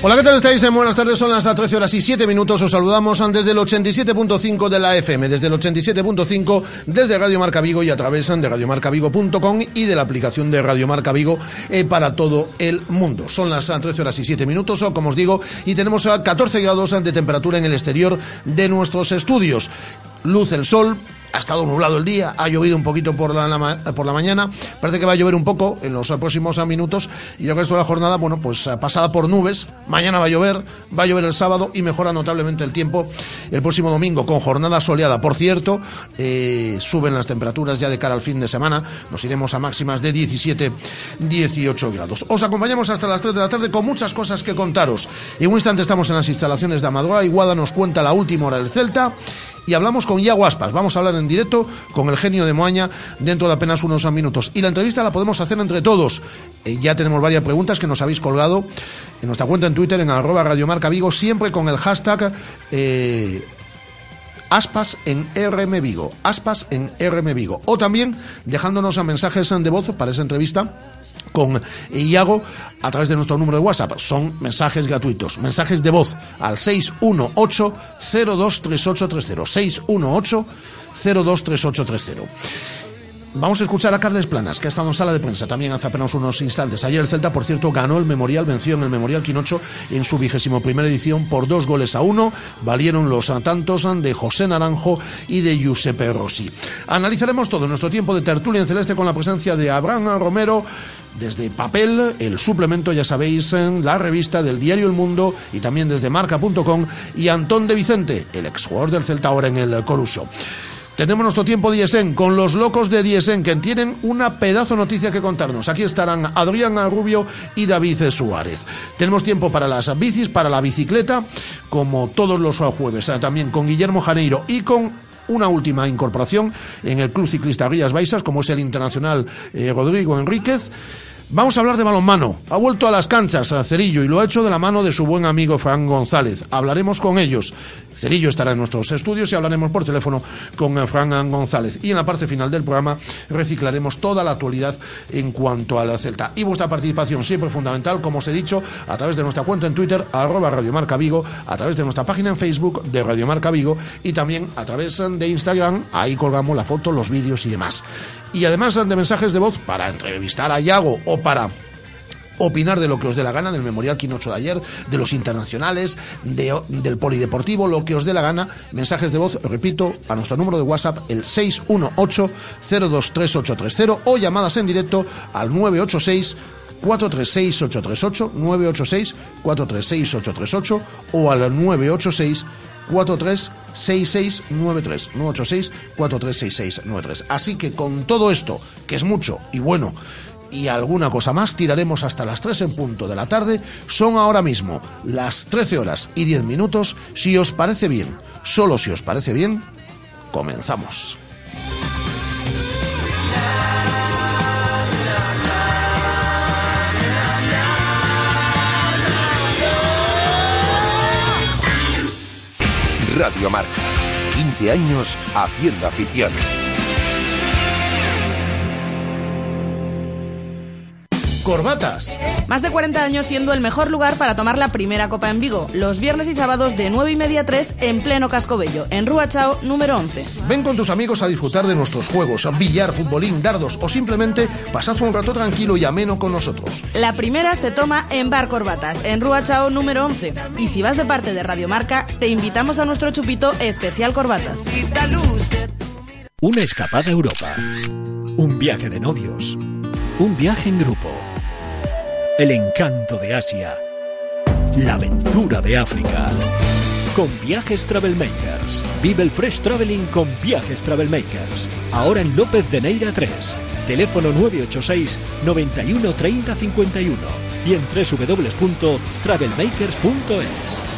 Hola, ¿qué tal estáis? Eh, Buenas tardes, son las 13 horas y 7 minutos. Os saludamos desde el 87.5 de la FM, desde el 87.5 desde Radio Marca Vigo y a través de radiomarcavigo.com y de la aplicación de Radio Marca Vigo eh, para todo el mundo. Son las 13 horas y 7 minutos, como os digo, y tenemos a 14 grados de temperatura en el exterior de nuestros estudios. Luz el sol, ha estado nublado el día, ha llovido un poquito por la, por la mañana, parece que va a llover un poco en los próximos minutos y el resto de la jornada, bueno, pues ah, pasada por nubes, mañana va a llover, va a llover el sábado y mejora notablemente el tiempo el próximo domingo con jornada soleada. Por cierto, eh, suben las temperaturas ya de cara al fin de semana, nos iremos a máximas de 17, 18 grados. Os acompañamos hasta las 3 de la tarde con muchas cosas que contaros. En un instante estamos en las instalaciones de Amadora, Iguada nos cuenta la última hora del Celta y hablamos con Iago Aspas. Vamos a hablar en directo con el genio de Moaña dentro de apenas unos minutos. Y la entrevista la podemos hacer entre todos. Eh, ya tenemos varias preguntas que nos habéis colgado en nuestra cuenta en Twitter, en arroba radiomarca Vigo, siempre con el hashtag... eh, Aspas en RM Vigo, Aspas en RM Vigo. O también dejándonos a mensajes de voz para esa entrevista con Iago a través de nuestro número de WhatsApp. Son mensajes gratuitos, mensajes de voz al 618-023830. 618-023830. Vamos a escuchar a Carles Planas, que ha estado en sala de prensa también hace apenas unos instantes. Ayer el Celta, por cierto, ganó el Memorial, venció en el Memorial Quinocho en su vigésimo primera edición por dos goles a uno. Valieron los tantos de José Naranjo y de Giuseppe Rossi. Analizaremos todo nuestro tiempo de tertulia en celeste con la presencia de Abraham Romero. Desde papel, el suplemento, ya sabéis, en la revista del diario El Mundo y también desde marca.com y Antón de Vicente, el exjugador del Celta ahora en el Coruso. Tenemos nuestro tiempo Diesen con los locos de Diesen que tienen una pedazo noticia que contarnos. Aquí estarán Adrián Rubio y David Suárez. Tenemos tiempo para las bicis, para la bicicleta, como todos los jueves, eh, también con Guillermo Janeiro y con una última incorporación en el Club Ciclista Rías Baixas, como es el internacional eh, Rodrigo Enríquez. Vamos a hablar de balonmano. Ha vuelto a las canchas a Cerillo y lo ha hecho de la mano de su buen amigo Fran González. Hablaremos con ellos. Cerillo estará en nuestros estudios y hablaremos por teléfono con eh, Fran González. Y en la parte final del programa reciclaremos toda la actualidad en cuanto a la Celta. Y vuestra participación siempre fundamental, como os he dicho, a través de nuestra cuenta en Twitter, arroba Radiomarca Vigo, a través de nuestra página en Facebook de Radiomarca Vigo y también a través de Instagram. Ahí colgamos la foto, los vídeos y demás. Y además de mensajes de voz para entrevistar a Yago o para opinar de lo que os dé la gana, del Memorial Quinocho de ayer, de los internacionales, de- del polideportivo, lo que os dé la gana. Mensajes de voz, repito, a nuestro número de WhatsApp, el 618-023830 o llamadas en directo al 986 436-838, 986-436-838 o al 986 436693 986 436693 Así que con todo esto, que es mucho y bueno, y alguna cosa más, tiraremos hasta las 3 en punto de la tarde. Son ahora mismo las 13 horas y 10 minutos. Si os parece bien, solo si os parece bien, comenzamos. Radio Marca. 15 años haciendo afición. Corbatas. Más de 40 años siendo el mejor lugar para tomar la primera copa en Vigo, los viernes y sábados de 9 y media a 3 en pleno Casco Bello, en Rúa Chao número 11. Ven con tus amigos a disfrutar de nuestros juegos, billar, futbolín, dardos o simplemente pasad un rato tranquilo y ameno con nosotros. La primera se toma en Bar Corbatas, en Rúa Chao número 11. Y si vas de parte de Radio Marca, te invitamos a nuestro chupito especial Corbatas. Una escapada a Europa. Un viaje de novios. Un viaje en grupo. El encanto de Asia. La aventura de África. con Viajes Travelmakers. Vive el Fresh Traveling con Viajes Travelmakers. Ahora en López de Neira 3. Teléfono 986 91 30 51 y en www.travelmakers.es.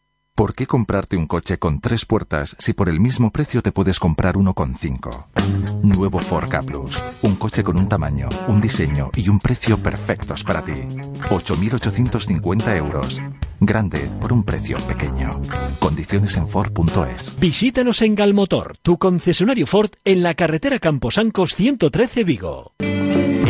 ¿Por qué comprarte un coche con tres puertas si por el mismo precio te puedes comprar uno con cinco? Nuevo Ford Ka Plus. Un coche con un tamaño, un diseño y un precio perfectos para ti. 8.850 euros. Grande por un precio pequeño. Condiciones en Ford.es. Visítanos en Galmotor, tu concesionario Ford en la carretera Camposancos 113 Vigo.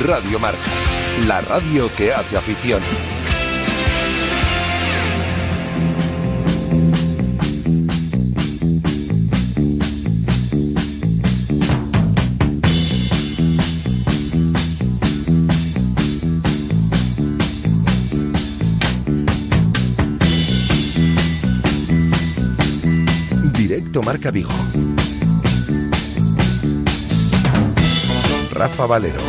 Radio Marca, la radio que hace afición. Directo Marca Vigo. Rafa Valero.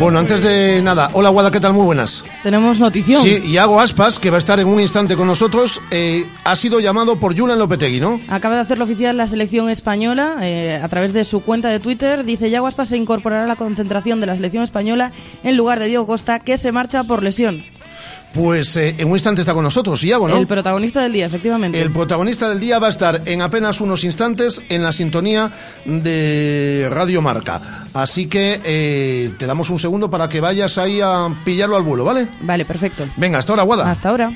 Bueno, antes de nada, hola Guada, ¿qué tal? Muy buenas. Tenemos notición. Sí, y Hago Aspas, que va a estar en un instante con nosotros, eh, ha sido llamado por Julen Lopetegui, ¿no? Acaba de hacerlo oficial la selección española eh, a través de su cuenta de Twitter. Dice, Yago Aspas se incorporará a la concentración de la selección española en lugar de Diego Costa, que se marcha por lesión. Pues eh, en un instante está con nosotros, Iago, ¿no? El protagonista del día, efectivamente. El protagonista del día va a estar en apenas unos instantes en la sintonía de Radio Marca. Así que eh, te damos un segundo para que vayas ahí a pillarlo al vuelo, ¿vale? Vale, perfecto. Venga, hasta ahora, Guada. Hasta ahora.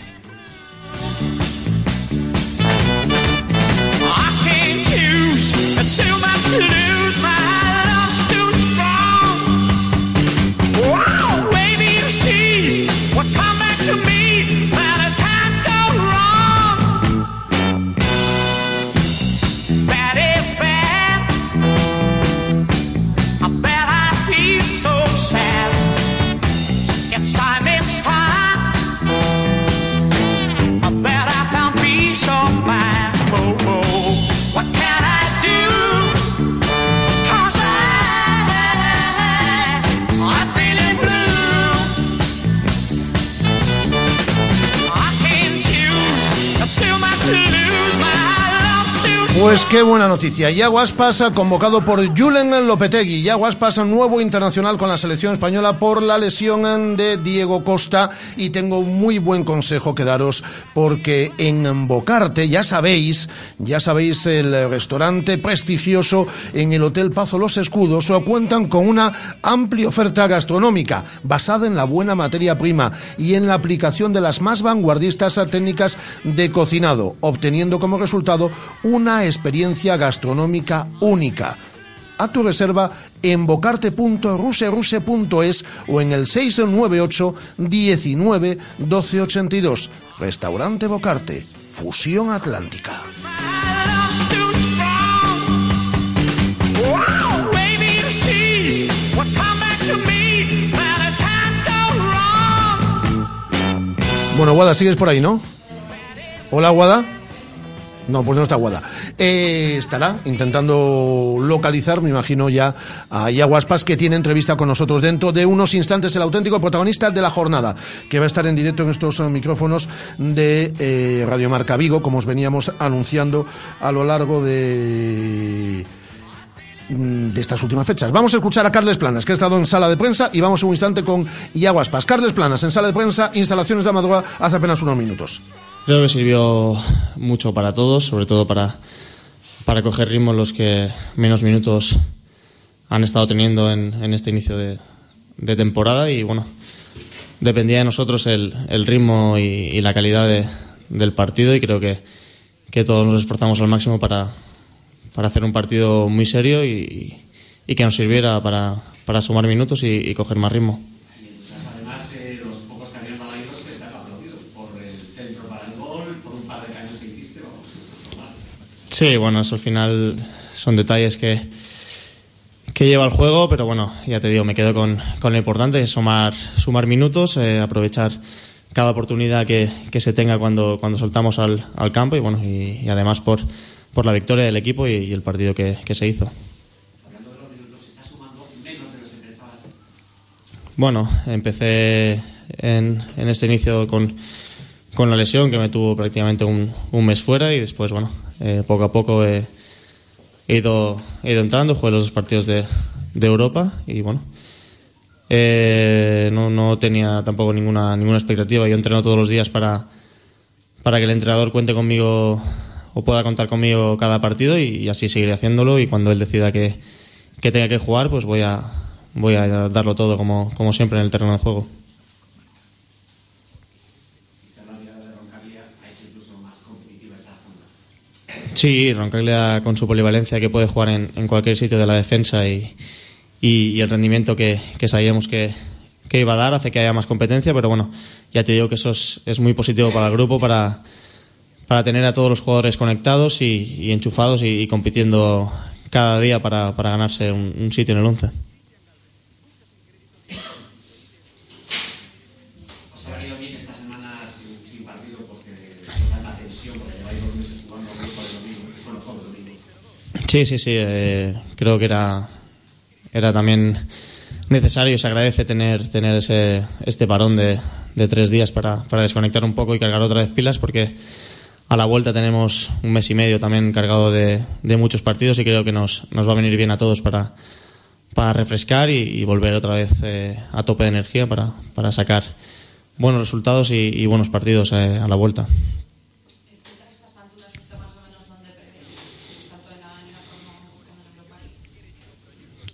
Pues qué buena noticia. Iago Aspas convocado por Julen Lopetegui. Iago Aspas, nuevo internacional con la selección española por la lesión de Diego Costa. Y tengo un muy buen consejo que daros porque en Bocarte, ya sabéis, ya sabéis, el restaurante prestigioso en el Hotel Pazo Los Escudos cuentan con una amplia oferta gastronómica basada en la buena materia prima y en la aplicación de las más vanguardistas técnicas de cocinado, obteniendo como resultado una experiencia gastronómica única. A tu reserva en bocarte.ruseruse.es o en el 698 19 12 82. Restaurante Bocarte, Fusión Atlántica. Bueno, Guada, sigues por ahí, ¿no? Hola, Guada. No, pues no está Guada. Eh, estará intentando localizar, me imagino ya, a Yaguaspas, que tiene entrevista con nosotros dentro de unos instantes, el auténtico protagonista de la jornada, que va a estar en directo en estos eh, micrófonos de eh, Radio Marca Vigo, como os veníamos anunciando a lo largo de mm, de estas últimas fechas. Vamos a escuchar a Carles Planas, que ha estado en sala de prensa, y vamos un instante con Yaguaspas. Carles Planas, en sala de prensa, instalaciones de Amadroa, hace apenas unos minutos. Creo que sirvió mucho para todos, sobre todo para, para coger ritmo los que menos minutos han estado teniendo en, en este inicio de, temporada y bueno, dependía de nosotros el, el ritmo y, y la calidad de- del partido y creo que, que todos nos esforzamos al máximo para, para hacer un partido muy serio y, y que nos sirviera para, para sumar minutos y coger más ritmo. Además, eh, los pocos camiones malagueños se te han aplaudido por el centro para el gol, por un par de caños que hiciste. Vamos. Sí, bueno, eso al final son detalles que, que lleva el juego, pero bueno, ya te digo, me quedo con, con lo importante, es sumar, sumar minutos, eh, aprovechar cada oportunidad que, que se tenga cuando, cuando soltamos al, al campo y bueno, y, además por, por la victoria del equipo y, y el partido que, que se hizo. Bueno, empecé en, en este inicio con, con la lesión que me tuvo prácticamente un, un mes fuera y después, bueno, eh, poco a poco he, he ido, he ido entrando, jugué los dos partidos de, de Europa y bueno, eh, no, no tenía tampoco ninguna, ninguna expectativa. Yo entreno todos los días para, para que el entrenador cuente conmigo o pueda contar conmigo cada partido y, y así seguiré haciéndolo y cuando él decida que, que tenga que jugar, pues voy a, voy a darlo todo como, como siempre en el terreno de juego. Sí, Roncaglia con su polivalencia que puede jugar en, en cualquier sitio de la defensa y, y- el rendimiento que, sabíamos que, iba a dar hace que haya más competencia, pero bueno, ya te digo que eso es, muy positivo para el grupo, para, para tener a todos los jugadores conectados y, y enchufados y, compitiendo cada día para, para ganarse un, un sitio en el 11. Os ha venido bien esta semana sin, sin partido porque tanta tensión, porque lleváis dos meses jugando con el domingo. Bueno, con el domingo. Sí, sí, sí. eh, creo que era, era también necesario. Se agradece tener, tener ese, este parón de, de tres días para, para desconectar un poco y cargar otra vez pilas, porque a la vuelta tenemos un mes y medio también cargado de, de muchos partidos y creo que nos, nos va a venir bien a todos para, refrescar y, y volver otra vez eh, a tope de energía para, para sacar buenos resultados y, y buenos partidos eh, a la vuelta.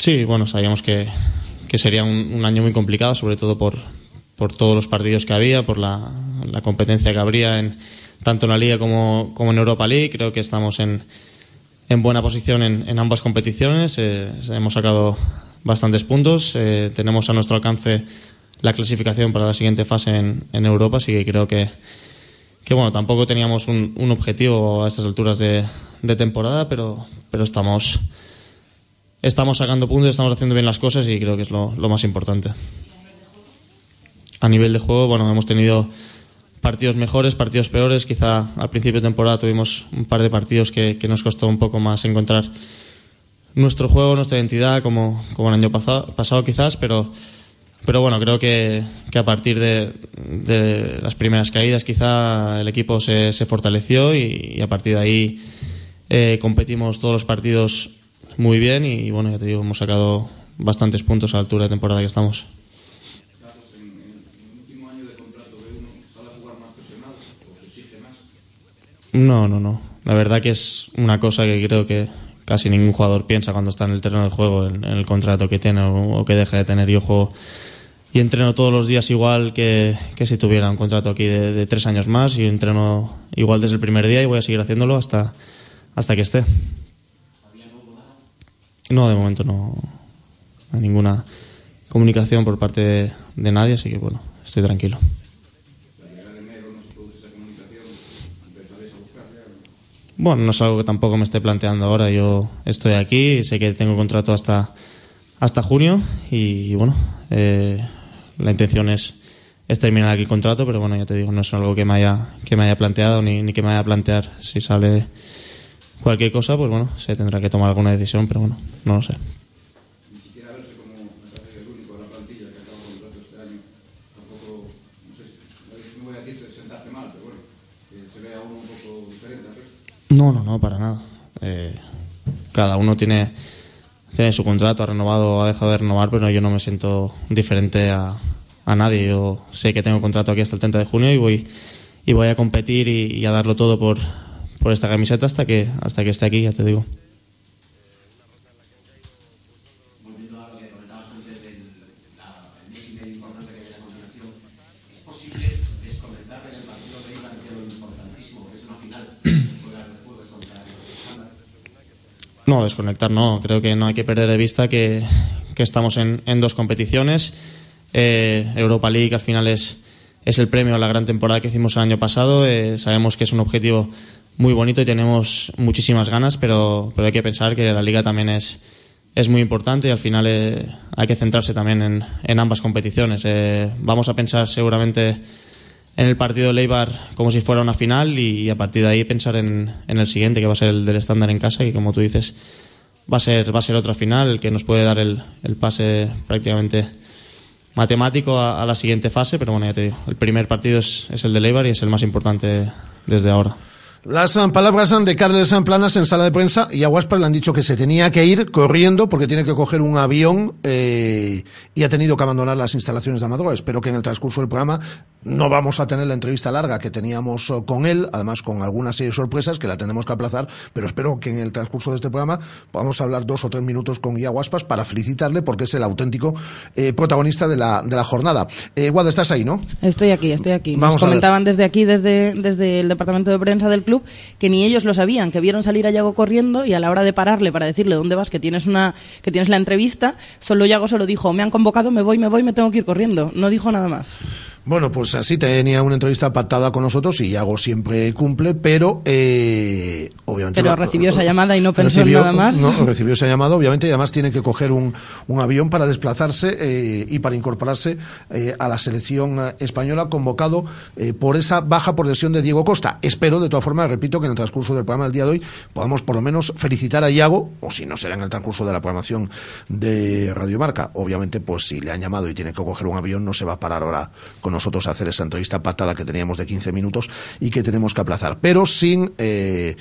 Sí, bueno, sabíamos que, que sería un, año muy complicado, sobre todo por, por todos los partidos que había, por la, la competencia que habría en, tanto en la Liga como, como en Europa League. Creo que estamos en, en buena posición en, en ambas competiciones. eh, hemos sacado bastantes puntos. eh, tenemos a nuestro alcance la clasificación para la siguiente fase en, en Europa, así que creo que, que bueno, tampoco teníamos un, un objetivo a estas alturas de, de temporada, pero, pero estamos, estamos sacando puntos, estamos haciendo bien las cosas y creo que es lo, más importante. A nivel de juego, bueno, hemos tenido partidos mejores, partidos peores. Quizá al principio de temporada tuvimos un par de partidos que, nos costó un poco más encontrar nuestro juego, nuestra identidad, como, como el año pasado, pasado quizás, pero, pero bueno, creo que, que a partir de, las primeras caídas quizá el equipo se, fortaleció y, y a partir de ahí eh, competimos todos los partidos muy bien y bueno, ya te digo, hemos sacado bastantes puntos a la altura de temporada que estamos. No, no, no. La verdad que es una cosa que creo que casi ningún jugador piensa cuando está en el terreno de juego, en, en el contrato que tiene o, o que deja de tener. Yo juego y entreno todos los días igual que, que si tuviera un contrato aquí de, de tres años más y entreno igual desde el primer día y voy a seguir haciéndolo hasta, hasta que esté. No, de momento no hay ninguna comunicación por parte de, de nadie, así que bueno, estoy tranquilo. Bueno, no es algo que tampoco me esté planteando ahora. Yo estoy aquí, sé que tengo contrato hasta, hasta junio y, bueno, eh, la intención es, es terminar aquí el contrato, pero bueno, ya te digo, no es algo que me haya, que me haya planteado ni, ni que me vaya a plantear. Si sale cualquier cosa, pues bueno, se tendrá que tomar alguna decisión, pero bueno, no lo sé. No, no, no, para nada. Eh, cada uno tiene, tiene su contrato, ha renovado ha dejado de renovar, pero yo no me siento diferente a, a nadie. Yo sé que tengo contrato aquí hasta el 30 de junio y voy, y voy a competir y a darlo todo por, por esta camiseta hasta que, hasta que esté aquí, ya te digo. No, desconectar no. Creo que no hay que perder de vista que, que estamos en, en dos competiciones. Eh, Europa League al final es, es el premio a la gran temporada que hicimos el año pasado. Eh, sabemos que es un objetivo muy bonito y tenemos muchísimas ganas, pero, pero hay que pensar que la liga también es, es muy importante y al final eh, hay que centrarse también en, en ambas competiciones. Eh, vamos a pensar seguramente en el partido de Leibar como si fuera una final y, a partir de ahí pensar en, en el siguiente, que va a ser el del estándar en casa, y como tú dices, va a ser, va a ser otra final, que nos puede dar el, el pase prácticamente matemático a, a la siguiente fase, pero bueno, ya te digo, el primer partido es, es el de Leibar y es el más importante desde ahora. Las eh, palabras de Carles Planas en sala de prensa y a Guaspas le han dicho que se tenía que ir corriendo porque tiene que coger un avión eh, y ha tenido que abandonar las instalaciones de Amador. Espero que en el transcurso del programa no vamos a tener la entrevista larga que teníamos eh, con él, además con algunas serie de sorpresas que la tenemos que aplazar, pero espero que en el transcurso de este programa podamos hablar dos o tres minutos con Guía Guaspas para felicitarle porque es el auténtico eh, protagonista de la, de la jornada. Eh, Guada, estás ahí, ¿no? Estoy aquí, estoy aquí. Vamos Nos comentaban desde aquí, desde, desde el departamento de prensa del club, que ni ellos lo sabían, que vieron salir a Yago corriendo y a la hora de pararle para decirle dónde vas, que tienes una, que tienes la entrevista, solo Yago solo dijo, me han convocado, me voy, me voy, me tengo que ir corriendo. No dijo nada más. Bueno, pues así tenía una entrevista pactada con nosotros y Iago siempre cumple, pero eh, obviamente... Pero recibió esa llamada y no pensó en nada más. No, recibió esa llamada, obviamente, y además tiene que coger un, un avión para desplazarse eh, y para incorporarse eh, a la selección eh, española convocado eh, por esa baja por lesión de Diego Costa. Espero, de todas formas, repito, que en el transcurso del programa del día de hoy podamos por lo menos felicitar a Iago, o si no será en el transcurso de la programación de Radio Marca. Obviamente, pues si le han llamado y tiene que coger un avión, no se va a parar ahora con nosotros a hacer esa entrevista patada que teníamos de 15 minutos y que tenemos que aplazar. Pero sin, eh,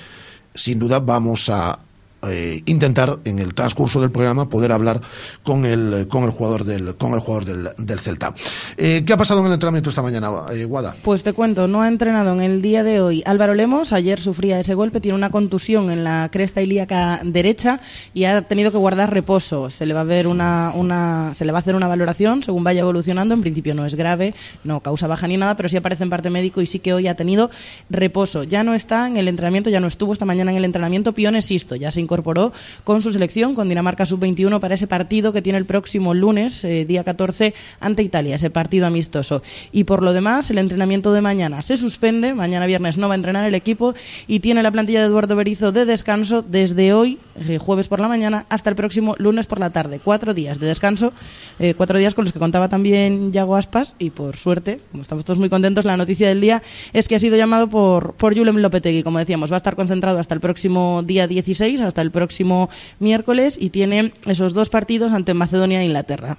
sin duda vamos a eh, intentar en el transcurso del programa poder hablar con el con el jugador del con el jugador del, del Celta. Eh, ¿Qué ha pasado en el entrenamiento esta mañana, eh, Guada? Pues te cuento, no ha entrenado en el día de hoy Álvaro Lemos, ayer sufría ese golpe, tiene una contusión en la cresta ilíaca derecha y ha tenido que guardar reposo. Se le va a ver una, una se le va a hacer una valoración según vaya evolucionando, en principio no es grave, no causa baja ni nada, pero sí aparece en parte médico y sí que hoy ha tenido reposo. Ya no está en el entrenamiento, ya no estuvo esta mañana en el entrenamiento Pione Sisto, ya se incorporó con su selección con Dinamarca sub-21 para ese partido que tiene el próximo lunes, eh, día 14, ante Italia, ese partido amistoso. Y por lo demás, el entrenamiento de mañana se suspende, mañana viernes no va a entrenar el equipo y tiene la plantilla de Eduardo Berizo de descanso desde hoy, eh, jueves por la mañana, hasta el próximo lunes por la tarde. Cuatro días de descanso, eh, cuatro días con los que contaba también Yago Aspas y por suerte, como estamos todos muy contentos, la noticia del día es que ha sido llamado por, por Julem Lopetegui, como decíamos, va a estar concentrado hasta el próximo día 16, hasta el próximo miércoles y tiene esos dos partidos ante Macedonia e Inglaterra.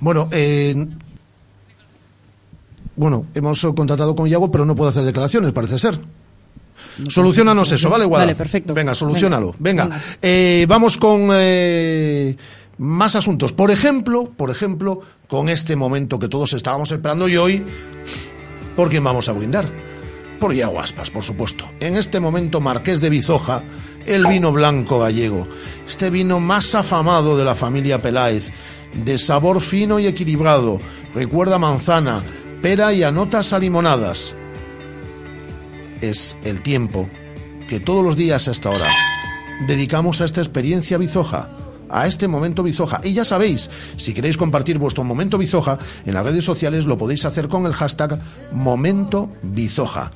Bueno, eh, bueno, hemos contratado con Iago, pero no puedo hacer declaraciones, parece ser. Solucionanos eso, ¿vale, Guada? Vale, perfecto. Venga, solucionalo. Venga, Venga. Eh, vamos con eh, más asuntos. Por ejemplo, por ejemplo, con este momento que todos estábamos esperando y hoy, ¿por quién vamos a brindar? Por Iago Aspas, por supuesto. En este momento, Marqués de Bizoja, el vino blanco gallego. Este vino más afamado de la familia Peláez, de sabor fino y equilibrado. Recuerda manzana, pera y a notas a limonadas. Es el tiempo que todos los días a esta hora dedicamos a esta experiencia bizoja, a este momento bizoja. Y ya sabéis, si queréis compartir vuestro momento bizoja en las redes sociales lo podéis hacer con el hashtag momento bizoja.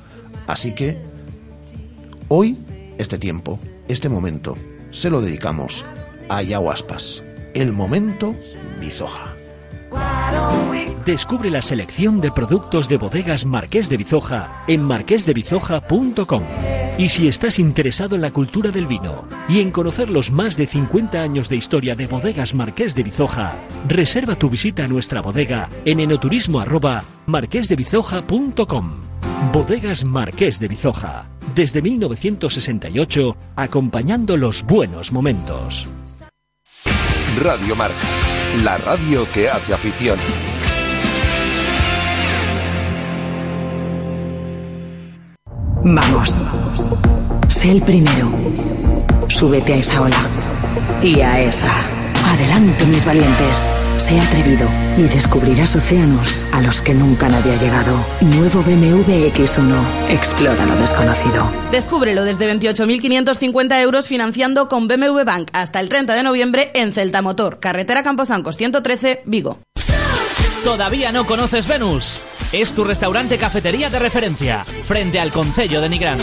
Así que hoy, este tiempo, este momento, se lo dedicamos a Yahuaspas, el momento bizoja. Descubre la selección de productos de bodegas Marqués de Bizoja en marquesdebizoja.com. Y si estás interesado en la cultura del vino y en conocer los más de 50 años de historia de bodegas Marqués de Bizoja, reserva tu visita a nuestra bodega en enoturismo arroba. Bodegas Marqués de Bizoja, desde 1968, acompañando los buenos momentos. Radio Marca, la radio que hace afición. Vamos. Sé el primero. Súbete a esa ola. Y a esa. Adelante, mis valientes. Sé atrevido y descubrirás océanos a los que nunca nadie ha llegado. Nuevo BMW X1. Explora lo desconocido. Descúbrelo desde 28.550 euros financiando con BMW Bank hasta el 30 de noviembre en Celta Motor, carretera Camposancos 113, Vigo. ¿Todavía no conoces Venus? Es tu restaurante cafetería de referencia, frente al Concello de Nigrán.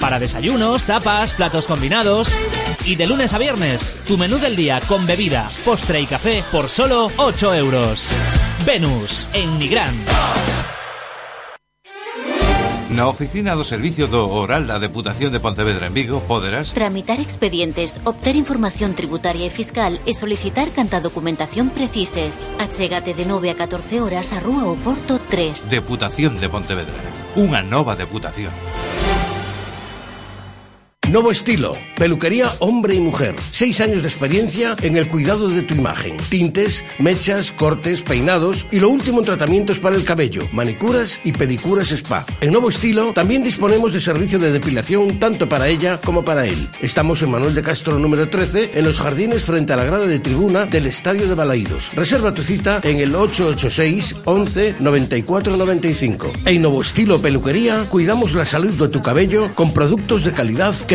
Para desayunos, tapas, platos combinados. Y de lunes a viernes, tu menú del día con bebida, postre y café por solo 8 euros. Venus, en Nigrán. Na oficina do Servicio do Oral da Deputación de Pontevedra en Vigo poderás Tramitar expedientes, obter información tributaria e fiscal e solicitar canta documentación precises. Achégate de 9 a 14 horas a Rúa Oporto 3. Deputación de Pontevedra. Unha nova deputación. Nuevo estilo, peluquería hombre y mujer. Seis años de experiencia en el cuidado de tu imagen. Tintes, mechas, cortes, peinados y lo último en tratamientos para el cabello, manicuras y pedicuras spa. En Nuevo Estilo también disponemos de servicio de depilación tanto para ella como para él. Estamos en Manuel de Castro número 13 en los jardines frente a la grada de tribuna del Estadio de Balaídos. Reserva tu cita en el 886 11 94 95. En Nuevo Estilo Peluquería cuidamos la salud de tu cabello con productos de calidad que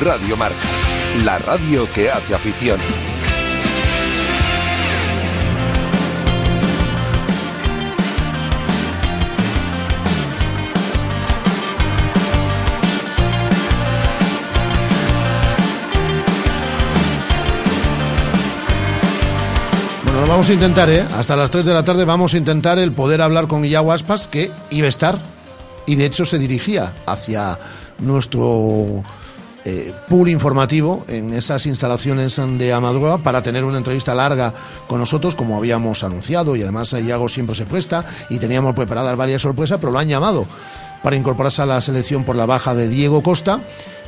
Radio Marca, la radio que hace afición. Bueno, vamos a intentar, ¿eh? Hasta las 3 de la tarde vamos a intentar el poder hablar con Iago Aspas, que iba a estar, y de hecho se dirigía hacia nuestro eh, pool informativo en esas instalaciones de Amadroa para tener una entrevista larga con nosotros, como habíamos anunciado, y además eh, Iago siempre se presta, y teníamos preparadas varias sorpresas, pero lo han llamado para incorporarse a la selección por la baja de Diego Costa,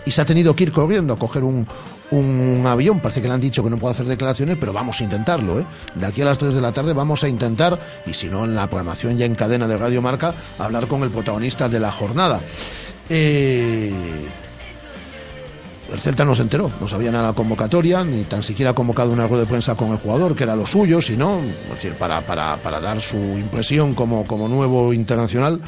y se ha tenido que ir corriendo a coger un, un avión. Parece que le han dicho que no puede hacer declaraciones, pero vamos a intentarlo. ¿eh? De aquí a las 3 de la tarde vamos a intentar, y si no en la programación ya en cadena de Radio Marca, hablar con el protagonista de la jornada. Eh, el Celta no se enteró, no sabía nada de la convocatoria, ni tan siquiera convocado una rueda de prensa con el jugador, que era lo suyo, sino, es decir, para, para, para dar su impresión como, como nuevo internacional.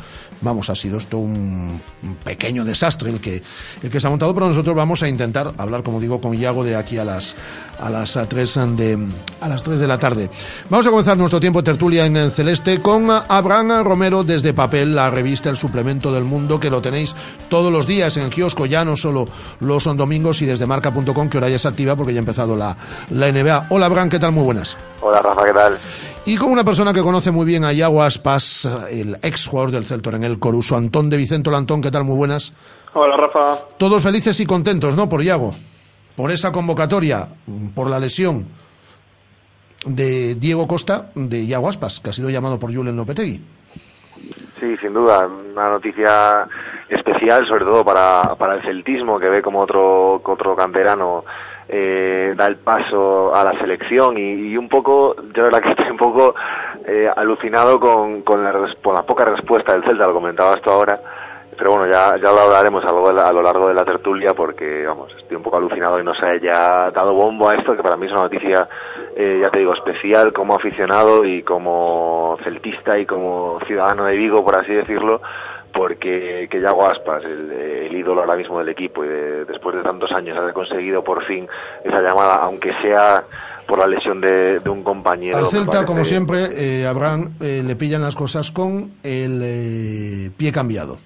Vamos, ha sido esto un, pequeño desastre el que, el que se ha montado, pero nosotros vamos a intentar hablar, como digo, con Iago de aquí a las, a las 3 de, a las 3 de la tarde. Vamos a comenzar nuestro tiempo de tertulia en el celeste con Abraham Romero desde Papel, la revista El Suplemento del Mundo, que lo tenéis todos los días en el kiosco, ya no solo los domingos y desde marca.com, que ahora ya es activa porque ya ha empezado la, la NBA. Hola Abraham, ¿qué tal? Muy buenas. Hola Rafa, ¿qué tal? Y con una persona que conoce muy bien a Iago Aspas, el ex jugador del Celtor en el Coruso, Antón de Vicento Antón, ¿qué tal? Muy buenas. Hola Rafa. Todos felices y contentos, ¿no? Por Iago, por esa convocatoria, por la lesión de Diego Costa, de Iago Aspas, que ha sido llamado por Julen Lopetegui. Sí, sin duda, una noticia especial, sobre todo para, para el celtismo, que ve como otro, otro canterano eh, da el paso a la selección y, y un poco, yo la verdad que estoy un poco eh, alucinado con, con, la, con la poca respuesta del Celta, lo comentabas tú ahora, pero bueno, ya, ya lo hablaremos a lo, a lo largo de la tertulia porque, vamos, estoy un poco alucinado y no se haya dado bombo a esto, que para mí es una noticia, eh, ya te digo, especial como aficionado y como celtista y como ciudadano de Vigo, por así decirlo, porque que Yago Aspas, el, el ídolo ahora mismo del equipo, y de- después de tantos años haber conseguido por fin esa llamada, aunque sea por la lesión de, de un compañero. Al Celta, parece- como siempre, eh, Abraham, eh, le pillan las cosas con el eh, pie cambiado.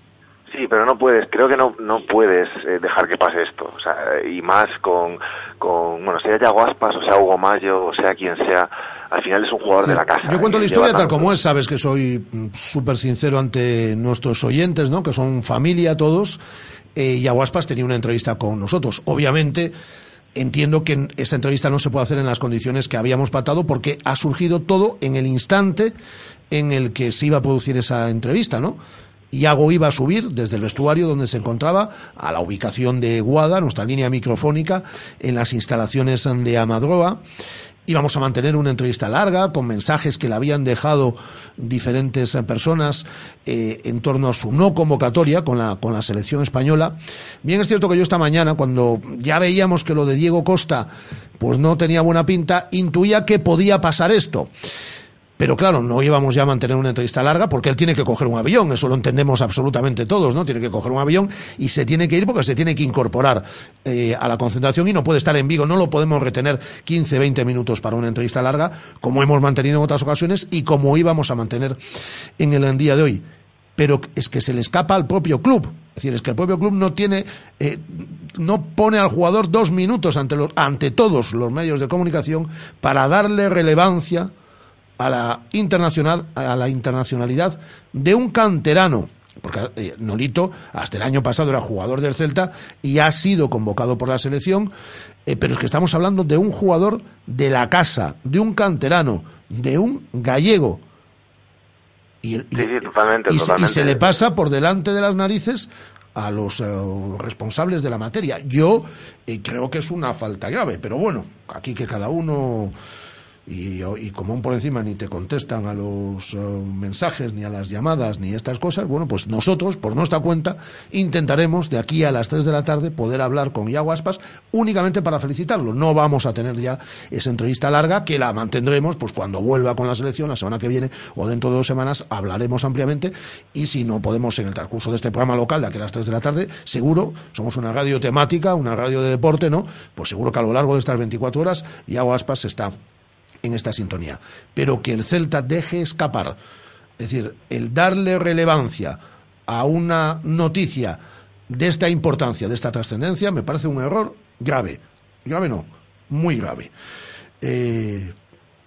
Sí, pero no puedes, creo que no, no puedes eh, dejar que pase esto. O sea, y más con, con, bueno, sea Yago Aspas, o sea Hugo Mayo, o sea quien sea, al final es un jugador de la casa. Yo cuento y la historia tal tanto- como es, sabes que soy mm, súper sincero ante nuestros oyentes, ¿no? Que son familia todos. Eh, y Aguaspas tenía una entrevista con nosotros. Obviamente, entiendo que esa entrevista no se puede hacer en las condiciones que habíamos patado porque ha surgido todo en el instante en el que se iba a producir esa entrevista, ¿no? Iago iba a subir desde el vestuario donde se encontraba a la ubicación de Guada, nuestra línea microfónica, en las instalaciones de Amadroa. Íbamos a mantener una entrevista larga con mensajes que le habían dejado diferentes personas eh, en torno a su no convocatoria con la, con la selección española. Bien es cierto que yo esta mañana, cuando ya veíamos que lo de Diego Costa pues no tenía buena pinta, intuía que podía pasar esto. Pero claro, no íbamos ya a mantener una entrevista larga porque él tiene que coger un avión, eso lo entendemos absolutamente todos, ¿no? Tiene que coger un avión y se tiene que ir porque se tiene que incorporar eh, a la concentración y no puede estar en Vigo, no lo podemos retener 15, 20 minutos para una entrevista larga, como hemos mantenido en otras ocasiones y como íbamos a mantener en el día de hoy. Pero es que se le escapa al propio club. Es decir, es que el propio club no tiene, eh, no pone al jugador dos minutos ante, los, ante todos los medios de comunicación para darle relevancia a la internacional a la internacionalidad de un canterano porque eh, Nolito hasta el año pasado era jugador del Celta y ha sido convocado por la selección eh, pero es que estamos hablando de un jugador de la casa de un canterano de un gallego y, y- Sí, sí, totalmente, y se- y totalmente. se le pasa por delante de las narices a los eh, responsables de la materia. Yo eh, creo que es una falta grave, pero bueno, aquí que cada uno y, y como por encima ni te contestan a los eh, mensajes, ni a las llamadas, ni estas cosas, bueno, pues nosotros, por nuestra cuenta, intentaremos de aquí a las 3 de la tarde poder hablar con Iago Aspas únicamente para felicitarlo. No vamos a tener ya esa entrevista larga, que la mantendremos pues cuando vuelva con la selección la semana que viene o dentro de dos semanas hablaremos ampliamente y si no podemos en el transcurso de este programa local de aquí a las 3 de la tarde, seguro, somos una radio temática, una radio de deporte, ¿no? Pues seguro que a lo largo de estas 24 horas Iago Aspas está en esta sintonía. Pero que el Celta deje escapar, es decir, el darle relevancia a una noticia de esta importancia, de esta trascendencia, me parece un error grave. Grave no, muy grave. Eh,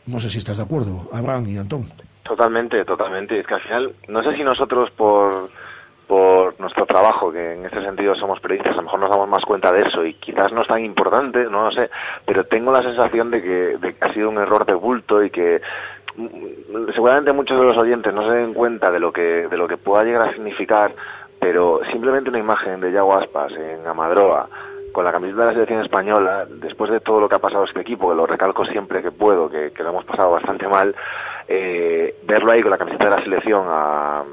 no sé si estás de acuerdo, Abraham y Antón. Totalmente, totalmente. Es que al final, no sé si nosotros por, por nuestro trabajo, que en este sentido somos periodistas, a lo mejor nos damos más cuenta de eso y quizás no es tan importante, no lo sé, pero tengo la sensación de que, de que ha sido un error de bulto y que seguramente muchos de los oyentes no se den cuenta de lo que, de lo que pueda llegar a significar, pero simplemente una imagen de Yago Aspas en Amadroa, con la camiseta de la selección española, después de todo lo que ha pasado este equipo, que lo recalco siempre que puedo, que, lo hemos pasado bastante mal, eh, verlo ahí con la camiseta de la selección a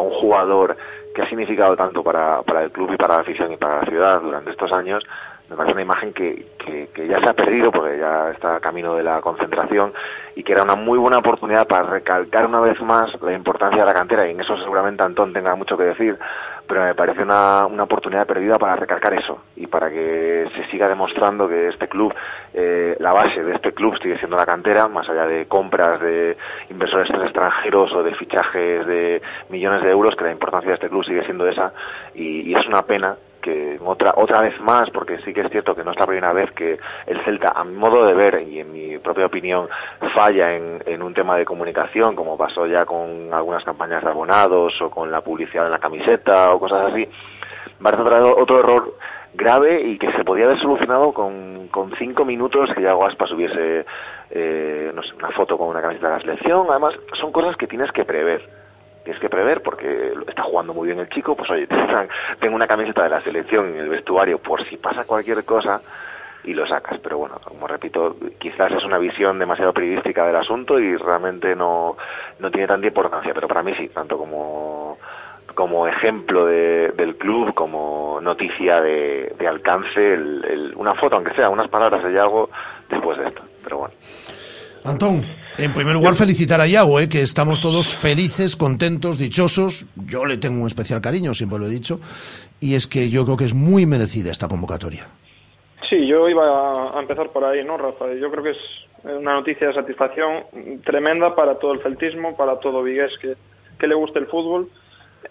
un jugador que ha significado tanto para, para el club y para la afición y para la ciudad durante estos años, me parece una imagen que, que, que ya se ha perdido porque ya está camino de la concentración y que era una muy buena oportunidad para recalcar una vez más la importancia de la cantera. Y en eso seguramente Antón tenga mucho que decir, pero me parece una, una oportunidad perdida para recalcar eso y para que se siga demostrando que este club, eh, la base de este club sigue siendo la cantera, más allá de compras de inversores extranjeros o de fichajes de millones de euros, que la importancia de este club sigue siendo esa. Y, y es una pena que otra otra vez más, porque sí que es cierto que no es la primera vez que el Celta, a mi modo de ver y en mi propia opinión, falla en, un tema de comunicación, como pasó ya con algunas campañas de abonados o con la publicidad en la camiseta o cosas así. Parece otro, error grave y que se podía haber solucionado con, con cinco minutos que ya Guaspa subiese eh, una foto con una camiseta de la selección. Además, son cosas que tienes que prever tienes que prever porque está jugando muy bien el chico, pues oye, tengo una camiseta de la selección en el vestuario por si pasa cualquier cosa y lo sacas. Pero bueno, como repito, quizás es una visión demasiado periodística del asunto y realmente no, no tiene tanta importancia, pero para mí sí, tanto como como ejemplo de, del club, como noticia de, de alcance, el, el, una foto, aunque sea unas palabras de algo después de esto. Pero bueno. Antón, en primer lugar felicitar a Iago, eh, que estamos todos felices, contentos, dichosos. Yo le tengo un especial cariño, siempre lo he dicho, y es que yo creo que es muy merecida esta convocatoria. Sí, yo iba a empezar por ahí, ¿no, Rafa? Yo creo que es una noticia de satisfacción tremenda para todo el celtismo, para todo Vigués que, que le guste el fútbol.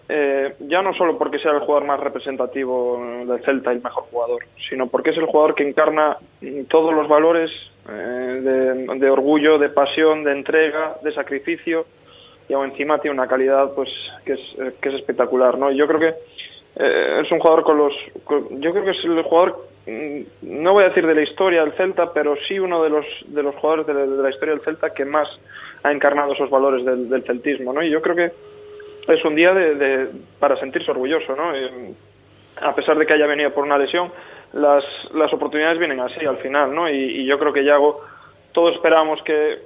Eh, ya no solo porque sea el jugador más representativo del Celta y el mejor jugador, sino porque es el jugador que encarna mm, todos los valores eh, de, de orgullo, de pasión, de entrega, de sacrificio y aún encima tiene una calidad pues que es, eh, que es espectacular, ¿no? Yo creo que eh, es un jugador con los yo creo que es el jugador mm, no voy a decir de la historia del Celta, pero sí uno de los de los jugadores de la, de la historia del Celta que más ha encarnado esos valores del, del celtismo, ¿no? Y yo creo que es un día de, de- para sentirse orgulloso, ¿no? A pesar de que haya venido por una lesión, las, las oportunidades vienen así al final, ¿no? Y, y yo creo que Yago, todos esperábamos que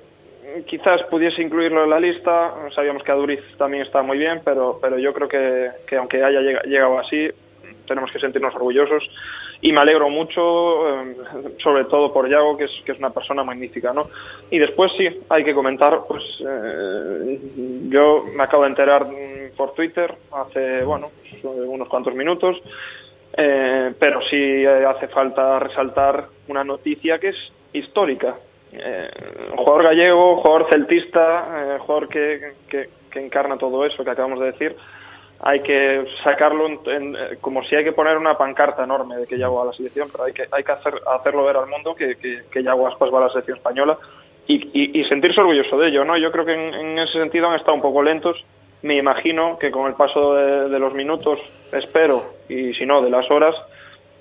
quizás pudiese incluirlo en la lista, sabíamos que Aduriz también está muy bien, pero, pero yo creo que, que aunque haya llega- llegado así, tenemos que sentirnos orgullosos y me alegro mucho, eh, sobre todo por Yago, que es, que es una persona magnífica, ¿no? Y después sí, hay que comentar, pues eh, yo me acabo de enterar por Twitter hace, bueno, unos cuantos minutos, eh, pero sí eh, hace falta resaltar una noticia que es histórica. Eh, jugador gallego, jugador celtista, jugador que, encarna todo eso que acabamos de decir, hay que sacarlo en- como si hay que poner una pancarta enorme de que Yago a la selección, pero hay que, hay que hacer, hacerlo ver al mundo que, que, que Yago Aspas va a la selección española y, y- sentirse orgulloso de ello, ¿no? Yo creo que en ese sentido han estado un poco lentos. Me imagino que con el paso de, de los minutos, espero, y si no, de las horas,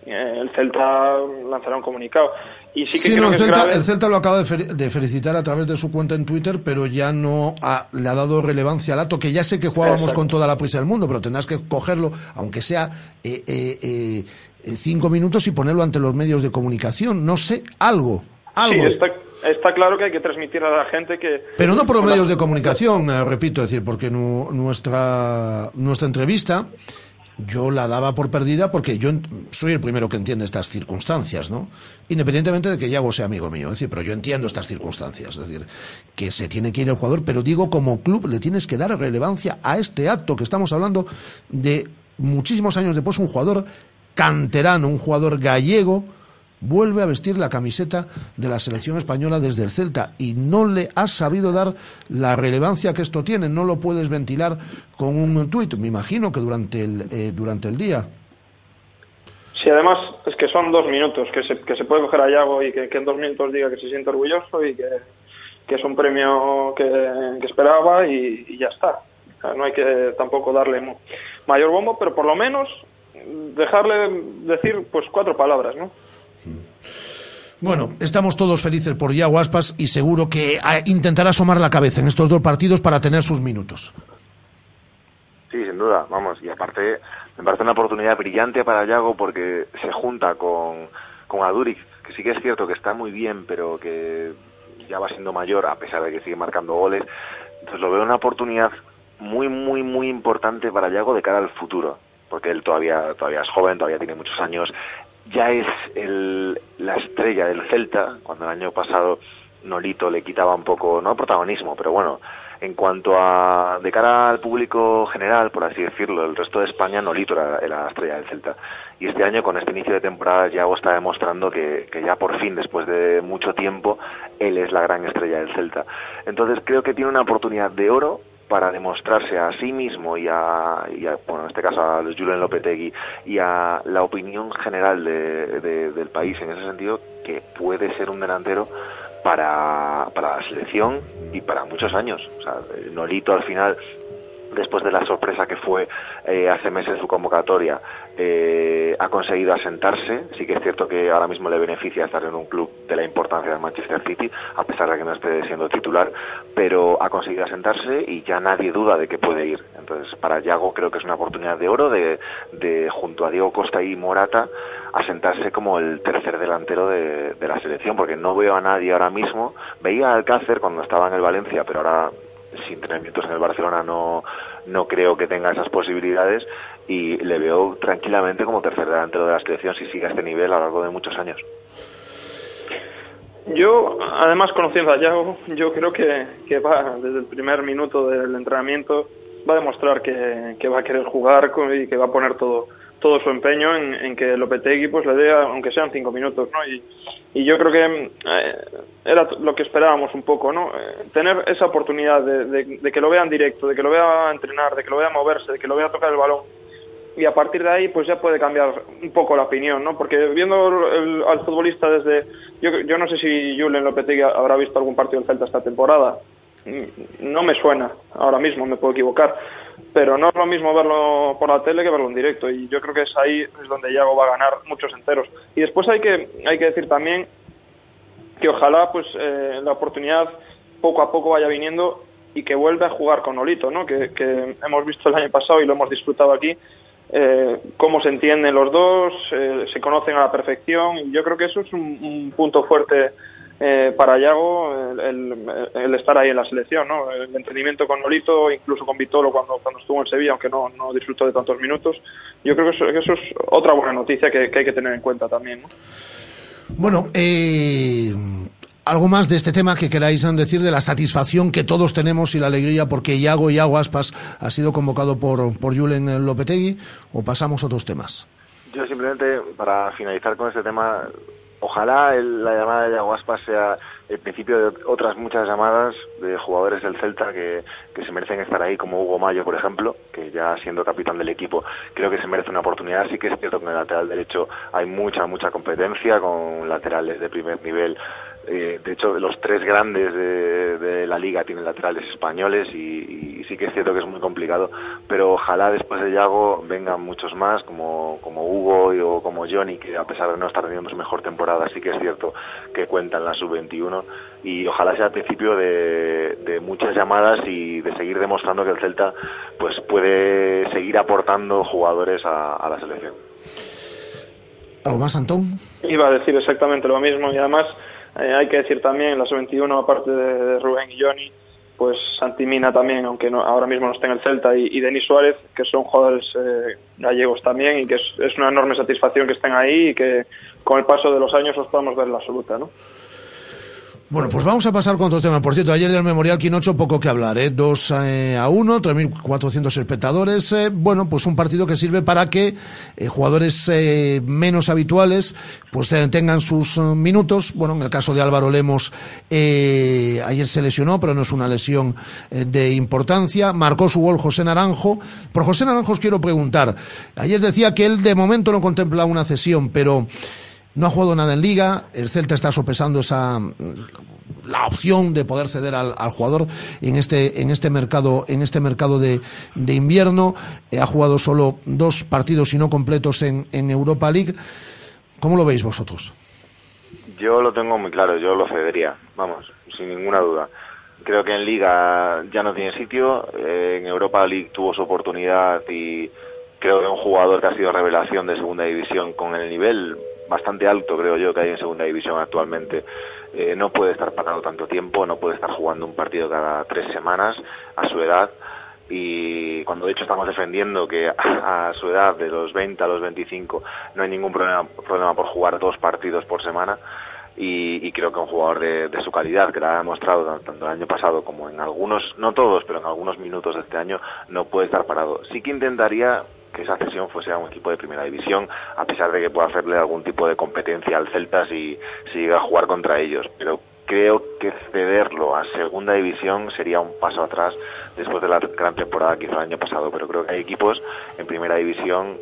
eh, el Celta lanzará un comunicado. Y sí que Sí, creo no, que el es Celta, grave. el Celta lo acaba de, fel- de felicitar a través de su cuenta en Twitter, pero ya no ha- le ha dado relevancia al acto, que ya sé que jugábamos Exacto. con toda la prisa del mundo, pero tendrás que cogerlo, aunque sea eh, eh, eh, eh, cinco minutos y ponerlo ante los medios de comunicación. No sé, algo, algo. Sí, está, está claro que hay que transmitir a la gente que... Pero no por los medios de comunicación, eh, repito, es decir, porque nu- nuestra, nuestra entrevista yo la daba por perdida porque yo soy el primero que entiende estas circunstancias, ¿no? Independientemente de que Yago sea amigo mío, es decir, pero yo entiendo estas circunstancias, es decir, que se tiene que ir el jugador, pero digo como club le tienes que dar relevancia a este acto que estamos hablando de muchísimos años después, un jugador canterano, un jugador gallego, vuelve a vestir la camiseta de la selección española desde el Celta y no le has sabido dar la relevancia que esto tiene, no lo puedes ventilar con un tuit, me imagino que durante el, eh, durante el día. Sí, además es que son dos minutos, que se, que se puede coger a Yago y que, en dos minutos diga que se siente orgulloso y que, que es un premio que, que esperaba y, y ya está. No hay que tampoco darle mayor bombo, pero por lo menos dejarle decir pues cuatro palabras, ¿no? Bueno, estamos todos felices por Yago Aspas y seguro que ah, intentará asomar la cabeza en estos dos partidos para tener sus minutos. Sí, sin duda, vamos, y aparte me parece una oportunidad brillante para Yago porque se junta con, con Aduriz, que sí que es cierto que está muy bien, pero que ya va siendo mayor a pesar de que sigue marcando goles. Entonces lo veo una oportunidad muy, muy, muy importante para Yago de cara al futuro, porque él todavía, todavía es joven, todavía tiene muchos años, ya es el, la estrella del Celta, cuando el año pasado Nolito le quitaba un poco, no protagonismo, pero bueno, en cuanto a de cara al público general, por así decirlo, el resto de España, Nolito era, la estrella del Celta. Y este año, con este inicio de temporada, Yago está demostrando que, que ya por fin, después de mucho tiempo, él es la gran estrella del Celta. Entonces creo que tiene una oportunidad de oro para demostrarse a sí mismo y a, y a, bueno, en este caso a los Julen Lopetegui y a la opinión general de- de- del país en ese sentido que puede ser un delantero para, para la selección y para muchos años. O sea, Nolito al final después de la sorpresa que fue eh, hace meses su convocatoria, eh, ha conseguido asentarse. Sí que es cierto que ahora mismo le beneficia estar en un club de la importancia del Manchester City, a pesar de que no esté siendo titular, pero ha conseguido asentarse y ya nadie duda de que puede ir. Entonces, para Yago creo que es una oportunidad de oro de, de junto a Diego Costa y Morata, asentarse como el tercer delantero de, de la selección, porque no veo a nadie ahora mismo. Veía a Alcácer cuando estaba en el Valencia, pero ahora sin tener minutos en el Barcelona no, no creo que tenga esas posibilidades y le veo tranquilamente como tercer delantero de la selección si sigue a este nivel a lo largo de muchos años. Yo, además, conociendo a Yago, yo creo que, que va desde el primer minuto del entrenamiento, va a demostrar que, va a querer jugar y que va a poner todo todo su empeño en, en que Lopetegui pues le dé, aunque sean cinco minutos, ¿no? Y, yo creo que eh, era lo que esperábamos un poco, ¿no? Eh, tener esa oportunidad de, que lo vea en directo, de que lo vea entrenar, de que lo vea moverse, de que lo vea tocar el balón y a partir de ahí pues ya puede cambiar un poco la opinión, ¿no? Porque viendo al futbolista desde... Yo, yo no sé si Julen Lopetegui habrá visto algún partido del Celta esta temporada. Mm, No me suena ahora mismo, me puedo equivocar. Pero no es lo mismo verlo por la tele que verlo en directo. Y yo creo que es ahí es donde Iago va a ganar muchos enteros. Y después hay que, hay que decir también que ojalá pues eh, la oportunidad poco a poco vaya viniendo y que vuelva a jugar con Olito, ¿no? Que, hemos visto el año pasado y lo hemos disfrutado aquí, eh, cómo se entienden los dos, eh, se conocen a la perfección y yo creo que eso es un punto fuerte eh, para Yago el, el- el estar ahí en la selección, ¿no? El entendimiento con Olito, incluso con Vitolo cuando, cuando estuvo en Sevilla, aunque no, no disfrutó de tantos minutos. Yo creo que eso, que eso es otra buena noticia que, que hay que tener en cuenta también, ¿no? Bueno, eh, algo más de este tema que queráis decir de la satisfacción que todos tenemos y la alegría porque Iago Iago Aspas ha sido convocado por, por Julen Lopetegui o pasamos a otros temas. Yo simplemente, para finalizar con este tema, ojalá el- la llamada de Iago Aspas sea el principio de otras muchas llamadas de jugadores del Celta que, que se merecen estar ahí, como Hugo Mayo, por ejemplo, que ya siendo capitán del equipo, creo que se merece una oportunidad. Sí que es cierto que en el lateral derecho hay mucha, mucha competencia con laterales de primer nivel. Eh, de hecho, los tres grandes de, de la liga tienen laterales españoles y, y sí que es cierto que es muy complicado, pero ojalá después de Yago vengan muchos más, como, como Hugo y- o como Johnny, que a pesar de no estar teniendo su mejor temporada, sí que es cierto que cuentan la sub-21 y ojalá sea el principio de, de muchas llamadas y de seguir demostrando que el Celta pues puede seguir aportando jugadores a, a la selección. ¿Algo más, Antón? Iba a decir exactamente lo mismo y además eh, hay que decir también la sub-21 aparte de, Rubén y Johnny pues Santi Mina también aunque no, ahora mismo no está en el Celta y, Denis Suárez que son jugadores eh, gallegos también y que es, una enorme satisfacción que estén ahí y que con el paso de los años los podamos ver en la absoluta ¿no? Bueno, pues vamos a pasar con otros temas. Por cierto, ayer del Memorial Quinocho poco que hablar, ¿eh? 2 eh, a 1, 3.400 espectadores. eh, bueno, pues un partido que sirve para que eh, jugadores eh, menos habituales pues tengan sus minutos. Bueno, en el caso de Álvaro Lemos, ayer se lesionó, pero no es una lesión de importancia. Marcó su gol José Naranjo. Por José Naranjo os quiero preguntar. Ayer decía que él de momento no contempla una cesión, pero... No ha jugado nada en liga, el Celta está sopesando esa la opción de poder ceder al, jugador en este en este mercado en este mercado de, de invierno Eh, ha jugado solo dos partidos y no completos en, en Europa League ¿cómo lo veis vosotros? Yo lo tengo muy claro, yo lo cedería, vamos, sin ninguna duda. Creo que en Liga ya no tiene sitio, eh, en Europa League tuvo su oportunidad y creo que un jugador que ha sido revelación de segunda división con el nivel bastante alto, creo yo, que hay en segunda división actualmente, eh, no puede estar parado tanto tiempo, no puede estar jugando un partido cada tres semanas a su edad. Y cuando de hecho estamos defendiendo que a, su edad de los 20 a los 25 no hay ningún problema, problema por jugar dos partidos por semana. Y, y creo que un jugador de, de su calidad que lo ha demostrado tan- tanto el año pasado como en algunos, no todos, pero en algunos minutos de este año no puede estar parado. Sí que intentaría que esa cesión fuese a un equipo de primera división, a pesar de que pueda hacerle algún tipo de competencia al Celta si, llega a jugar contra ellos, pero creo que cederlo a segunda división sería un paso atrás después de la gran temporada que hizo el año pasado, pero creo que hay equipos en primera división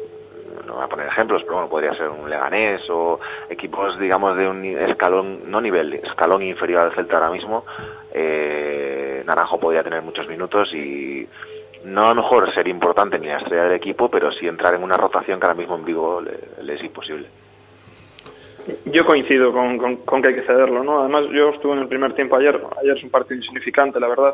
no voy a poner ejemplos, pero bueno, podría ser un Leganés o equipos, digamos, de un escalón, no nivel, escalón inferior al Celta ahora mismo. Eh, Naranjo podría tener muchos minutos y no a lo mejor ser importante ni la estrella del equipo, pero sí entrar en una rotación que ahora mismo en Vigo le, es imposible. Yo coincido con, con- que hay que cederlo, ¿no? Además, yo estuve en el primer tiempo ayer, ayer es un partido insignificante, la verdad,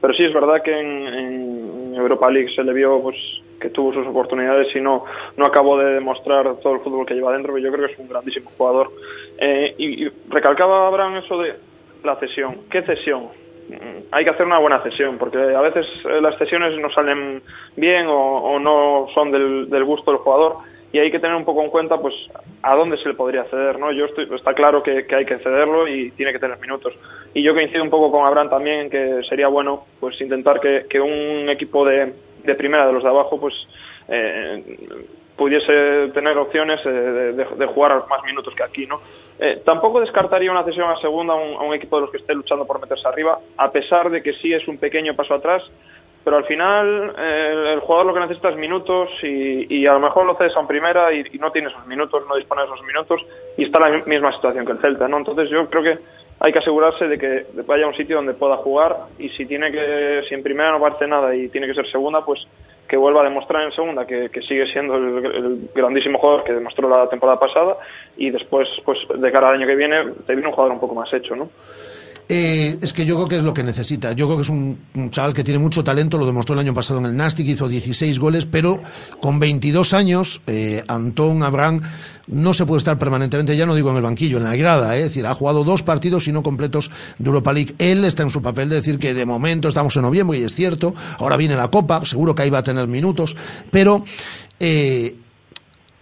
pero sí es verdad que en, en Europa League se le vio pues que tuvo sus oportunidades y no, no acabó de demostrar todo el fútbol que lleva dentro, pero yo creo que es un grandísimo jugador. Eh, y, y recalcaba Abraham eso de la cesión. ¿Qué cesión? Mm, Hay que hacer una buena cesión, porque a veces eh, las cesiones no salen bien o, no son del, del gusto del jugador y hay que tener un poco en cuenta pues a dónde se le podría ceder, ¿no? Yo estoy, está claro que, hay que cederlo y tiene que tener minutos. Y yo coincido un poco con Abraham también en que sería bueno pues intentar que, que un equipo de, de primera de los de abajo pues eh, pudiese tener opciones eh, de, de- de jugar más minutos que aquí, ¿no? Eh, tampoco descartaría una cesión a segunda a un, equipo de los que esté luchando por meterse arriba, a pesar de que sí es un pequeño paso atrás, pero al final eh, el, jugador lo que necesita es minutos y, a lo mejor lo cedes a un primera y, no tiene esos minutos, no dispone de esos minutos y está la misma situación que el Celta, ¿no? Entonces yo creo que hay que asegurarse de que vaya a un sitio donde pueda jugar y si tiene que, si en primera no parece nada y tiene que ser segunda, pues que vuelva a demostrar en segunda que, que sigue siendo el, el grandísimo jugador que demostró la temporada pasada y después, pues de cara al año que viene, te viene un jugador un poco más hecho, ¿no? Eh, es que yo creo que es lo que necesita. Yo creo que es un, chaval que tiene mucho talento, lo demostró el año pasado en el Nastic, hizo 16 goles, pero con 22 años, eh, Antón Abraham no se puede estar permanentemente, ya no digo en el banquillo, en la grada, eh, es decir, ha jugado dos partidos y no completos de Europa League. Él está en su papel de decir que de momento estamos en noviembre y es cierto, ahora viene la Copa, seguro que ahí va a tener minutos, pero eh,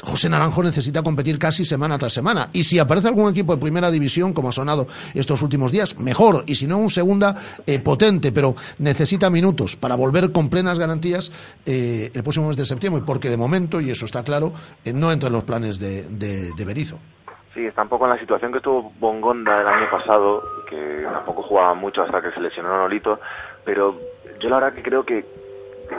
José Naranjo necesita competir casi semana tras semana. Y si aparece algún equipo de primera división, como ha sonado estos últimos días, mejor. Y si no, un segunda eh, potente, pero necesita minutos para volver con plenas garantías eh, el próximo mes de septiembre. Porque de momento, y eso está claro, eh, no entra en los planes de, de, Berizzo. Sí, está un poco en la situación que tuvo Bongonda el año pasado, que tampoco jugaba mucho hasta que se lesionó Nolito, pero yo la verdad que creo que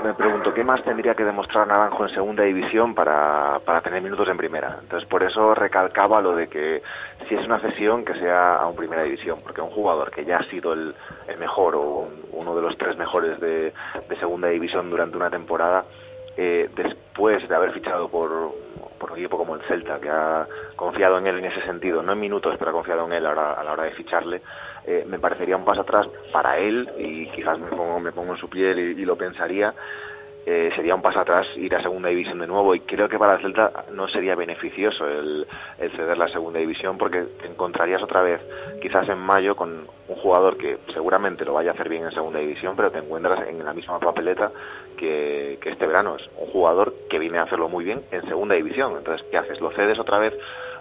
me pregunto qué más tendría que demostrar Naranjo en segunda división para, para tener minutos en primera. Entonces por eso recalcaba lo de que si es una cesión que sea a un primera división, porque un jugador que ya ha sido el, mejor o un- uno de los tres mejores de, segunda división durante una temporada, eh, después de haber fichado por, por un equipo como el Celta, que ha confiado en él en ese sentido, no en minutos, pero ha confiado en él a a la hora de ficharle, eh, me parecería un paso atrás para él, y quizás me pongo, me pongo en su piel y, lo pensaría, eh, sería un paso atrás ir a segunda división de nuevo. Y creo que para el Celta no sería beneficioso el, ceder la segunda división porque te encontrarías otra vez quizás en mayo con un jugador que seguramente lo vaya a hacer bien en segunda división pero te encuentras en la misma papeleta que este verano. Es un jugador que viene a hacerlo muy bien en segunda división. Entonces ¿qué haces? ¿lo cedes otra vez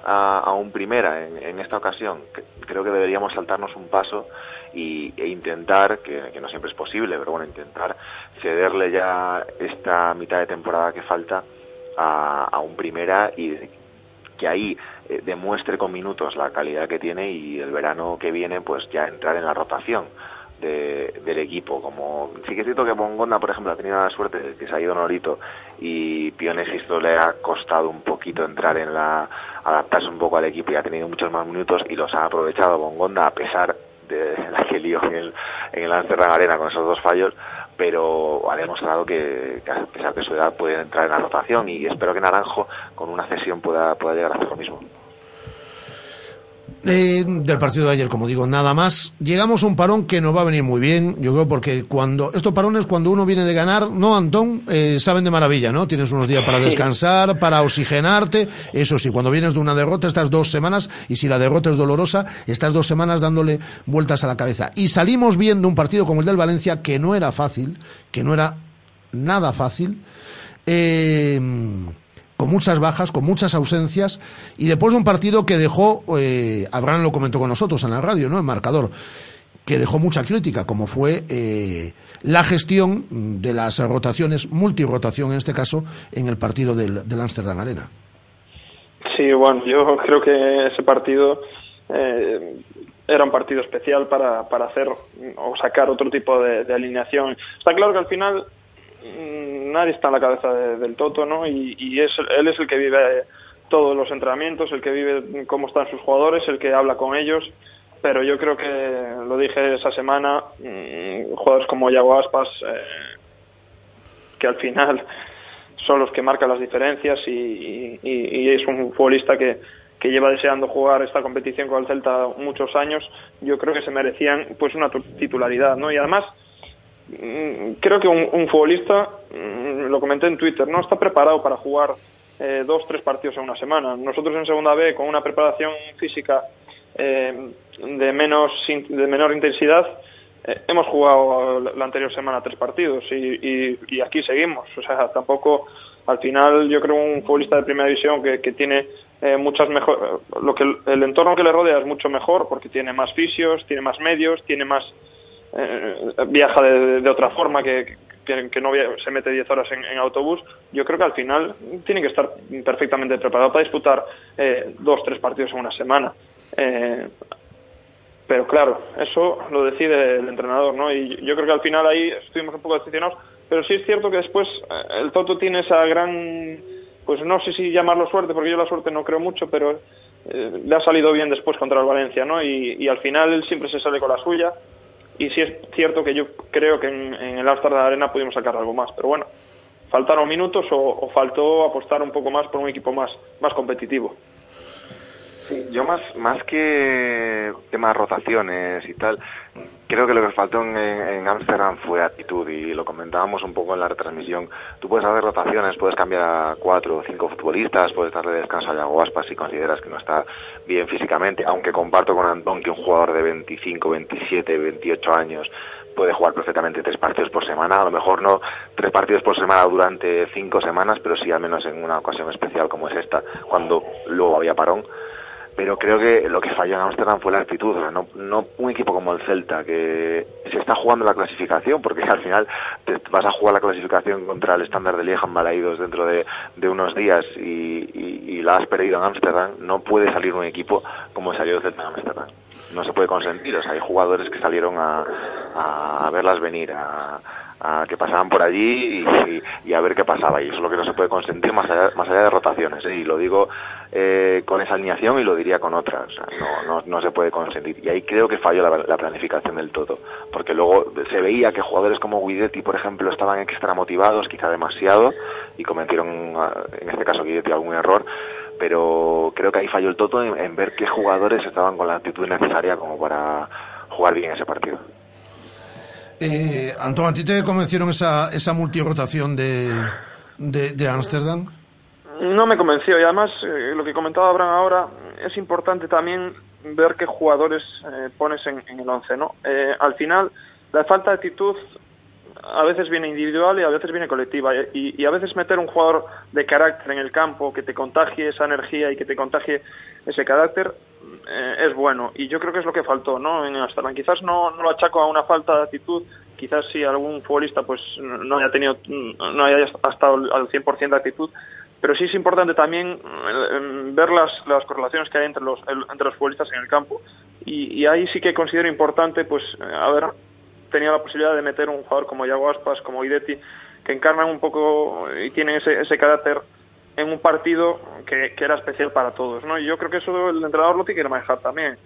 a, a un primera en, esta ocasión? Creo que deberíamos saltarnos un paso y, e intentar, que, no siempre es posible, pero bueno, intentar cederle ya esta mitad de temporada que falta a, a un primera y que ahí eh, demuestre con minutos la calidad que tiene y el verano que viene pues ya entrar en la rotación de- del equipo como sí que es cierto que Bongonda por ejemplo ha tenido la suerte de que se ha ido Norito y Piones esto le ha costado un poquito entrar en la adaptarse un poco al equipo y ha tenido muchos más minutos y los ha aprovechado Bongonda a pesar de la que lió en el, en el Arena con esos dos fallos pero ha demostrado que, que a pesar de su edad puede entrar en la rotación y espero que Naranjo con una cesión pueda, pueda llegar a hacer lo mismo. Eh, del partido de ayer, como digo, nada más. Llegamos a un parón que nos va a venir muy bien, yo creo, porque cuando estos parones, cuando uno viene de ganar, no, Antón, eh, saben de maravilla, ¿no? Tienes unos días para descansar, para oxigenarte. Eso sí, cuando vienes de una derrota, estás dos semanas, y si la derrota es dolorosa, estás dos semanas dándole vueltas a la cabeza. Y salimos viendo un partido como el del Valencia, que no era fácil, que no era nada fácil. Eh, con muchas bajas, con muchas ausencias, y después de un partido que dejó, eh, Abraham lo comentó con nosotros en la radio, ¿no? En marcador, que dejó mucha crítica, como fue eh, la gestión de las rotaciones, multirotación en este caso, en el partido del, del Amsterdam Arena. Sí, bueno, yo creo que ese partido eh, era un partido especial para, para hacer o sacar otro tipo de, alineación. Está claro que al final nadie está en la cabeza de- del Toto, ¿no? Y, y es, él es el que vive todos los entrenamientos, el que vive cómo están sus jugadores, el que habla con ellos. Pero yo creo que, lo dije esa semana, mm, jugadores como Yago Aspas, eh, que al final son los que marcan las diferencias y, es un futbolista que, que lleva deseando jugar esta competición con el Celta muchos años, yo creo que se merecían pues una tu- titularidad, ¿no? Y además mm, creo que un, futbolista, mm, lo comenté en Twitter, no está preparado para jugar eh, dos, tres partidos en una semana. Nosotros en segunda B, con una preparación física eh, de menos de menor intensidad, eh, hemos jugado la- anterior semana tres partidos y aquí seguimos. O sea, tampoco al final yo creo un futbolista de primera división que, que tiene eh, muchas mejor lo que el entorno que le rodea es mucho mejor porque tiene más fisios, tiene más medios, tiene más eh, viaja de, otra forma que, que, no se mete 10 horas en, autobús, yo creo que al final tiene que estar perfectamente preparado para disputar eh, dos, tres partidos en una semana. Eh, pero claro, eso lo decide el entrenador, ¿no? Y yo creo que al final ahí estuvimos un poco decepcionados, pero sí es cierto que después eh, el Toto tiene esa gran, pues no sé si llamarlo suerte, porque yo la suerte no creo mucho, pero le ha salido bien después contra el Valencia, ¿no? Y, y al final él siempre se sale con la suya. Y sí es cierto que yo creo que en, el Amsterdam Arena pudimos sacar algo más, pero bueno, faltaron minutos o, o faltó apostar un poco más por un equipo más, más competitivo. Sí, yo más, más que temas rotaciones y tal, creo que lo que faltó en Ámsterdam fue actitud y lo comentábamos un poco en la retransmisión. Tú puedes hacer rotaciones, puedes cambiar a cuatro o cinco futbolistas, puedes darle descanso a Yago Aspas si consideras que no está bien físicamente, aunque comparto con Antón que un jugador de 25, 27, 28 años puede jugar perfectamente tres partidos por semana, a lo mejor no tres partidos por semana durante cinco semanas, pero sí al menos en una ocasión especial como es esta, cuando luego había parón pero creo que lo que falló en Amsterdam fue la actitud, o sea, no, no un equipo como el Celta que se está jugando la clasificación, porque al final te vas a jugar la clasificación contra el estándar de Lieja en Balaídos dentro de, unos días y, y- y la has perdido en Amsterdam, no puede salir un equipo como salió el Celta en Amsterdam. No se puede consentir, o sea, hay jugadores que salieron a, a, verlas venir, a, a que pasaban por allí y, y- a ver qué pasaba. Y eso que no se puede consentir más allá, más allá de rotaciones. ¿eh? Y lo digo eh, con esa alineación y lo diría con otras. O sea, no, no, no se puede consentir. Y ahí creo que falló la, la planificación del todo. Porque luego se veía que jugadores como Guidetti, por ejemplo, estaban extra motivados, quizá demasiado, y cometieron, ah, en este caso Guidetti, algún error. Pero creo que ahí falló el Toto en, en ver qué jugadores estaban con la actitud necesaria como para jugar bien ese partido. Eh, Antón, ¿a ti te convencieron esa, esa multirotación de, de, de Ámsterdam? No me convenció y además eh, lo que comentaba Abraham ahora es importante también ver qué jugadores eh, pones en, en el once, ¿no? Eh, al final la falta de actitud a veces viene individual y a veces viene colectiva. Y, y a veces meter un jugador de carácter en el campo que te contagie esa energía y que te contagie ese carácter eh, es bueno. Y yo creo que es lo que faltó, ¿no? En Amsterdam. Quizás no, no lo achaco a una falta de actitud. Quizás si algún futbolista pues no haya tenido no haya estado al 100% de actitud. Pero sí es importante también eh, ver las, las correlaciones que hay entre los, entre los futbolistas en el campo. Y, y ahí sí que considero importante pues eh, haber tenido la posibilidad de meter un jugador como Yago Aspas, como Idetti, que encarnan un poco y tienen ese, carácter en un partido que, era especial para todos. ¿no? Y yo creo que eso el entrenador lo tiene que manejar también.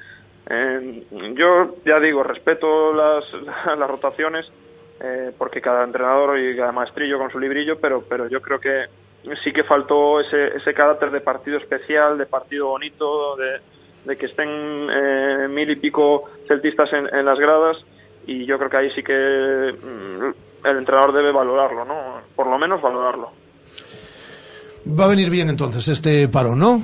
Eh, yo ya digo, respeto las, rotaciones, eh, porque cada entrenador y cada maestrillo con su librillo, pero, pero yo creo que sí que faltó ese, carácter de partido especial, de partido bonito, de, que estén eh, mil y pico celtistas en las gradas y yo creo que ahí sí que mm, el entrenador debe valorarlo, ¿no? Por lo menos valorarlo. Va a venir bien entonces este paro, ¿no?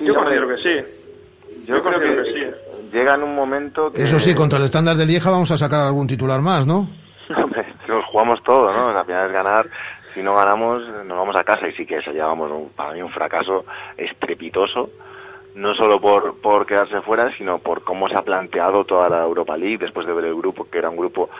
yo considero que sí. Yo, creo que, que sí. llega en un momento que... Eso sí, contra el estándar de Lieja vamos a sacar algún titular más, ¿no? Hombre, nos jugamos todo, ¿no? La final es ganar. Si no ganamos, nos vamos a casa. Y sí que sería, vamos, un- para mí un fracaso estrepitoso. No solo por, por quedarse fuera, sino por cómo se ha planteado toda la Europa League después de ver el grupo, que era un grupo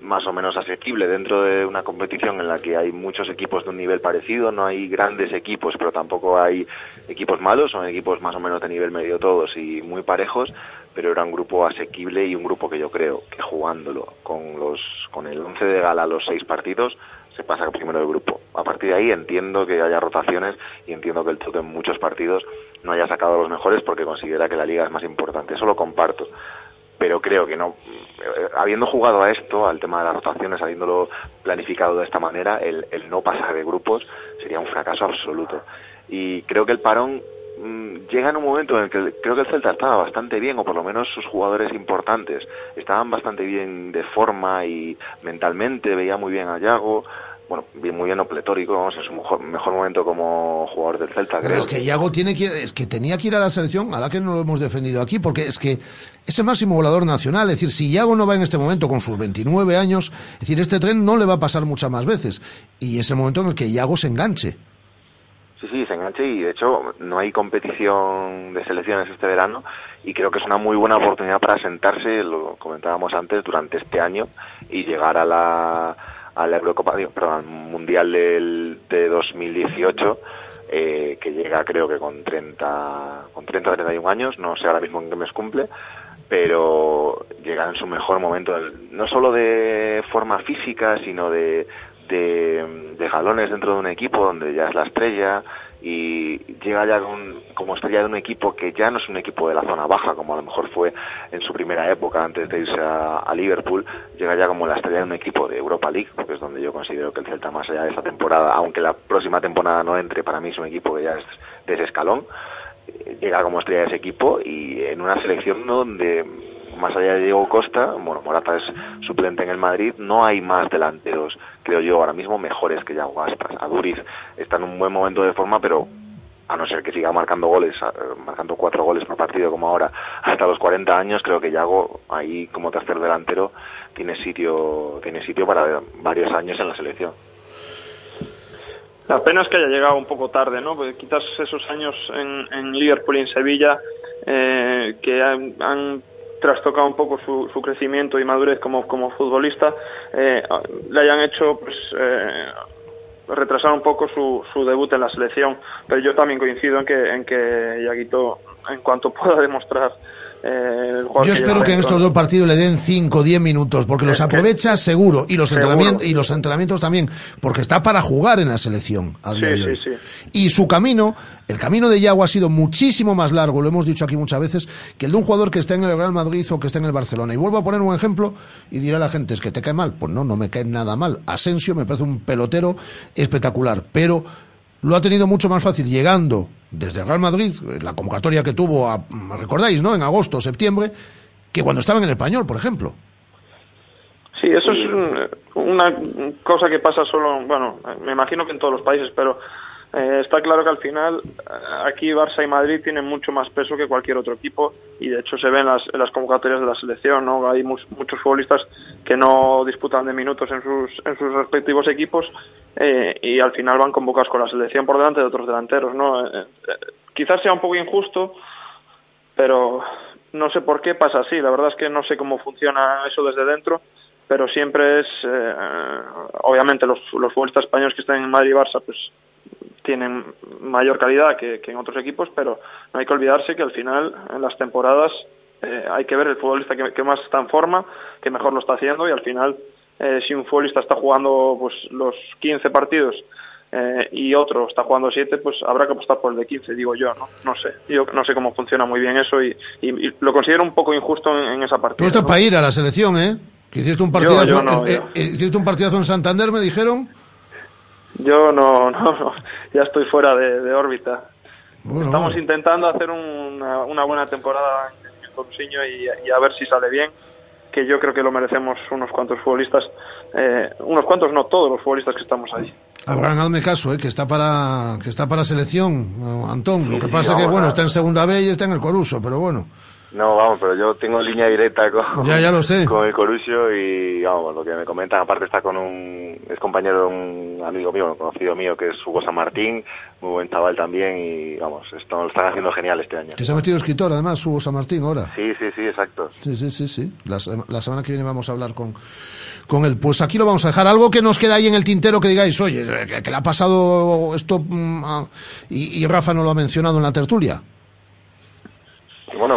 más o menos asequible dentro de una competición en la que hay muchos equipos de un nivel parecido, no hay grandes equipos, pero tampoco hay equipos malos, son equipos más o menos de nivel medio todos y muy parejos, pero era un grupo asequible y un grupo que yo creo que jugándolo con los con el 11 de gala los seis partidos se pasa primero del grupo. A partir de ahí entiendo que haya rotaciones y entiendo que el Toto en muchos partidos no haya sacado los mejores porque considera que la liga es más importante. Eso lo comparto pero creo que no. eh, Habiendo jugado a esto, al tema de las rotaciones, habiéndolo planificado de esta manera, el, el no pasar de grupos sería un fracaso absoluto. Y creo que el parón mm, llega en un momento en el que creo que el Celta estaba bastante bien, o por lo menos sus jugadores importantes estaban bastante bien de forma y mentalmente, veía muy bien a Yago, bueno, bien muy bien o pletórico, vamos, en su mejor, mejor momento como jugador del Celta, Pero creo. es que Iago tiene que es que tenía que ir a la selección, a la que no lo hemos defendido aquí, porque es que es el máximo volador nacional. Es decir, si Iago no va en este momento con sus 29 años, es decir, este tren no le va a pasar muchas más veces. Y es el momento en el que Iago se enganche. Sí, sí, se enganche y de hecho no hay competición de selecciones este verano y creo que es una muy buena oportunidad para sentarse, lo comentábamos antes, durante este año y llegar a la, a Eurocopa, perdón, al Mundial del, de 2018 eh, que llega creo que con 30, con 30 o 31 años, no sé ahora mismo en qué mes cumple, pero llega en su mejor momento, no solo de forma física, sino de, de, de galones dentro de un equipo donde ya es la estrella y llega ya con- como estrella de un equipo que ya no es un equipo de la zona baja como a lo mejor fue en su primera época antes de irse a, a Liverpool llega ya como la estrella de un equipo de Europa League porque es donde yo considero que el Celta más allá de esta temporada aunque la próxima temporada no entre para mí es un equipo que ya es de ese escalón eh, llega como estrella de ese equipo y en una selección donde más allá de Diego Costa, bueno, Morata es suplente en el Madrid, no hay más delanteros, creo yo, ahora mismo mejores que Yago Aspas. Aduriz está en un buen momento de forma, pero a no ser que siga marcando goles, eh, marcando cuatro goles por partido como ahora, hasta los 40 años, creo que Yago ahí como tercer delantero tiene sitio, tiene sitio para varios años en la selección. La que haya llegado un poco tarde, ¿no? Porque quizás esos años en, Liverpool y en Sevilla eh, que han trastocado un poco su, crecimiento y madurez como, como futbolista, eh, le hayan hecho pues, eh, retrasar un poco su, su debut en la selección. Pero yo también coincido en que, en que Yaguito, en cuanto pueda demostrar eh, el Yo espero que en estos dos partidos le den 5 o 10 minutos, porque los aprovecha seguro, y los, Seguro. entrenamientos, y los entrenamientos también, porque está para jugar en la selección a día Sí, de hoy. sí, sí. Y su camino, el camino de Yago ha sido muchísimo más largo, lo hemos dicho aquí muchas veces, que el de un jugador que está en el Real Madrid o que está en el Barcelona. Y vuelvo a poner un ejemplo y dirá la gente, ¿es que te cae mal? Pues no, no me cae nada mal. Asensio me parece un pelotero espectacular, pero lo ha tenido mucho más fácil llegando desde Real Madrid, la convocatoria que tuvo, a, recordáis, ¿no? En agosto, septiembre, que cuando estaba en el español, por ejemplo. Sí, eso es un- una cosa que pasa solo, bueno, me imagino que en todos los países, pero eh, está claro que al final eh, aquí Barça y Madrid tienen mucho más peso que cualquier otro equipo y de hecho se ven las, convocatorias de la selección, ¿no? Hay muchos futbolistas que no disputan de minutos en sus, en sus respectivos equipos eh, y al final van convocados con la selección por delante de otros delanteros, ¿no? Quizás sea un poco injusto, pero no sé por qué pasa así. La verdad es que no sé cómo funciona eso desde dentro, pero siempre es, obviamente los, los futbolistas españoles que están en Madrid y Barça, pues tienen mayor calidad que, que en otros equipos, pero no hay que olvidarse que al final en las temporadas eh, hay que ver el futbolista que, que más está en forma, que mejor lo está haciendo y al final eh, si un futbolista está jugando pues los 15 partidos eh, y otro está jugando 7, pues habrá que apostar por el de 15, digo yo, ¿no? No sé. Yo no sé cómo funciona muy bien eso y, y- y lo considero un poco injusto en, en esa Tú partida. estás ¿no? para ir a la selección, ¿eh? Que hiciste un partidazo, yo no, yo. eh, hiciste un partidazo en Santander, me dijeron. Yo no, no, no, ya estoy fuera de, de órbita. Bueno, Estamos bueno. intentando hacer una, una buena temporada en el Corusiño y, y a ver si sale bien, que yo creo que lo merecemos unos cuantos futbolistas, eh, unos cuantos no, todos los futbolistas que estamos ahí. Abraham, hazme caso, ¿eh? que está para que está para selección, eh, Antón. Lo Sí, que sí, pasa es que, bueno, está en segunda B y está en el Coruso, pero bueno. No, vamos, pero yo tengo línea directa con, Ya, ya lo sé. con el Corusio y, vamos, lo que me comentan, aparte está con un, es compañero de un amigo mío, un conocido mío, que es Hugo San Martín, muy buen chaval también y, vamos, esto lo están haciendo genial este año. Que se ha metido escritor, además, Hugo San Martín, ahora. Sí, sí, sí, exacto. Sí, sí, sí, sí. La, sema- la semana que viene vamos a hablar con, con él. Pues aquí lo vamos a dejar. Algo que nos queda ahí en el tintero que digáis, oye, que, que le ha pasado esto mm, y Rafa no lo ha mencionado en la tertulia.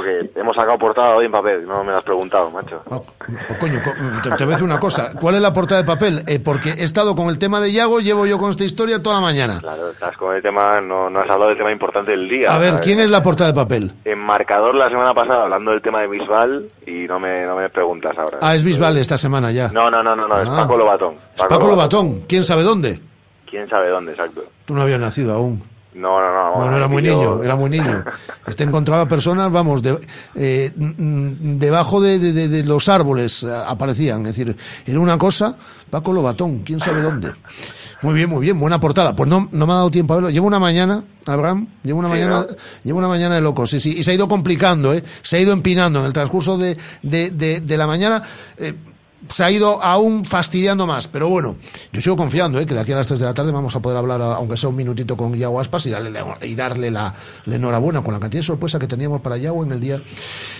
Que hemos sacado portada hoy en papel, no me lo has preguntado, macho. Pues coño, co- te, te voy a decir una cosa. ¿Cuál es la portada de papel? Eh, porque he estado con el tema de Yago, llevo yo con esta historia toda la mañana. Claro, estás con el tema, no, no has hablado del tema importante del día. A ver, ¿sabes? ¿quién es la portada de papel? En marcador la semana pasada hablando del tema de Bisbal y no me, no me preguntas ahora. Ah, es Bisbal esta semana ya. No, no, no, no, no, es Ah. Paco Lobatón. Es Paco Lobatón. ¿Quién sabe dónde? ¿Quién sabe dónde, exacto? Tú no habías nacido aún. No, no, no. Bueno, era muy niño, era muy niño. Este encontraba personas, vamos, de- eh, mm, debajo de, de- de- de los árboles eh, aparecían. Es decir, era una cosa, Paco Lobatón, quién sabe dónde. Muy bien, muy bien, buena portada. Pues no, no me ha dado tiempo a verlo. Llevo una mañana, Abraham, llevo una Sí, mañana, ¿no? llevo una mañana de locos, sí, sí. Y se ha ido complicando, ¿eh? Se ha ido empinando en el transcurso de, de, de, de la mañana. eh, se ha ido aún fastidiando más, pero bueno, yo sigo confiando, ¿eh? que de aquí a las 3 de la tarde vamos a poder hablar, aunque sea un minutito, con Yago Aspas y darle, la- y darle la, la enhorabuena con la cantidad de sorpresa que teníamos para Yago en el día,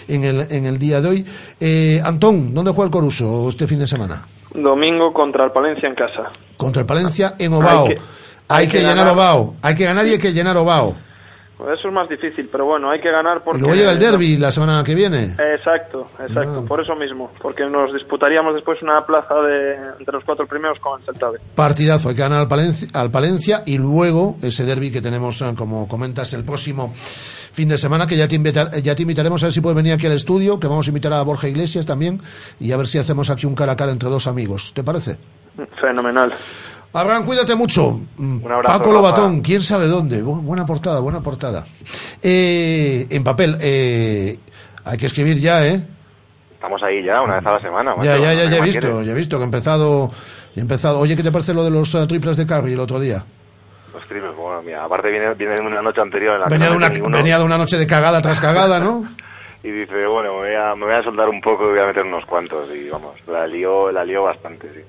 en el, en el día de hoy. Eh, Antón, ¿dónde juega el Coruso este fin de semana? Domingo contra el Palencia en casa. Contra el Palencia en Ovao. Hay que, hay que llenar ganar. Ovao. Hay que ganar y hay que llenar Ovao. Pues eso es más difícil, pero bueno, hay que ganar Y porque... luego llega el derby la semana que viene. Exacto, exacto, por eso mismo, porque nos disputaríamos después una plaza de entre los cuatro primeros con el Celta B. Partidazo, hay que ganar al Palencia, al Palencia y luego ese derby que tenemos, eh, como comentas, el próximo fin de semana, que ya te, invitar- ya te invitaremos a ver si puedes venir aquí al estudio, que vamos a invitar a Borja Iglesias también, y a ver si hacemos aquí un cara a cara entre dos amigos. ¿Te parece? Fenomenal. Abraham, cuídate mucho. Un abrazo, Paco. Lobatón, quién sabe dónde. Bu- buena portada, buena portada. Eh, en papel, eh, hay que escribir ya, ¿eh? Estamos ahí ya, una vez a la semana. Ya, ya, ya, ¿qué ya he visto, quieres? ya he visto que he empezado, he empezado. Oye, ¿qué te parece lo de los eh, triples de Carry el otro día? Los triples, bueno, mira, aparte viene, viene de una noche anterior en la que Venía no de, una, ninguno, venía de una noche de cagada tras cagada, ¿no? y dice, bueno, me voy, a, me voy a soltar un poco y voy a meter unos cuantos. Y vamos, la lió, la lió bastante, sí.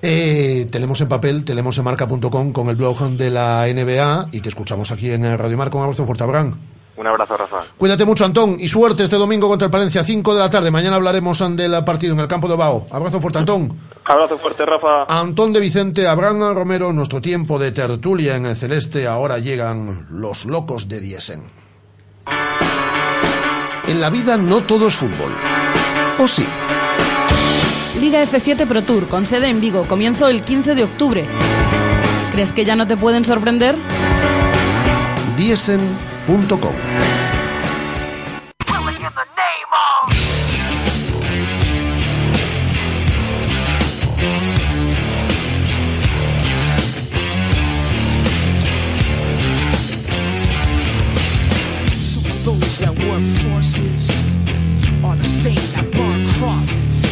Eh, tenemos en papel, tenemos en marca.com con el blog de la NBA y te escuchamos aquí en eh, Radio Marca. Un abrazo fuerte, Abraham. Un abrazo, Rafa. Cuídate mucho, Antón, y suerte este domingo contra el Palencia, 5 de la tarde. Mañana hablaremos del partido en el campo de Bao. Abrazo fuerte, Antón. Abrazo fuerte, Rafa. Antón de Vicente, Abraham Romero, nuestro tiempo de tertulia en el celeste. Ahora llegan los locos de Diesen. En la vida no todo es fútbol. ¿O sí? Liga F7 Pro Tour, con sede en Vigo, comienzo el 15 de octubre. ¿Crees que ya no te pueden sorprender? Diesen.com Some of those that work forces are the same that burn crosses.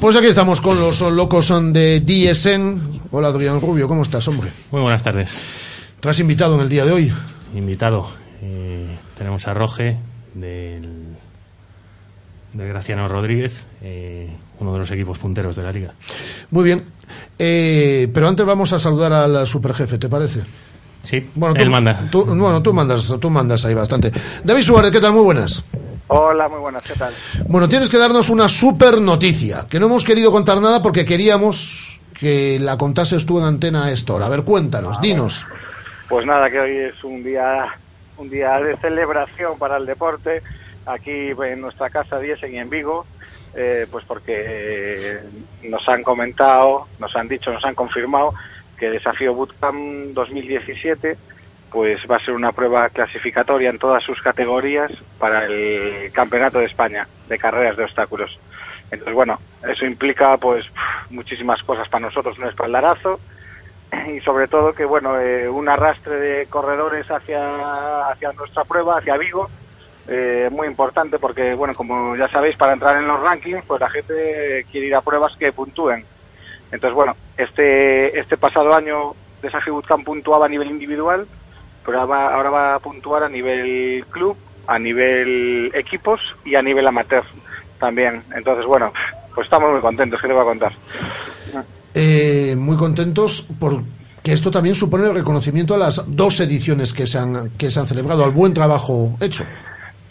Pues aquí estamos con los locos de Diesen. Hola Adrián Rubio, ¿cómo estás, hombre? Muy buenas tardes. ¿Te has invitado en el día de hoy? Invitado. eh, tenemos a Roge del, del Graciano Rodríguez, eh, uno de los equipos punteros de la liga. Muy bien. Eh, pero antes vamos a saludar al superjefe, ¿te parece? Sí, Bueno, tú, él manda. tú- bueno, tú mandas, tú mandas ahí bastante. David Suárez, ¿qué tal? Muy buenas. Hola, muy buenas, ¿qué tal? Bueno, tienes que darnos una super noticia, que no hemos querido contar nada porque queríamos que la contases tú en antena a esta hora. A ver, cuéntanos, dinos. Pues nada, que hoy es un día un día de celebración para el deporte aquí en nuestra casa Diesen y en Vigo, eh, pues porque nos han comentado, nos han dicho, nos han confirmado que Desafío Bootcamp 2017 pues va a ser una prueba clasificatoria en todas sus categorías para el Campeonato de España de carreras de obstáculos. Entonces, bueno, eso implica pues muchísimas cosas para nosotros, un espaldarazo y sobre todo que bueno eh, un arrastre de corredores hacia hacia nuestra prueba hacia Vigo eh, muy importante porque bueno como ya sabéis para entrar en los rankings pues la gente quiere ir a pruebas que puntúen entonces bueno este este pasado año Bootcamp puntuaba a nivel individual pero ahora va, ahora va a puntuar a nivel club a nivel equipos y a nivel amateur también entonces bueno pues estamos muy contentos qué te voy a contar Eh, muy contentos porque esto también supone el reconocimiento a las dos ediciones que se han, que se han celebrado, al buen trabajo hecho.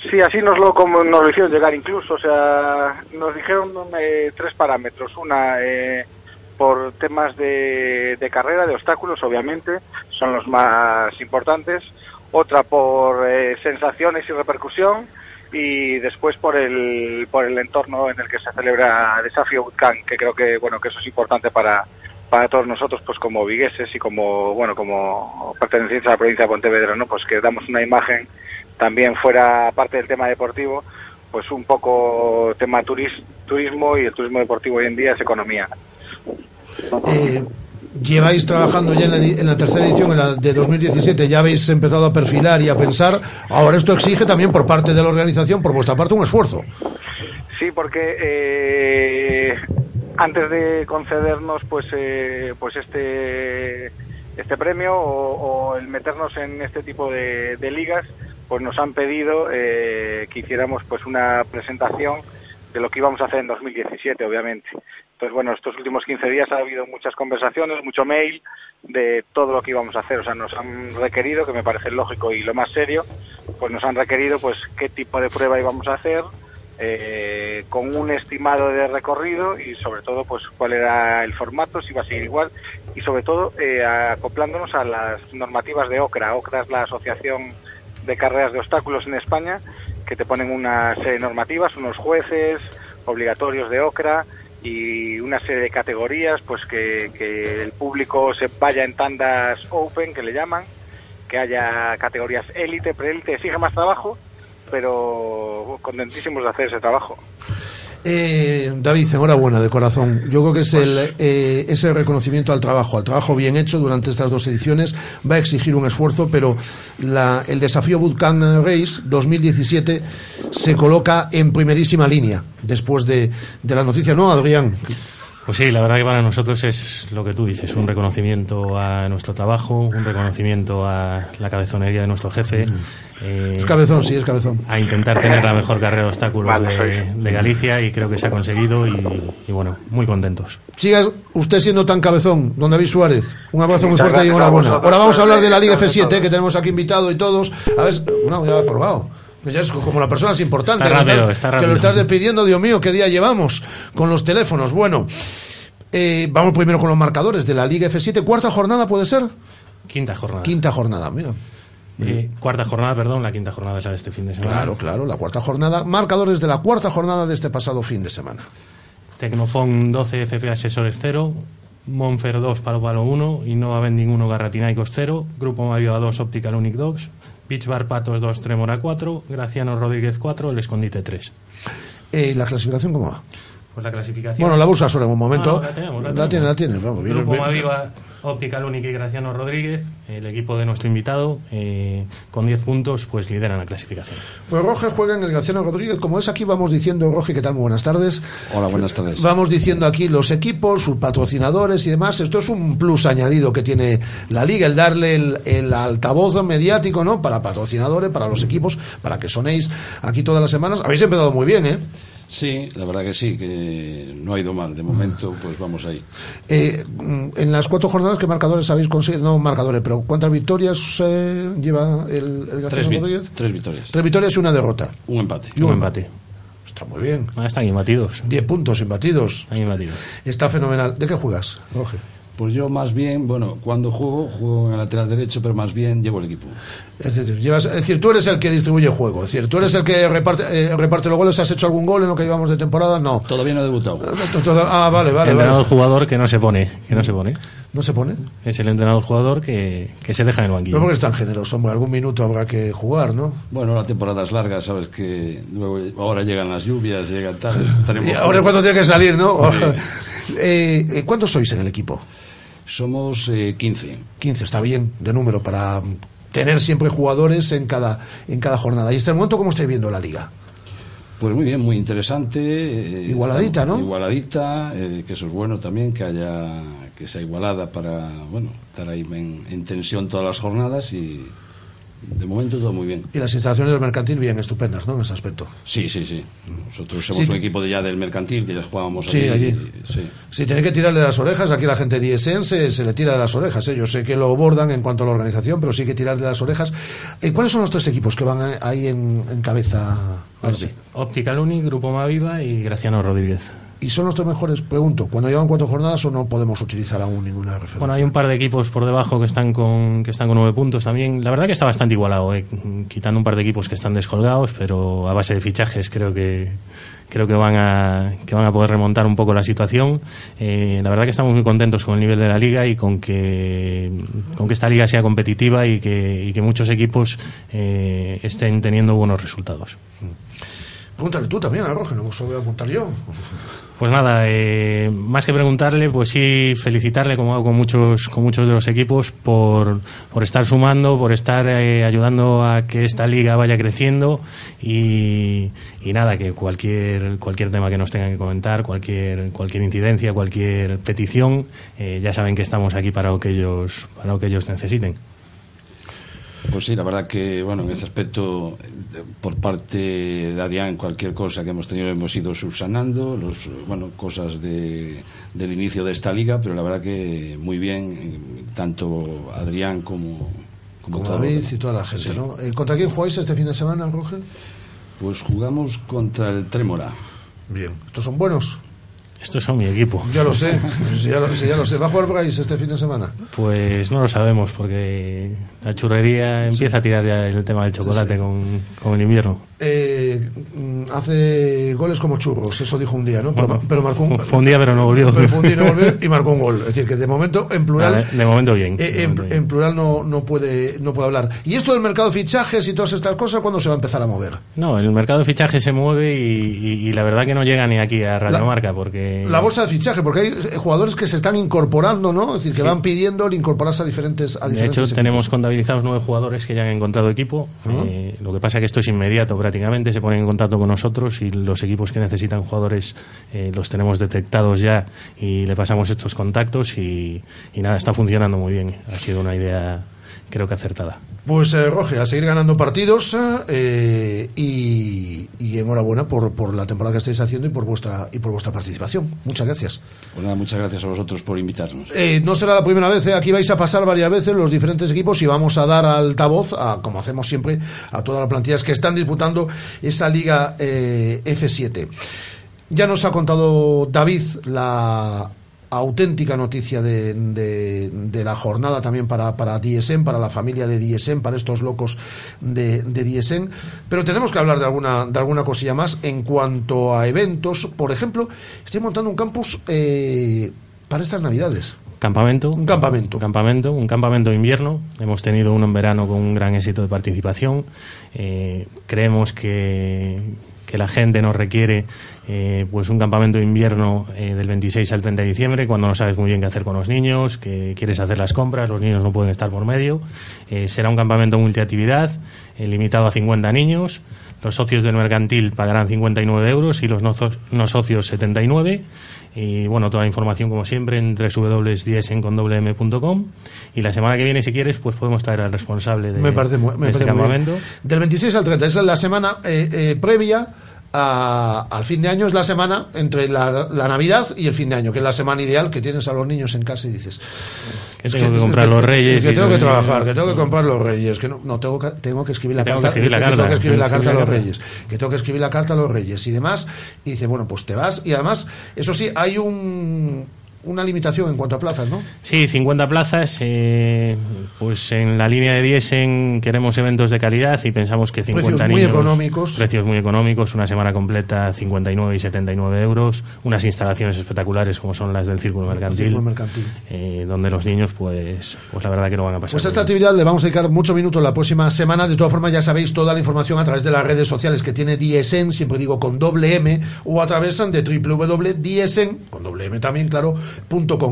Sí, así nos lo, como nos lo hicieron llegar incluso. O sea, nos dijeron eh, tres parámetros. Una, eh, por temas de, carrera, de obstáculos, obviamente, son los más importantes. Otra por eh, sensaciones y repercusión. Y después por el, por el entorno en el que se celebra Desafío Bootcamp, que creo que, bueno, que eso es importante para, para todos nosotros, pues como vigueses y como, bueno, como pertenecientes a la provincia de Pontevedra, ¿no? Pues que damos una imagen también fuera, aparte del tema deportivo, pues un poco tema turis- turismo y el turismo deportivo hoy en día es economía. Eh, lleváis trabajando ya en la, en la tercera edición, en la de 2017, ya habéis empezado a perfilar y a pensar. Ahora esto exige también por parte de la organización, por vuestra parte, un esfuerzo. Sí, porque eh, antes de concedernos pues eh, pues este este premio o, o el meternos en este tipo de, de ligas, pues nos han pedido eh, que hiciéramos pues una presentación de lo que íbamos a hacer en 2017, obviamente. Entonces, bueno, estos últimos 15 días ha habido muchas conversaciones, mucho mail de todo lo que íbamos a hacer. O sea, nos han requerido, que me parece lógico y lo más serio, pues nos han requerido pues qué tipo de prueba íbamos a hacer, eh, con un estimado de recorrido y sobre todo pues cuál era el formato, si iba a seguir igual y sobre todo eh, acoplándonos a las normativas de OCRA. OCRA es la Asociación de Carreras de Obstáculos en España que te ponen una serie de normativas, unos jueces obligatorios de OCRA y una serie de categorías pues que, el público se vaya en tandas open que le llaman que haya categorías élite, preélite, exige más trabajo pero contentísimos de hacer ese trabajo. Eh, David, enhorabuena de corazón. Yo creo que es el, eh, ese reconocimiento al trabajo, al trabajo bien hecho durante estas dos ediciones. Va a exigir un esfuerzo, pero la- el desafío Bootcamp Race 2017 se coloca en primerísima línea después de, de la noticia, ¿no, Adrián? Pues sí, la verdad que para nosotros es lo que tú dices, un reconocimiento a nuestro trabajo, un reconocimiento a la cabezonería de nuestro jefe. eh, Es cabezón, sí, es cabezón. A intentar tener la mejor carrera de obstáculos de, de Galicia y creo que se ha conseguido y, y bueno, muy contentos. Siga usted siendo tan cabezón, don David Suárez. Un abrazo muy fuerte y enhorabuena. Ahora vamos a hablar de la Liga el- F7, eh, que tenemos aquí invitado y todos. A ver, no, ya ha colgado. Ya es como la persona es importante. Está rápido. Que lo estás despidiendo, Dios mío, qué día llevamos con los teléfonos. Bueno, eh, vamos primero con los marcadores de la Liga F7. ¿Cuarta jornada puede ser? Quinta jornada. Quinta jornada, mira. Eh, cuarta jornada, perdón, la quinta jornada es la de este fin de semana. Claro, claro, la cuarta jornada. Marcadores de la cuarta jornada de este pasado fin de semana. Tecnofon 12, FFA Asesores 0, Monfer 2, Palo Palo 1, Innova Vending 1, Garratinaicos 0, Grupo Mario 2, Optical Unic 2, Pittsburgh Patos 2, Tremona 4, Graciano Rodríguez 4, El Escondite 3. Eh, ¿Y la clasificación cómo va? Pues la clasificación. Bueno, la buscas ahora en un momento. Ah, no, la, tenemos, la, la, tenemos. Tienes, la, tienes, vamos. Grupo bien, bien. Maviva Optical Unic y Graciano Rodríguez, el equipo de nuestro invitado, eh, con 10 puntos, pues lideran la clasificación. Pues Roge juega en el Graciano Rodríguez. Como es aquí, vamos diciendo, Roge, ¿qué tal? Muy buenas tardes. Hola, buenas tardes. Vamos diciendo aquí los equipos, sus patrocinadores y demás. Esto es un plus añadido que tiene la liga, el darle el, el altavoz mediático, ¿no? Para patrocinadores, para los equipos, para que sonéis aquí todas las semanas. Habéis empezado muy bien, ¿eh? Sí, la verdad que sí, que no ha ido mal. De momento, pues vamos ahí. Eh, mm, en las cuatro jornadas, ¿qué marcadores habéis conseguido? No marcadores, pero ¿cuántas victorias eh, lleva el, el Tres, vi- Rodríguez? tres victorias. Tres victorias y una derrota. Un empate. Y Un empate. Está muy bien. Ah, están imbatidos. Diez puntos imbatidos. Están imbatidos. Está fenomenal. ¿De qué juegas, Roge? Pues yo más bien, bueno, cuando juego, juego en el lateral derecho, pero más bien llevo el equipo. Es decir, llevas- es decir, tú eres el que distribuye juego. Es decir, tú eres el que reparte, eh, reparte los goles. ¿Has hecho algún gol en lo que llevamos de temporada? No. Todavía no he debutado. Ah, vale, vale. entrenador vale. jugador que no se pone, que no se pone. ¿No se pone? Es el entrenador jugador que, que se deja en el Pero banquillo. porque es tan generoso, hombre, algún minuto habrá que jugar, ¿no? Bueno, la temporada es larga, sabes que luego, ahora llegan las lluvias, llega tal. estaremos- Y ahora es cuando tiene que salir, ¿no? Sí. Eh, eh, ¿Cuántos sois en el equipo? Somos eh, 15. 15, está bien, de número, para tener siempre jugadores en cada, en cada jornada. ¿Y este momento cómo estáis viendo la liga? Pues muy bien, muy interesante. eh, Igualadita, ¿no? Igualadita, eh, que eso es bueno también, que haya que sea igualada para, bueno, estar ahí en, en tensión todas las jornadas y de momento todo muy bien. Y las instalaciones del mercantil bien estupendas, ¿no? En ese aspecto. Sí, sí, sí. Nosotros somos Sí. un equipo de ya del mercantil, que ya jugábamos Sí, allí. Sí. Si tiene que tirarle las orejas, aquí la gente de ISN se, le tira de las orejas. ¿eh? Yo sé que lo bordan en cuanto a la organización, pero sí que tirar de las orejas. Eh, ¿Cuáles son los tres equipos que van eh, ahí en, en cabeza? Pues, Optical Uni, Grupo Maviva y Graciano Rodríguez. ¿Y son los tres mejores? Pregunto, ¿cuando llevan cuatro jornadas o no podemos utilizar aún ninguna referencia? Bueno, hay un par de equipos por debajo que están con que están con nueve puntos también. La verdad que está bastante igualado, eh, quitando un par de equipos que están descolgados, pero a base de fichajes creo que creo que van a que van a poder remontar un poco la situación. Eh, la verdad que estamos muy contentos con el nivel de la liga y con que con que esta liga sea competitiva y que, y que muchos equipos eh, estén teniendo buenos resultados. Pregúntale tú también a Roger, no lo voy a apuntar yo. Pues nada, eh, más que preguntarle, pues sí felicitarle, como hago con muchos, con muchos de los equipos, por, por estar sumando, por estar eh, ayudando a que esta liga vaya creciendo y, nada, que cualquier, cualquier tema que nos tengan que comentar, cualquier, cualquier incidencia, cualquier petición, eh, ya saben que estamos aquí para lo que ellos, para lo que ellos necesiten. Pues sí, la verdad que, bueno, en ese aspecto, eh, por parte de Adrián, cualquier cosa que hemos tenido hemos ido subsanando, los, bueno, cosas de, del inicio de esta liga, pero la verdad que muy bien, eh, tanto Adrián como, como, Como todo- David y toda la gente, Sí. ¿no? Eh, ¿Contra quién jugáis este fin de semana, Roger? Pues jugamos contra el Trémora. Bien. ¿Estos son buenos? Estos son mi equipo. Ya lo sé, sí, ya lo, ya lo sé. ¿Va a jugar Bryce este fin de semana? Pues no lo sabemos, porque la churrería empieza a tirar ya el tema del chocolate Con, con el invierno. Eh, mm, hace goles como churros, eso dijo un día, ¿no? Pero, Bueno, pero marcó un, fue- un día, pero no volvió. Pero fue un día y no volvió y marcó un gol. Es decir, que de momento, en plural. Vale, de momento bien, eh, de en, momento bien. en plural no, no, puede, no puede hablar. ¿Y esto del mercado de fichajes y todas estas cosas, cuándo se va a empezar a mover? No, el mercado de fichaje se mueve y, y- y la verdad que no llega ni aquí a Radio La- Marca, porque... La bolsa de fichaje, porque hay eh, jugadores que se están incorporando, ¿no? Es decir, que Sí. van pidiendo el incorporarse a diferentes. A De hecho, tenemos contabilizados nueve jugadores que ya han encontrado equipo. Ajá. Eh, lo que pasa es que esto es inmediato prácticamente. Se ponen en contacto con nosotros y los equipos que necesitan jugadores eh, los tenemos detectados ya y le pasamos estos contactos y, y nada, está funcionando muy bien. Ha sido una idea, creo que acertada. Pues eh, Roge, a seguir ganando partidos eh, y, y enhorabuena por, por la temporada que estáis haciendo y por vuestra y por vuestra participación. Muchas gracias. Pues nada, muchas gracias a vosotros por invitarnos. Eh, no será la primera vez, eh, aquí vais a pasar varias veces los diferentes equipos y vamos a dar altavoz, a, como hacemos siempre, a todas las plantillas que están disputando esa liga eh, F7. Ya nos ha contado David la auténtica noticia de, de- de la jornada también para, para DSM, para la familia de DSM, para estos locos de, de DSM. Pero tenemos que hablar de alguna, de alguna cosilla más en cuanto a eventos. Por ejemplo, estoy montando un campus eh, para estas navidades. Campamento. Un campamento. Un campamento, un campamento de invierno. Hemos tenido uno en verano con un gran éxito de participación. Eh, creemos que, que la gente nos requiere eh, pues un campamento de invierno eh, del 26 al 30 de diciembre, cuando no sabes muy bien qué hacer con los niños, que quieres hacer las compras, los niños no pueden estar por medio. Eh, será un campamento multiactividad, eh, limitado a 50 niños. Los socios del mercantil pagarán 59 euros y los no, no socios 79. Y bueno, toda la información como siempre en www.diesenconwm.com y la semana que viene si quieres pues podemos traer al responsable de, me parece, muy- me de este parece campamento. Del 26 al 30, esa es la semana eh, eh, previa a- al fin de año, es la semana entre la, la Navidad y el fin de año, que es la semana ideal que tienes a los niños en casa y dices... Que tengo que comprar los reyes Que tengo que trabajar, que tengo que comprar los reyes, que no, no tengo, que, tengo que escribir la carta, que escribir la que carta, tengo que escribir la carta a los reyes, que tengo que escribir la carta a los reyes y demás. Y dice, bueno, pues te vas. Y además, eso sí, hay un, una limitación en cuanto a plazas, ¿no? Sí, 50 plazas. eh, pues en la línea de Diesen queremos eventos de calidad y pensamos que 50 Precios muy económicos. Precios muy económicos. Una semana completa 59 y 79 euros. Unas instalaciones espectaculares como son las del Círculo Mercantil. Círculo Mercantil. eh, donde los niños, pues, pues la verdad que no van a pasar. Pues a esta bien. actividad le vamos a dedicar muchos minutos la próxima semana. De todas formas, ya sabéis toda la información a través de las redes sociales que tiene DSN, siempre digo con doble M, o a través de www.dsn, con doble M también, claro,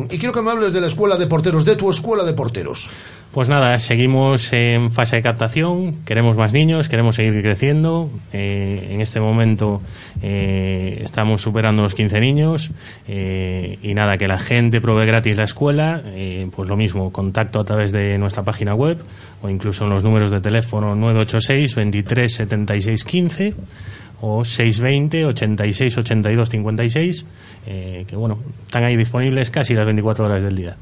Y quiero que me hables de la escuela de porteros, de tu escuela de porteros. Pues nada, seguimos en fase de captación, queremos más niños, queremos seguir creciendo. Eh, en este momento eh, estamos superando los 15 niños eh, y nada, que la gente pruebe gratis la escuela, eh, pues lo mismo, contacto a través de nuestra página web o incluso en los números de teléfono 986 23 76 15 o 620 86 82 56, eh, que bueno, están ahí disponibles casi las 24 horas del día.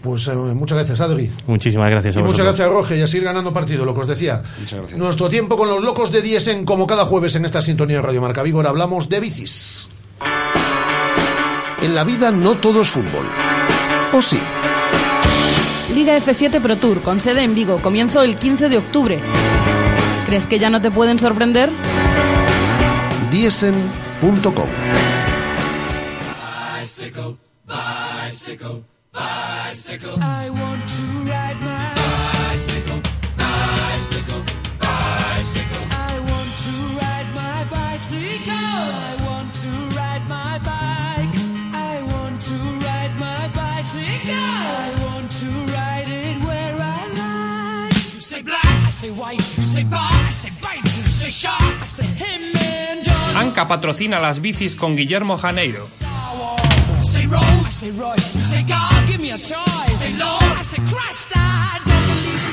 Pues eh, muchas gracias, Adri. Muchísimas gracias a Y muchas gracias, Roge, y a seguir ganando partido, lo que os decía. Muchas gracias. Nuestro tiempo con los locos de Diesen, como cada jueves en esta sintonía de Radio Marca Vigo, ahora hablamos de bicis. En la vida no todo es fútbol. ¿O sí? Liga F7 Pro Tour, con sede en Vigo, comienzo el 15 de octubre. ¿Crees que ya no te pueden sorprender? Diesen.com Bicycle, bicycle, bicycle. I want to ride my bicycle, bicycle, bicycle. I want to ride my bicycle. I want to ride my bike. I want to ride my bicycle. I want to ride it where I like. You say black, I say white. You say bar, I say bite. You say shark, I say him patrocina las bicis con Guillermo Janeiro. Say Rose, say.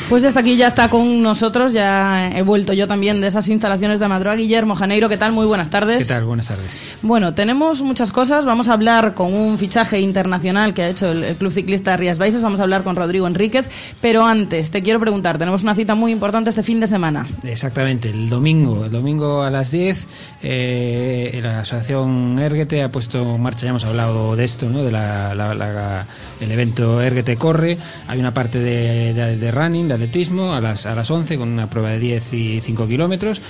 Pues hasta aquí ya está con nosotros, ya he vuelto yo también de esas instalaciones de Madroa. Guillermo Janeiro, ¿qué tal? Muy buenas tardes. ¿Qué tal? Buenas tardes. Bueno, tenemos muchas cosas. Vamos a hablar con un fichaje internacional que ha hecho el, el Club Ciclista Rías Baixas. Vamos a hablar con Rodrigo Enríquez. Pero antes, te quiero preguntar, tenemos una cita muy importante este fin de semana. Exactamente, el domingo, el domingo a las 10, eh, la asociación Erguete ha puesto en marcha, ya hemos hablado de esto, ¿no? de la, la- la- el evento Erguete Corre. Hay una parte de, de- de running, de atletismo, a las, a las 11, con una prueba de 10 y 5 kilómetros.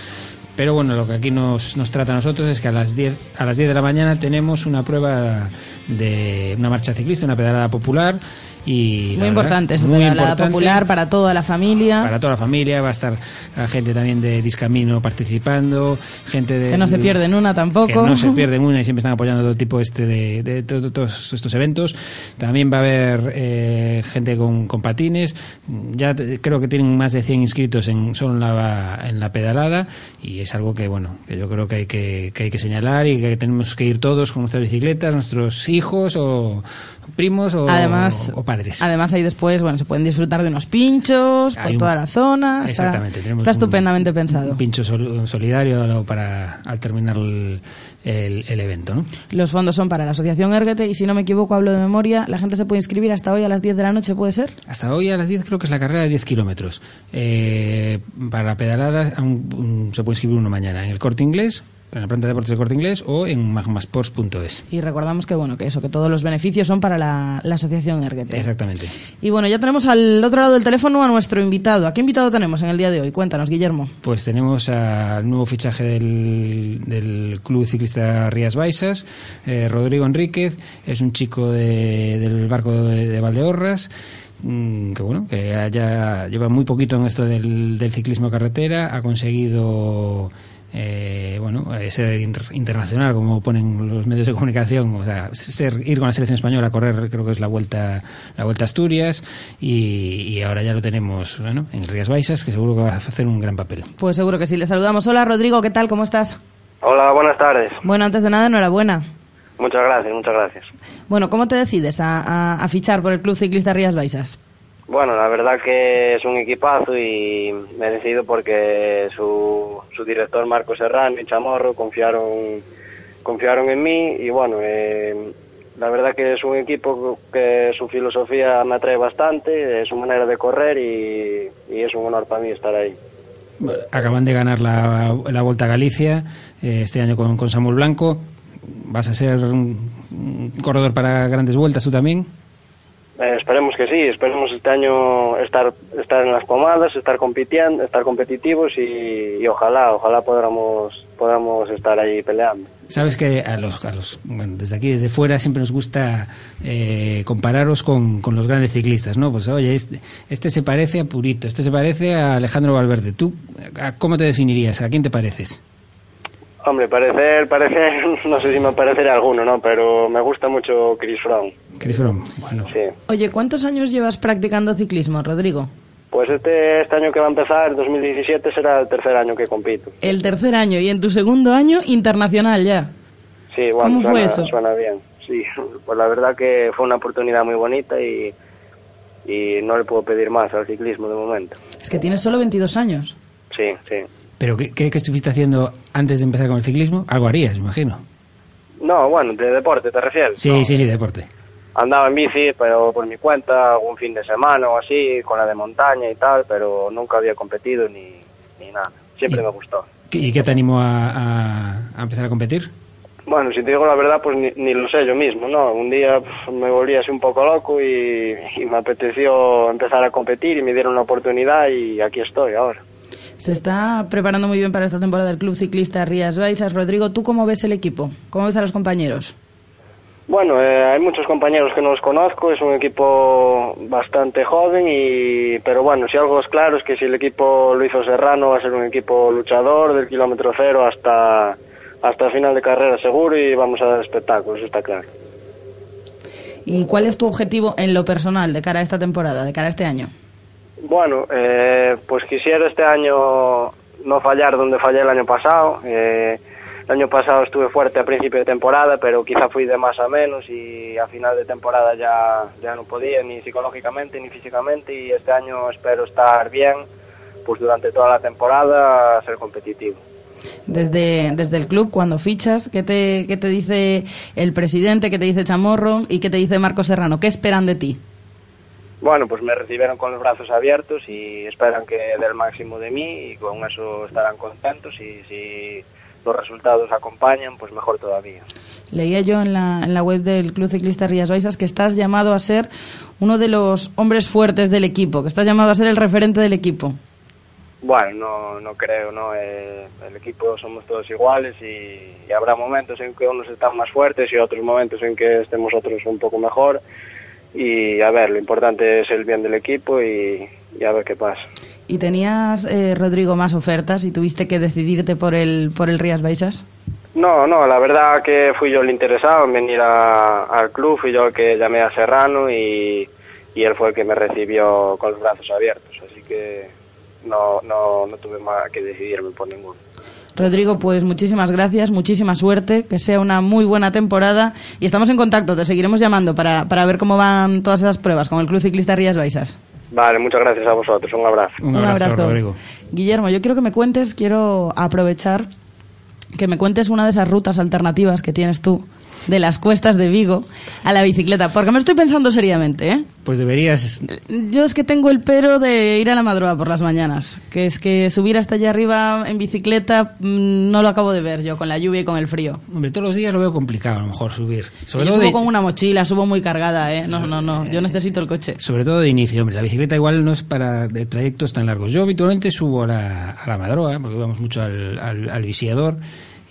Pero bueno, lo que aquí nos, nos trata a nosotros es que a las 10 a las 10 de la mañana tenemos una prueba de una marcha ciclista, una pedalada popular y Muy importante, es muy importante popular para toda la familia. para toda la familia, va a estar la gente también de Discamino participando, gente de... Que no se pierden una tampoco. Que no se pierden una y siempre están apoyando todo tipo este de, de to- todos estos eventos. También va a haber eh, gente con, con patines. Ya creo que tienen más de 100 inscritos en, solo en la, en la pedalada y es algo que, bueno, que yo creo que hay que, que hay que señalar y que tenemos que ir todos con nuestras bicicletas, nuestros hijos o primos o, Además, o además ahí después, bueno, se pueden disfrutar de unos pinchos Hay por un- toda la zona. Está- Exactamente, tenemos Está un- estupendamente pensado. un pincho sol- solidario para al terminar el, el- el evento, ¿no? Los fondos son para la Asociación Erguete y si no me equivoco, hablo de memoria, la gente se puede inscribir hasta hoy a las 10 de la noche, ¿puede ser? Hasta hoy a las 10 creo que es la carrera de 10 kilómetros. Eh, para la pedalada aún, mm, se puede inscribir uno mañana en el Corte Inglés, en la planta de deportes del Corte Inglés o en magmasports.es. Y recordamos que bueno, que eso, que todos los beneficios son para la, la Asociación Erguete. Exactamente. Y bueno, ya tenemos al otro lado del teléfono a nuestro invitado. ¿A qué invitado tenemos en el día de hoy? Cuéntanos, Guillermo. Pues tenemos al nuevo fichaje del, del Club Ciclista Rías Baixas, eh, Rodrigo Enríquez, es un chico de- del barco de, de Valdeorras, mm, que bueno, que ya lleva muy poquito en esto del, del ciclismo carretera, ha conseguido eh, bueno, eh, ser inter- internacional, como ponen los medios de comunicación, o sea, ser, ir con la selección española a correr, creo que es la vuelta, la vuelta a Asturias, y, y ahora ya lo tenemos bueno, en Rías Baixas, que seguro que va a hacer un gran papel. Pues seguro que sí. Le saludamos. Hola, Rodrigo, ¿qué tal? ¿Cómo estás? Hola, buenas tardes. Bueno, antes de nada, enhorabuena. Muchas gracias, muchas gracias. Bueno, ¿cómo te decides a, a- a fichar por el Club Ciclista Rías Baixas? Bueno, la verdad que es un equipazo y me he decidido porque su, su director Marco Serrano y Chamorro confiaron, confiaron en mí y bueno, eh, la verdad que es un equipo que su filosofía me atrae bastante, eh, su manera de correr y, y es un honor para mí estar ahí. Acaban de ganar la, la Vuelta a Galicia eh, este año con, con Samuel Blanco. ¿Vas a ser un, un corredor para grandes vueltas tú también? Eh, esperemos que sí, esperemos este año estar estar en las pomadas, estar compitiendo, estar competitivos y, ojalá, ojalá podamos podamos estar ahí peleando. Sabes que a los, a los bueno, desde aquí, desde fuera, siempre nos gusta eh, compararos con, con los grandes ciclistas, ¿no? Pues oye, este, este se parece a Purito, este se parece a Alejandro Valverde. ¿Tú a- cómo te definirías? ¿A quién te pareces? Hombre, parecer, parecer, no sé si me parecerá alguno, ¿no? Pero me gusta mucho Chris Froome. Chris Froome, bueno. Sí. Oye, ¿cuántos años llevas practicando ciclismo, Rodrigo? Pues este, este año que va a empezar, 2017, será el tercer año que compito. El tercer año y en tu segundo año internacional ya. Sí, bueno, ¿Cómo fue suena, eso? suena bien. Sí, pues la verdad que fue una oportunidad muy bonita y, y no le puedo pedir más al ciclismo de momento. Es que tienes solo 22 años. Sí, sí. ¿Pero qué, qué, qué estuviste haciendo antes de empezar con el ciclismo? Algo harías, imagino. No, bueno, de deporte te refieres. Sí, sí, sí, deporte. Andaba en bici, pero por mi cuenta, algún fin de semana o así, con la de montaña y tal, pero nunca había competido ni, ni nada. Siempre me gustó. ¿Y qué te animó a, a- a empezar a competir? Bueno, si te digo la verdad, pues ni, ni lo sé yo mismo, ¿no? Un día me volví así un poco loco y, y me apeteció empezar a competir y me dieron la oportunidad y aquí estoy ahora. Se está preparando muy bien para esta temporada el Club Ciclista Rías Baixas. Rodrigo, ¿tú cómo ves el equipo? ¿Cómo ves a los compañeros? Bueno, eh, hay muchos compañeros que no los conozco, es un equipo bastante joven y pero bueno, si algo es claro es que si el equipo lo hizo Serrano va a ser un equipo luchador del kilómetro cero hasta hasta el final de carrera seguro y vamos a dar espectáculo, eso está claro. ¿Y cuál es tu objetivo en lo personal de cara a esta temporada, de cara a este año? Bueno, eh, pues quisiera este año no fallar donde fallé el año pasado. Eh, el año pasado estuve fuerte a principio de temporada, pero quizá fui de más a menos y a final de temporada ya, ya no podía ni psicológicamente ni físicamente y este año espero estar bien, pues durante toda la temporada ser competitivo. Desde, desde el club, cuando fichas, ¿qué te, ¿qué te dice el presidente, qué te dice Chamorro y qué te dice Marco Serrano? ¿Qué esperan de ti? Bueno, pues me recibieron con los brazos abiertos y esperan que dé el máximo de mí y con eso estarán contentos y si los resultados acompañan, pues mejor todavía. Leía yo en la, en la web del Club Ciclista Rías Baixas que estás llamado a ser uno de los hombres fuertes del equipo, que estás llamado a ser el referente del equipo. Bueno, no, no creo, ¿no? Eh, el equipo somos todos iguales y, y habrá momentos en que unos están más fuertes y otros momentos en que estemos otros un poco mejor. Y a ver, lo importante es el bien del equipo y, y a ver qué pasa. ¿Y tenías, eh, Rodrigo, más ofertas y tuviste que decidirte por el, por el Rías Baixas? No, no, la verdad que fui yo el interesado en venir a- al club, fui yo el que llamé a Serrano y, y él fue el que me recibió con los brazos abiertos, así que no, no, no tuve más que decidirme por ninguno. Rodrigo, pues muchísimas gracias, muchísima suerte, que sea una muy buena temporada y estamos en contacto, te seguiremos llamando para, para ver cómo van todas esas pruebas con el Club Ciclista Rías Baixas. Vale, muchas gracias a vosotros, un abrazo. Un abrazo. Guillermo, yo quiero que me cuentes, quiero aprovechar que me cuentes una de esas rutas alternativas que tienes tú de las cuestas de Vigo a la bicicleta, porque me estoy pensando seriamente, ¿eh? Pues deberías. Yo es que tengo el pero de ir a la madrugada por las mañanas, que es que subir hasta allá arriba en bicicleta mm, no lo acabo de ver yo con la lluvia y con el frío. Hombre, todos los días lo veo complicado a lo mejor subir. Sobre yo todo subo de, con una mochila, subo muy cargada, ¿eh? No, no, no, yo necesito el coche. sobre todo de inicio, hombre. La bicicleta igual no es para de trayectos tan largos. Yo habitualmente subo a la, a la Madroa, porque vamos mucho al, al, al visiador.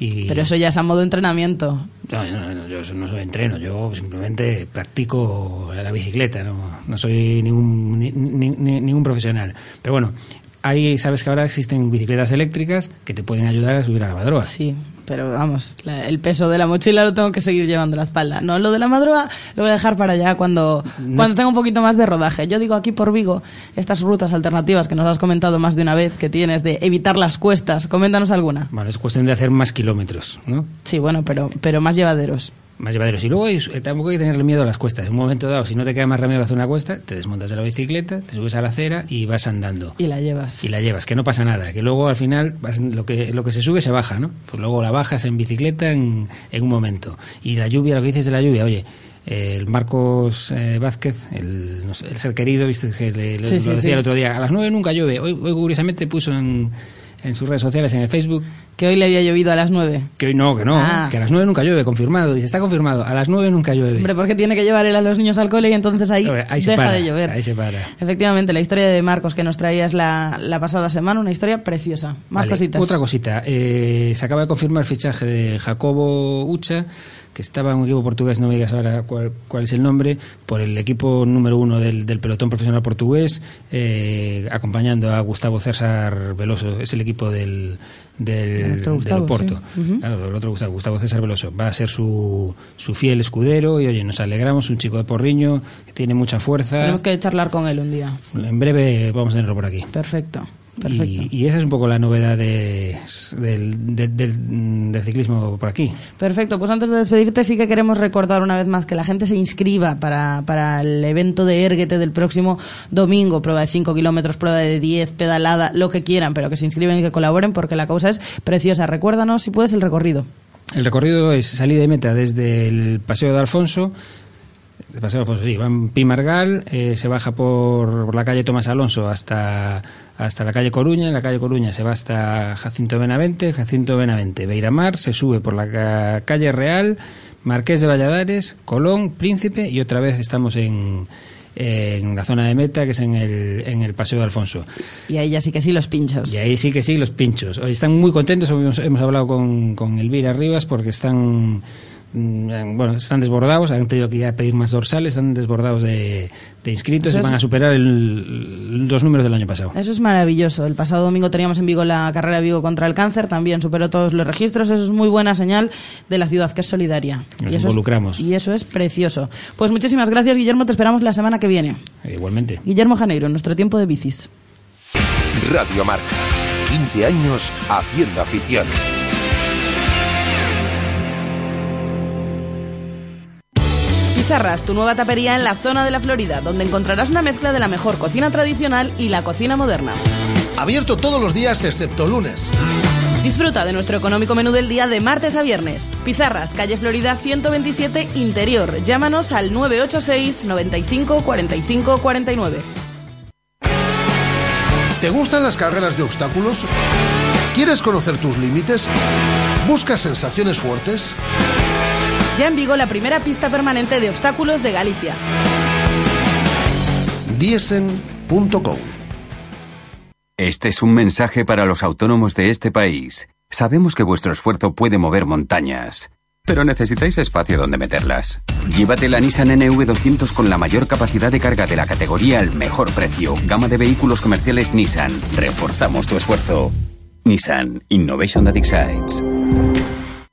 Y... Pero eso ya es a modo entrenamiento. No, no, no, yo no soy entreno, yo simplemente practico la bicicleta, no, no soy ningún, ni- ni- ni- ningún profesional. Pero bueno, ahí sabes que ahora existen bicicletas eléctricas que te pueden ayudar a subir a la madroa. Sí, pero vamos, la- el peso de la mochila lo tengo que seguir llevando a la espalda. No, lo de la madrugada lo voy a dejar para allá cuando, cuando tenga un poquito más de rodaje. Yo digo aquí por Vigo, estas rutas alternativas que nos has comentado más de una vez que tienes de evitar las cuestas, coméntanos alguna. Vale, es cuestión de hacer más kilómetros, ¿no? Sí, bueno, pero, pero más llevaderos. Más llevaderos. Y luego eh, tampoco hay que tenerle miedo a las cuestas. En un momento dado, si no te queda más remedio que hacer una cuesta, te desmontas de la bicicleta, te subes a la acera y vas andando. Y la llevas. Y la llevas, que no pasa nada, que luego al final vas- lo que lo que se sube se baja, ¿no? Pues luego la bajas en bicicleta en, en un momento. Y la lluvia, lo que dices de la lluvia, oye, eh, el Marcos eh, Vázquez, el, no sé, el ser querido, viste que le- le- Sí, lo sí, decía sí. el otro día, a las nueve nunca llueve. Hoy, hoy curiosamente puso en, en sus redes sociales, en el Facebook, Que hoy le había llovido a las nueve. que hoy no, que no, Ah. que a las nueve nunca llueve, confirmado. Dice, está confirmado, a las nueve nunca llueve. Hombre, porque tiene que llevar él a los niños al cole y entonces ahí, ahí se deja para, de llover. Ahí se para. Efectivamente, la historia de Marcos que nos traías la, la pasada semana, una historia preciosa. Más Vale, cositas. Otra cosita. eh, se acaba de confirmar el fichaje de Jacobo Ucha, que estaba en un equipo portugués, no me digas ahora cuál, cuál es el nombre, por el equipo número uno del, del pelotón profesional portugués, eh, acompañando a Gustavo César Veloso. Es el equipo del, del, El otro del Gustavo, Oporto. sí. Ujú. Claro, el otro Gustavo, Gustavo César Veloso. Va a ser su, su fiel escudero y, oye, nos alegramos. Un chico de porriño que tiene mucha fuerza. Tenemos que charlar con él un día. En breve vamos a tenerlo por aquí. Perfecto. Y, y esa es un poco la novedad de- del, del- del- del ciclismo por aquí. Perfecto, pues antes de despedirte sí que queremos recordar una vez más que la gente se inscriba para, para el evento de Erguete del próximo domingo, prueba de 5 kilómetros, prueba de 10, pedalada, lo que quieran, pero que se inscriben y que colaboren porque la causa es preciosa. Recuérdanos si puedes el recorrido. El recorrido es salida y meta desde el Paseo de Alfonso, De Paseo Alfonso, sí. Va en Pimargal, eh, se baja por, por la calle Tomás Alonso hasta, hasta la calle Coruña. En la calle Coruña se va hasta Jacinto Benavente, Jacinto Benavente, Beiramar, se sube por la ca- calle Real, Marqués de Valladares, Colón, Príncipe y otra vez estamos en, en la zona de meta, que es en el, en el Paseo de Alfonso. Y ahí ya sí que sí los pinchos. Y ahí sí que sí, los pinchos. Hoy están muy contentos, hemos, hemos hablado con, con Elvira Rivas porque están bueno, están desbordados, han tenido que ir a pedir más dorsales, están desbordados de, de inscritos Eso y van es- a superar el- los números del año pasado. Eso es maravilloso. El pasado domingo teníamos en Vigo la carrera Vigo contra el cáncer, también superó todos los registros. Eso es muy buena señal de la ciudad, que es solidaria. Nos y eso involucramos. Es, y eso es precioso. Pues muchísimas gracias, Guillermo. Te esperamos la semana que viene. Igualmente. Guillermo Janeiro, nuestro tiempo de bicis. Radio Marca. 15 años haciendo afición. Pizarras, tu nueva tapería en la zona de la Florida, donde encontrarás una mezcla de la mejor cocina tradicional y la cocina moderna. Abierto todos los días excepto lunes. Disfruta de nuestro económico menú del día de martes a viernes. Pizarras, calle Florida 127, interior. Llámanos al 986 95 45 49. ¿Te gustan las carreras de obstáculos? ¿Quieres conocer tus límites? ¿Buscas sensaciones fuertes? Ya en Vigo la primera pista permanente de obstáculos de Galicia. Diesen.com Este es un mensaje para los autónomos de este país. Sabemos que vuestro esfuerzo puede mover montañas, pero necesitáis espacio donde meterlas. Llévate la Nissan NV200 con la mayor capacidad de carga de la categoría al mejor precio. Gama de vehículos comerciales Nissan. Reforzamos tu esfuerzo. Nissan Innovation that excites.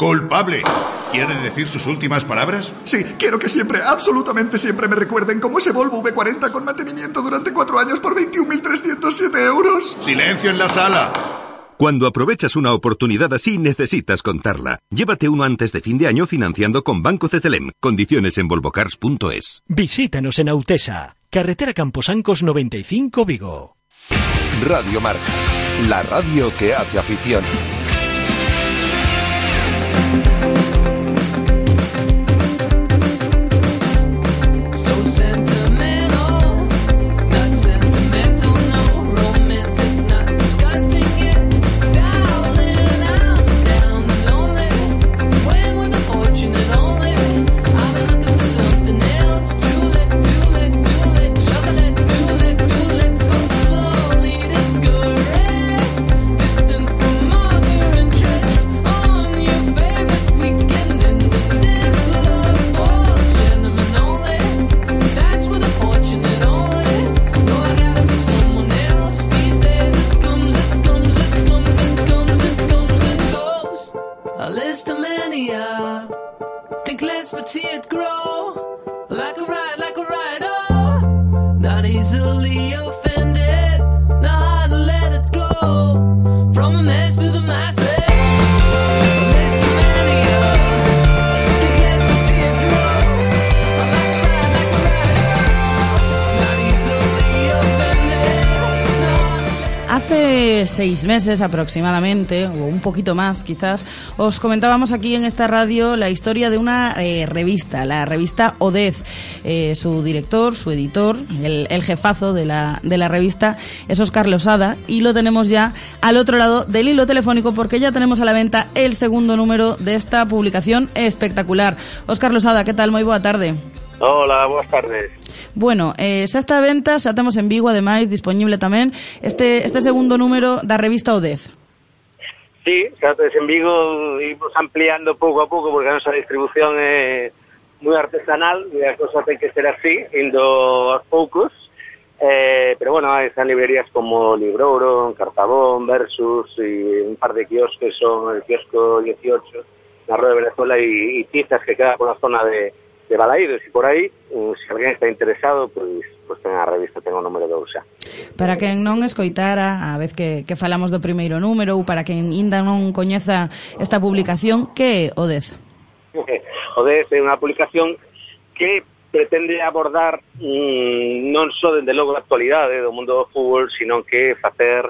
Culpable. ¿Quiere decir sus últimas palabras? Sí, quiero que siempre, absolutamente siempre me recuerden como ese Volvo V40 con mantenimiento durante cuatro años por 21.307 euros. Silencio en la sala. Cuando aprovechas una oportunidad así, necesitas contarla. Llévate uno antes de fin de año financiando con Banco Cetelem. Condiciones en volvocars.es. Visítanos en Autesa, carretera Camposancos 95 Vigo. Radio Marca. La radio que hace afición. Podcast. Seis meses aproximadamente, o un poquito más quizás, os comentábamos aquí en esta radio la historia de una eh, revista, la revista Odez. Eh, su director, su editor, el, jefazo de la, de la revista es Oscar Losada y lo tenemos ya al otro lado del hilo telefónico porque ya tenemos a la venta el segundo número de esta publicación espectacular. Oscar Losada, ¿qué tal? Moi boa tarde. Hola, boas tardes. Bueno, eh, xa está a venta, xa temos en Vigo, ademais, disponible tamén este, este segundo número da revista Odez. Sí, xa tes en Vigo imos ampliando pouco a pouco porque a nosa distribución é moi artesanal e a cosa ten que ser así, indo aos poucos. Eh, pero bueno, están librerías como Librouro, Cartabón, Versus y un par de kiosques son el kiosco 18 la Rueda de Venezuela y, y Tizas que queda por la zona de, de Balaídos e por aí, mm, se alguén está interesado, pois, pois ten a revista, ten o número 2 xa. Para quen non escoitara, a vez que, que falamos do primeiro número, ou para quen ainda non coñeza esta publicación, que é o 10? o 10 é unha publicación que pretende abordar mm, non só dende logo a actualidade do mundo do fútbol, sino que facer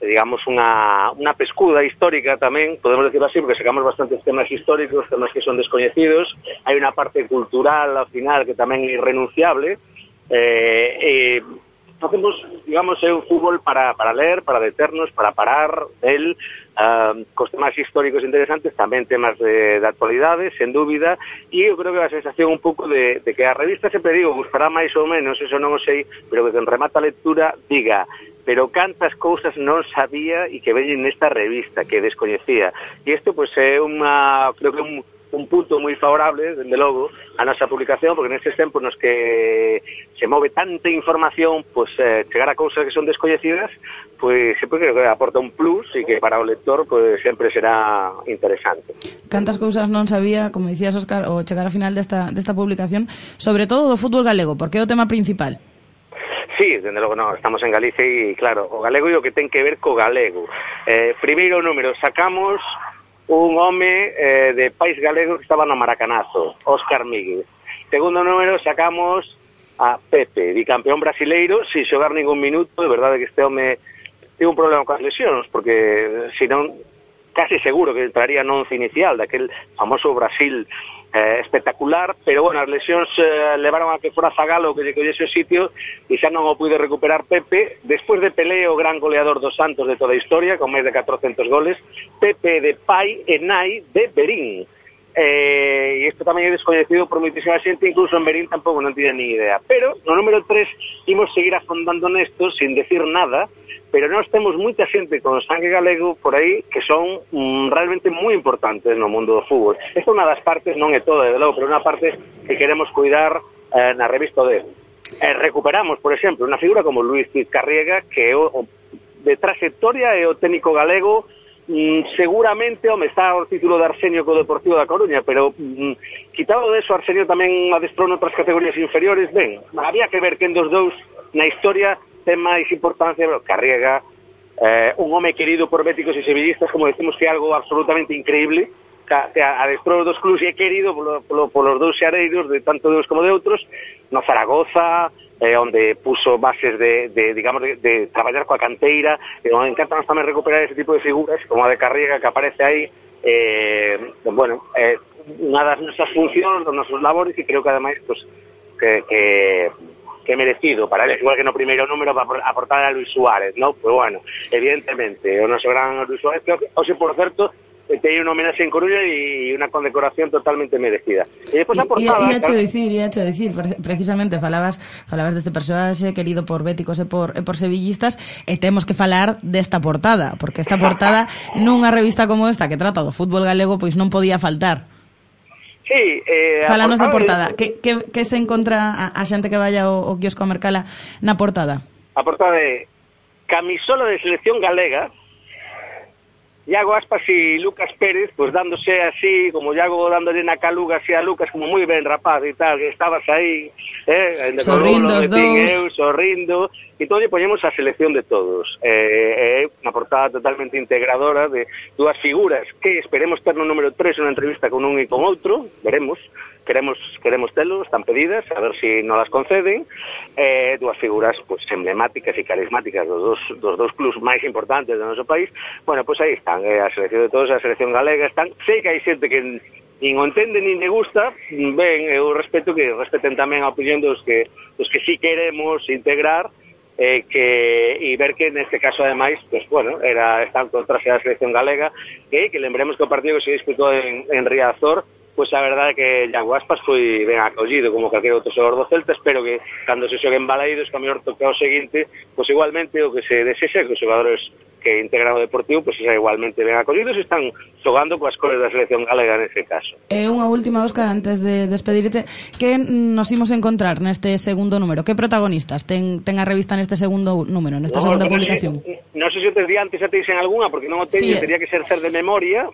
digamos, unha, unha pescuda histórica tamén, podemos decir así, porque sacamos bastantes temas históricos, temas que son descoñecidos, hai unha parte cultural, ao final, que tamén é irrenunciable, eh, eh, facemos, digamos, é un fútbol para, para ler, para deternos, para parar del, uh, cos temas históricos interesantes, tamén temas de, de actualidade, sen dúbida, e eu creo que a sensación un pouco de, de que a revista sempre digo, gustará máis ou menos, eso non o sei, pero que en remata a lectura diga, pero cantas cousas non sabía e que veñen nesta revista que descoñecía. E isto pois é unha, creo que un un punto moi favorable, dende logo, a nosa publicación, porque nestes tempos nos que se move tanta información, pois eh, chegar a cousas que son descoñecidas, pois sempre creo que aporta un plus e que para o lector pois sempre será interesante. Cantas cousas non sabía, como dicías Óscar, o chegar ao final desta, desta publicación, sobre todo do fútbol galego, porque é o tema principal. Sí, dende logo, non, estamos en Galicia e, claro, o galego e o que ten que ver co galego. Eh, primeiro número, sacamos un home eh, de país galego que estaba no Maracanazo, Óscar Míguez. Segundo número, sacamos a Pepe, bicampeón brasileiro, sin xogar ningún minuto, de verdade que este home tivo un problema coas lesións, porque eh, senón casi seguro que entraría no once inicial daquel famoso Brasil eh, espectacular, pero bueno, as lesións eh, levaron a que fora Zagalo que lle collese o sitio e xa non o pude recuperar Pepe, despois de Pelé o gran goleador dos Santos de toda a historia, con máis de 400 goles, Pepe de Pai e Nai de Berín eh, e isto tamén é descoñecido por moitísima xente, incluso en Berín tampouco non tiña ni idea. Pero no número 3 imos seguir afondando nesto sin decir nada, pero nós temos moita xente con sangue galego por aí que son mm, realmente moi importantes no mundo do fútbol. Esta é unha das partes, non é toda, de logo, pero unha parte que queremos cuidar eh, na revista de eh, recuperamos, por exemplo, unha figura como Luis Carriega, que é o, de trayectoria e o técnico galego mm, seguramente, home, está o título de Arsenio co Deportivo da Coruña, pero mm, quitado de eso, Arsenio tamén adestrou noutras categorías inferiores, ben, había que ver que en dos dous na historia ten máis importancia, pero Carriega, eh, un home querido por béticos e sevillistas, como decimos que é algo absolutamente increíble, que adestrou dos clubes e é querido polo, polo, polos dous xareiros, de tanto de uns como de outros, no Zaragoza, eh, onde puso bases de, de digamos, de, de traballar coa canteira, e onde encantan tamén recuperar ese tipo de figuras, como a de Carriega que aparece aí, eh, bueno, eh, unha das nosas funcións, dos nosos labores, e creo que ademais, pues, que, que, que merecido para él, igual que no primeiro número para aportar a Luis Suárez, ¿no? Pues bueno, evidentemente, o noso gran Luis Suárez, creo que, hoxe, por certo, teñen unha homenaxe en Coruña e unha condecoración totalmente merecida. E despois a portada... E, e, e dicir, e hecho dicir, precisamente falabas falabas deste personaxe querido por béticos e por, e por sevillistas e temos que falar desta portada, porque esta portada nunha revista como esta que trata do fútbol galego pois non podía faltar. Sí, eh, Falanos da portada. De... Que, que, que se encontra a, a xente que vaya ao, ao kiosco a mercala na portada? A portada de camisola de selección galega Iago Aspas e Lucas Pérez, pois dándose así, como Iago dándole na caluga así a Lucas, como moi ben rapaz e tal, que estabas aí, eh, sorrindo os dous, eu, sorrindo, e todo lle poñemos a selección de todos. É eh, eh, eh unha portada totalmente integradora de dúas figuras que esperemos ter no número 3 unha entrevista con un e con outro, veremos, queremos queremos telos, están pedidas, a ver se si nos las conceden. Eh, dúas figuras pues emblemáticas e carismáticas dos dos, dos dos clubs máis importantes do noso país. Bueno, pois pues aí están, eh, a selección de todos, a selección galega están. Sei que hai xente que nin o entende nin lle gusta, ben, eu respeto que respeten tamén a opinión dos que dos que si sí queremos integrar eh, que e ver que neste caso ademais, pues bueno, era están contra a selección galega, e que lembremos que o partido que se disputou en, en Riazor pois a verdade é que Iago Aspas foi ben acollido como calquer outro xogador do Celta, espero que cando se xoguen balaídos, que a mellor toca o seguinte, pois igualmente o que se desexa que os xogadores que integran o Deportivo pois xa igualmente ben acollidos e están xogando coas cores da selección galega nese caso. Eh, e unha última, Óscar, antes de despedirte, que nos imos encontrar neste segundo número? Que protagonistas ten, ten a revista neste segundo número, nesta no, segunda no, publicación? Non sei se tes diante xa te dicen alguna, porque non o teño, sí, eh. teria que ser ser de memoria,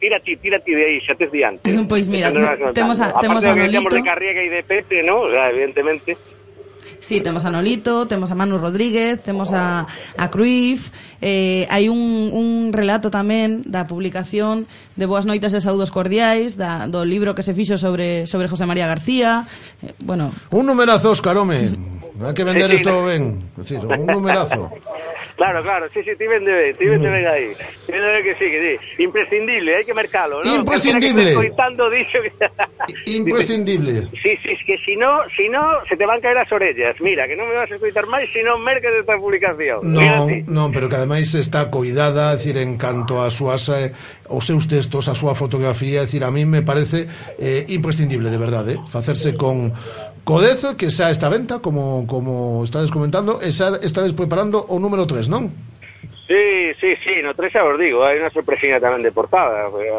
Tira ti, tira ti de aí, xa tes diante. Pois Pois mira, temos a, temos a Nolito. Temos de Carriega e de Pepe, ¿no? O sea, evidentemente. Sí, temos a Nolito, temos a Manu Rodríguez, temos a, a Cruyff, eh, hai un, un relato tamén da publicación de Boas noites e saudos cordiais, da, do libro que se fixo sobre, sobre José María García, eh, bueno... Un numerazo, Óscar, home, hai que vender eh, isto ben, decir, un numerazo. Claro, claro, sí, sí, ti vende ben, ti vende ben aí. Ti vende ben que sí, que sí. Imprescindible, hai que mercalo, ¿no? Imprescindible. Que coitando dixo que... Imprescindible. Sí, sí, es que si no, si no, se te van caer as orellas. Mira, que non me vas a escutar máis si non merques esta publicación. Non, non, pero que ademais está coidada, decir, en canto a súas eh, os seus textos, a súa fotografía, decir, a mí me parece eh, imprescindible, de verdade, eh, facerse con Codeza, que xa está venta, como, como estades comentando, e xa estades preparando o número 3, non? Sí, sí, sí, no 3 xa vos digo, hai unha sorpresina tamén de portada, eh,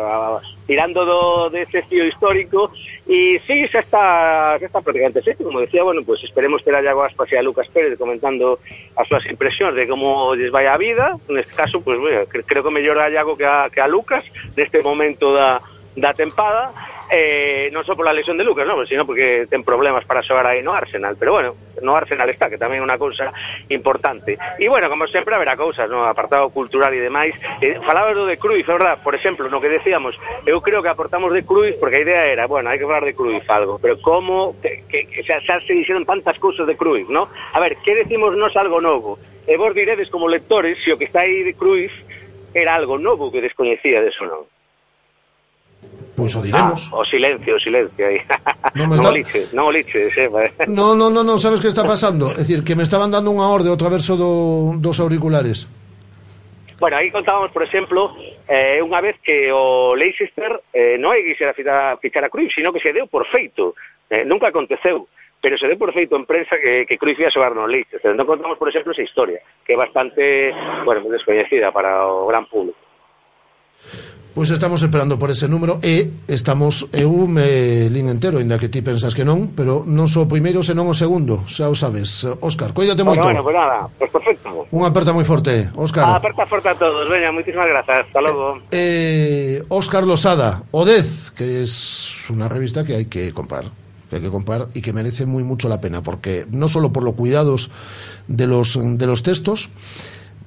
tirando do dese de fío histórico, e sí, xa está, xa está prácticamente feito, como decía, bueno, pues esperemos ter a Iago Aspas e a Lucas Pérez comentando as súas impresións de como lles vai a vida, neste caso, pues, bueno, creo que mellor a Iago que a, que a Lucas, neste momento da, da tempada, eh, non só pola lesión de Lucas, non, sino porque ten problemas para xogar aí no Arsenal, pero bueno, no Arsenal está, que tamén é unha cousa importante. E bueno, como sempre haberá cousas, no apartado cultural e demais. Eh, falabas do de Cruyff, é verdad, por exemplo, no que decíamos, eu creo que aportamos de Cruyff porque a idea era, bueno, hai que falar de Cruyff algo, pero como que, que, que xa, xa se dixeron tantas cousas de Cruyff, ¿no? A ver, que decimos nos algo novo? E vos diredes como lectores se o que está aí de Cruyff era algo novo que descoñecíades ou non. Pois o diremos. Ah, o silencio, o silencio aí. Non, me está... non liches, non liches, eh. Non, non, non, non, sabes que está pasando? É dicir, que me estaban dando unha orde outra verso do, dos auriculares. Bueno, aí contábamos, por exemplo, eh, unha vez que o Leicester eh, non é que quixera fichar, fichar a Cruyff, sino que se deu por feito. Eh, nunca aconteceu pero se deu por feito en prensa que, que Cruyff ia xogar no Leicester. Entón contamos, por exemplo, esa historia, que é bastante, bueno, descoñecida para o gran público. Pois estamos esperando por ese número e estamos eu me lin entero, ainda que ti pensas que non, pero non só o primeiro, senón o segundo, xa o sabes. Óscar, cuídate moito. Bueno, bueno, pues nada, pues perfecto. Unha aperta moi forte, Óscar. Aperta forte a todos, veña, moitísimas grazas, hasta logo. Eh, Óscar Losada, Odez, que es una revista que hay que comprar, que hay que comprar y que merece muy mucho la pena, porque no solo por los cuidados de los, de los textos,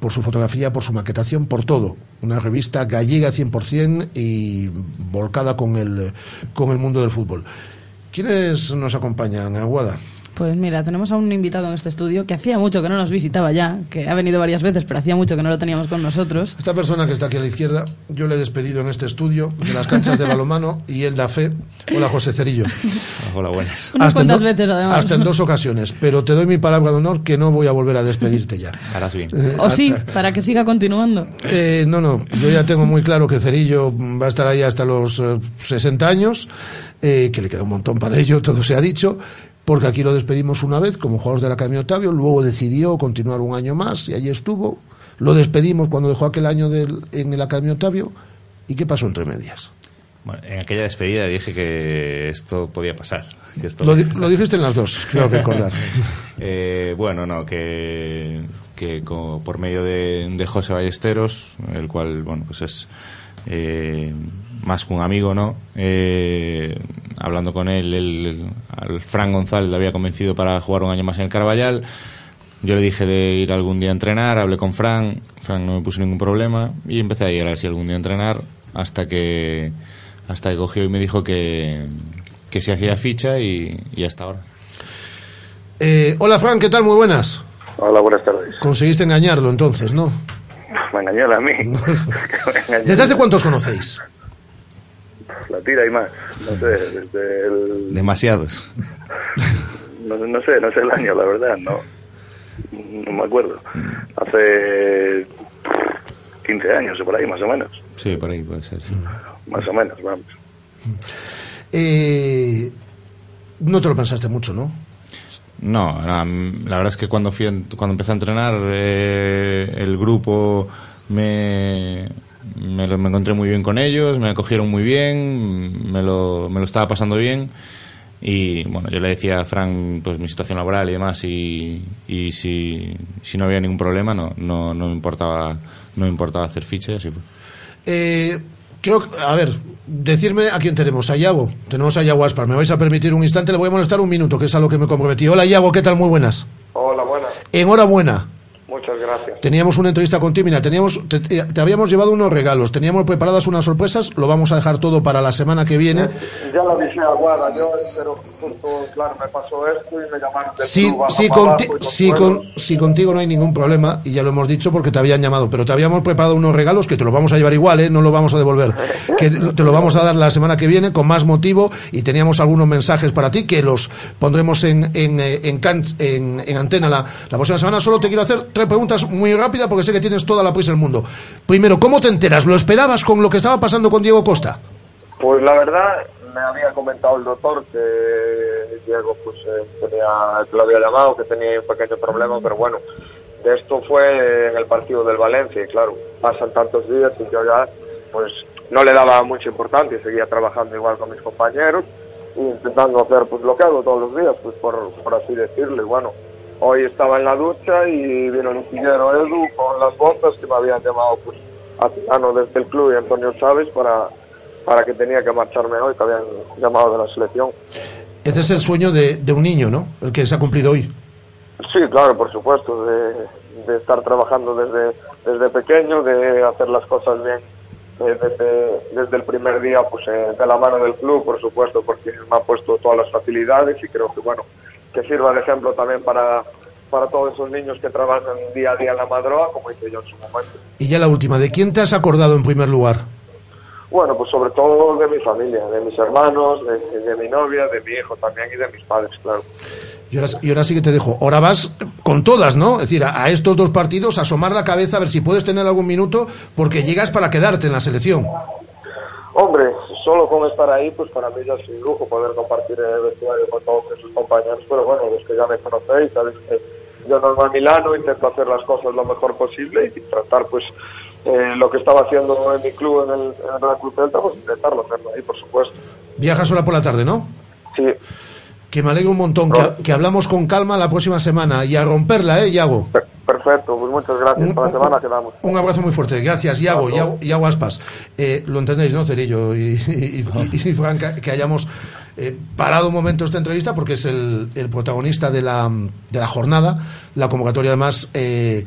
por su fotografía, por su maquetación, por todo. Una revista gallega 100% y volcada con el, con el mundo del fútbol. ¿Quiénes nos acompañan, Aguada? Pues mira, tenemos a un invitado en este estudio que hacía mucho que no nos visitaba ya, que ha venido varias veces, pero hacía mucho que no lo teníamos con nosotros. Esta persona que está aquí a la izquierda, yo le he despedido en este estudio de las canchas de balomano y él da fe. Hola, José Cerillo. Hola, buenas. Unas Hasta en cuantas do- veces, además. Hasta en dos ocasiones, pero te doy mi palabra de honor que no voy a volver a despedirte ya. Harás bien. Eh, O sí, para que siga continuando. Eh, no, no, yo ya tengo muy claro que Cerillo va a estar ahí hasta los eh, 60 años, eh, que le queda un montón para ello, todo se ha dicho, porque aquí lo despedimos una vez como jugador de la Academia Octavio, luego decidió continuar un año más y allí estuvo. Lo despedimos cuando dejó aquel año del- en el Academia Octavio. ¿Y qué pasó entre medias? Bueno, en aquella despedida dije que esto podía pasar. Que esto Lo, di- podía pasar. lo dijiste en las dos, creo recordar. Eh, bueno, no, que, que por medio de, de José Ballesteros, el cual, bueno, pues es eh, más que un amigo, ¿no? Eh, hablando con él, el, al Fran González le había convencido para jugar un año más en el Carballal. Yo le dije de ir algún día a entrenar, hablé con Fran, Fran no me puso ningún problema y empecé a ir así algún día a entrenar hasta que hasta que cogió y me dijo que, que se hacía ficha y, y hasta ahora. Eh, hola, Fran, ¿qué tal? Muy buenas. Hola, buenas tardes. Conseguiste engañarlo entonces, ¿no? Me engañó a mí. ¿Desde hace cuántos conocéis? La tira y más. No sé, desde el... Demasiados. No, no sé, no sé el año, la verdad, no. No me acuerdo. Hace 15 años o por ahí, más o menos. Sí, por ahí puede ser. sí. Más o menos, vamos. Eh, no te lo pensaste mucho, ¿no? No, la, la verdad es que cuando fui cuando empecé a entrenar eh, el grupo me, me, lo- me encontré muy bien con ellos, me acogieron muy bien, me lo, me lo estaba pasando bien y bueno, yo le decía a Fran pues mi situación laboral y demás y, y si, si no había ningún problema no, no, no me importaba no me importaba hacer ficha y así fue. Eh, Creo, que- a ver, decirme a quién tenemos. A Iago. Tenemos a Iago Aspar. Me vais a permitir un instante, le voy a molestar un minuto, que es a lo que me comprometí. Hola Iago, ¿qué tal? Muy buenas. Hola, buenas. Enhorabuena. Muchas gracias. Teníamos una entrevista contigo, mira, teníamos, te, te habíamos llevado unos regalos, teníamos preparadas unas sorpresas, lo vamos a dejar todo para la semana que viene. Ya lo dije a Guada, yo, pero justo, claro, me pasó esto y me llamaron del Sí, sí, conti- sí, con- sí, contigo no hay ningún problema, y ya lo hemos dicho porque te habían llamado, pero te habíamos preparado unos regalos que te los vamos a llevar igual, ¿eh? no los vamos a devolver, que te lo vamos a dar la semana que viene con más motivo y teníamos algunos mensajes para ti que los pondremos en, en, eh, en, en- en antena la, la próxima semana. Solo te quiero hacer tres preguntas muy rápidas porque sé que tienes toda la prisa del mundo. Primero, ¿cómo te enteras? ¿Lo esperabas con lo que estaba pasando con Diego Costa? Pues la verdad, me había comentado el doctor que Diego pues eh, tenía, lo había llamado, que tenía un pequeño problema, pero bueno, de esto fue en el partido del Valencia y claro, pasan tantos días y yo ya pues no le daba mucha importancia, seguía trabajando igual con mis compañeros intentando hacer pues lo que hago todos los días, pues por, por así decirlo, y bueno, hoy estaba en la ducha y vino el ingeniero Edu con las botas que me habían llamado pues a Tirano desde el club y Antonio Chávez para para que tenía que marcharme hoy, que habían llamado de la selección. Ese es el sueño de, de un niño, ¿no? El que se ha cumplido hoy. Sí, claro, por supuesto, de, de estar trabajando desde, desde pequeño, de hacer las cosas bien eh, desde, desde el primer día, pues eh, de la mano del club, por supuesto, porque me ha puesto todas las facilidades y creo que, bueno, que sirva de ejemplo también para, para todos esos niños que trabajan día a día en la Madroa, como hice yo en su momento. Y ya la última, ¿de quién te has acordado en primer lugar? Bueno, pues sobre todo de mi familia, de mis hermanos, de, de mi novia, de mi hijo también y de mis padres, claro. Y ahora, y ahora sí que te dejo. Ahora vas con todas, ¿no? Es decir, a, a estos dos partidos, asomar la cabeza, a ver si puedes tener algún minuto, porque llegas para quedarte en la selección. Hombre, solo con estar ahí, pues para mí ya es un lujo poder compartir el vestuario con todos esos compañeros, pero bueno, los que ya me conocéis, sabéis que yo normal Milano intento hacer las cosas lo mejor posible y tratar pues eh, lo que estaba haciendo en mi club, en el, en el Real Club Celta, pues intentarlo hacerlo ahí, por supuesto. Viajas sola por la tarde, ¿no? Sí. Que me alegro un montón, que, que hablamos con calma la próxima semana y a romperla, ¿eh, Yago? Perfecto, pues muchas gracias. Para la semana quedamos. Un abrazo muy fuerte. Gracias, Yago, Yago, Yago Aspas. Eh, lo entendéis, ¿no, Cerillo y, y, y- y Fran, que, hayamos eh, parado un momento esta entrevista porque es el, el protagonista de la, de la jornada. La convocatoria, además, eh,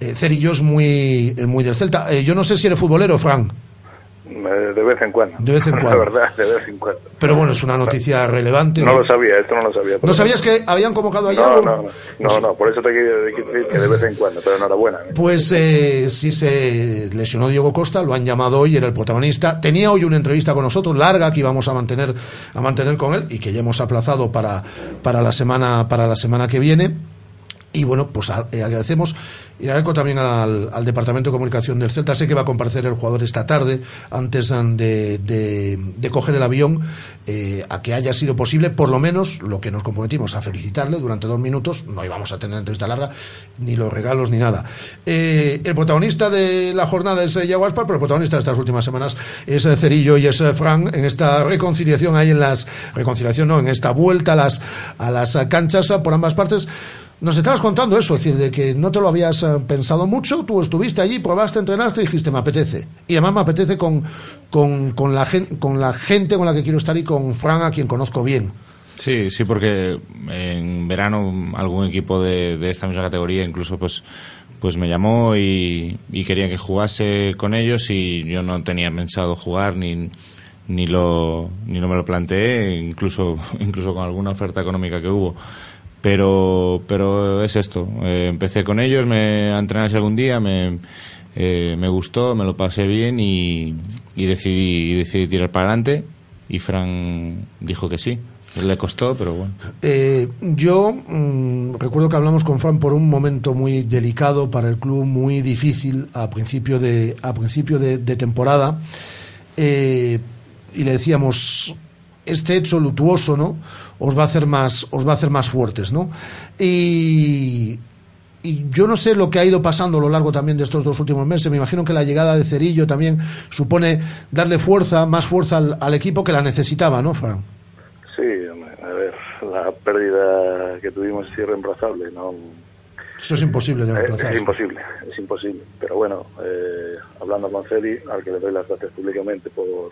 eh, Cerillo es muy, es muy del Celta. Eh, yo no sé si eres futbolero, Fran, Eh, De vez en cuando. De vez en La cuando. verdad, de vez en cuando. pero bueno, es una noticia relevante. No lo sabía, esto no lo sabía. ¿No sabías que habían convocado a No, no, no, no, no, por eso te quiero decir que de vez en cuando, pero enhorabuena. Pues eh, sí se lesionó Diego Costa, lo han llamado hoy, era el protagonista. Tenía hoy una entrevista con nosotros, larga, que íbamos a mantener, a mantener con él y que ya hemos aplazado para, para, la, semana, para la semana que viene. Y bueno, pues eh, agradecemos y agradezco también al, al Departamento de Comunicación del Celta. Sé que va a comparecer el jugador esta tarde, antes de, de, coger el avión, eh, a que haya sido posible, por lo menos lo que nos comprometimos a felicitarle durante dos minutos. No íbamos a tener entrevista larga, ni los regalos, ni nada. Eh, el protagonista de la jornada es eh, Iago Aspas, pero el protagonista de estas últimas semanas es eh, Cerillo y es eh, Fran en esta reconciliación ahí en las reconciliación no en esta vuelta a las a las eh, canchas eh, por ambas partes nos estabas contando eso, es decir, de que no te lo habías eh, pensado mucho, tú estuviste allí, probaste, entrenaste y dijiste, me apetece. Y además me apetece con, con, con, la, con la gente con la que quiero estar y con Fran, a quien conozco bien. Sí, sí, porque en verano algún equipo de, de esta misma categoría incluso pues pues me llamó y, y quería que jugase con ellos y yo no tenía pensado jugar ni ni lo ni no me lo planteé incluso incluso con alguna oferta económica que hubo pero pero es esto. Eh, empecé con ellos me a entrenar algún día me eh, me gustó me lo pasé bien y, y decidí decidí tirar para adelante. Y Fran dijo que sí. Le costó pero bueno. Eh, yo mm, recuerdo que hablamos con Fran por un momento muy delicado para el club, muy difícil a principio de, a principio de, temporada. Y le decíamos, este hecho lutuoso, ¿no? Os va a hacer más, os va a hacer más fuertes, ¿no? Y, y yo no sé lo que ha ido pasando a lo largo también de estos dos últimos meses. Me imagino que la llegada de Cerillo también supone darle fuerza, más fuerza al, al equipo que la necesitaba, ¿no, Fran? Sí, a ver, la pérdida que tuvimos es irreemplazable, ¿no? Eso es imposible de Eh, reemplazar. Es imposible, es imposible. Pero bueno, eh, hablando con Cedi, al que le doy las gracias públicamente por,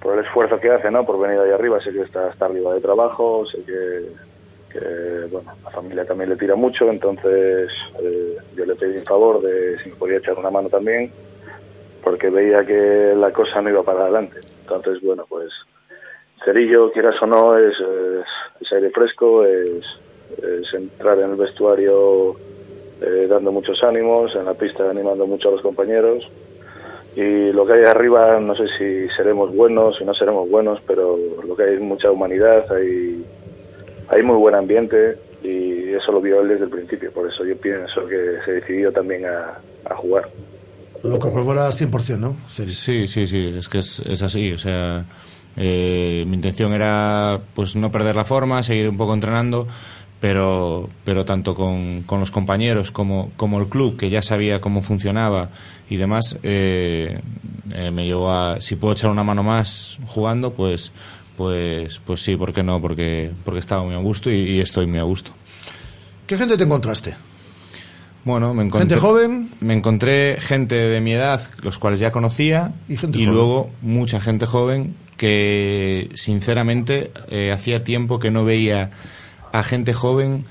por el esfuerzo que hace, ¿no? Por venir ahí arriba, sé que está hasta arriba de trabajo, sé que, bueno, la familia también le tira mucho, entonces eh, yo le pedí un favor de si me podía echar una mano también, porque veía que la cosa no iba para adelante. Entonces, bueno, pues Cerillo, quieras o no, es aire fresco, es, es entrar en el vestuario eh, dando muchos ánimos, en la pista animando mucho a los compañeros. Y lo que hay arriba, no sé si seremos buenos, si no seremos buenos, pero lo que hay es mucha humanidad, hay, hay muy buen ambiente y eso lo vio él desde el principio. Por eso yo pienso que se decidió también a, a jugar. Lo corroboras 100%, ¿no? Ceri? Sí, sí, sí, es que es, es así. O sea, eh, mi intención era pues no perder la forma, seguir un poco entrenando, pero, pero tanto con, con los compañeros como, como el club, que ya sabía cómo funcionaba y demás, eh, eh, me llevó a, si puedo echar una mano más jugando, pues, pues, pues sí, ¿por qué no? Porque, porque estaba muy a gusto y, y estoy muy a gusto. ¿Qué gente te encontraste? Bueno, me encontré, ¿Gente joven? Me encontré gente de mi edad, los cuales ya conocía, Y gente joven. luego mucha gente joven que, sinceramente, eh, hacía tiempo que no veía a gente joven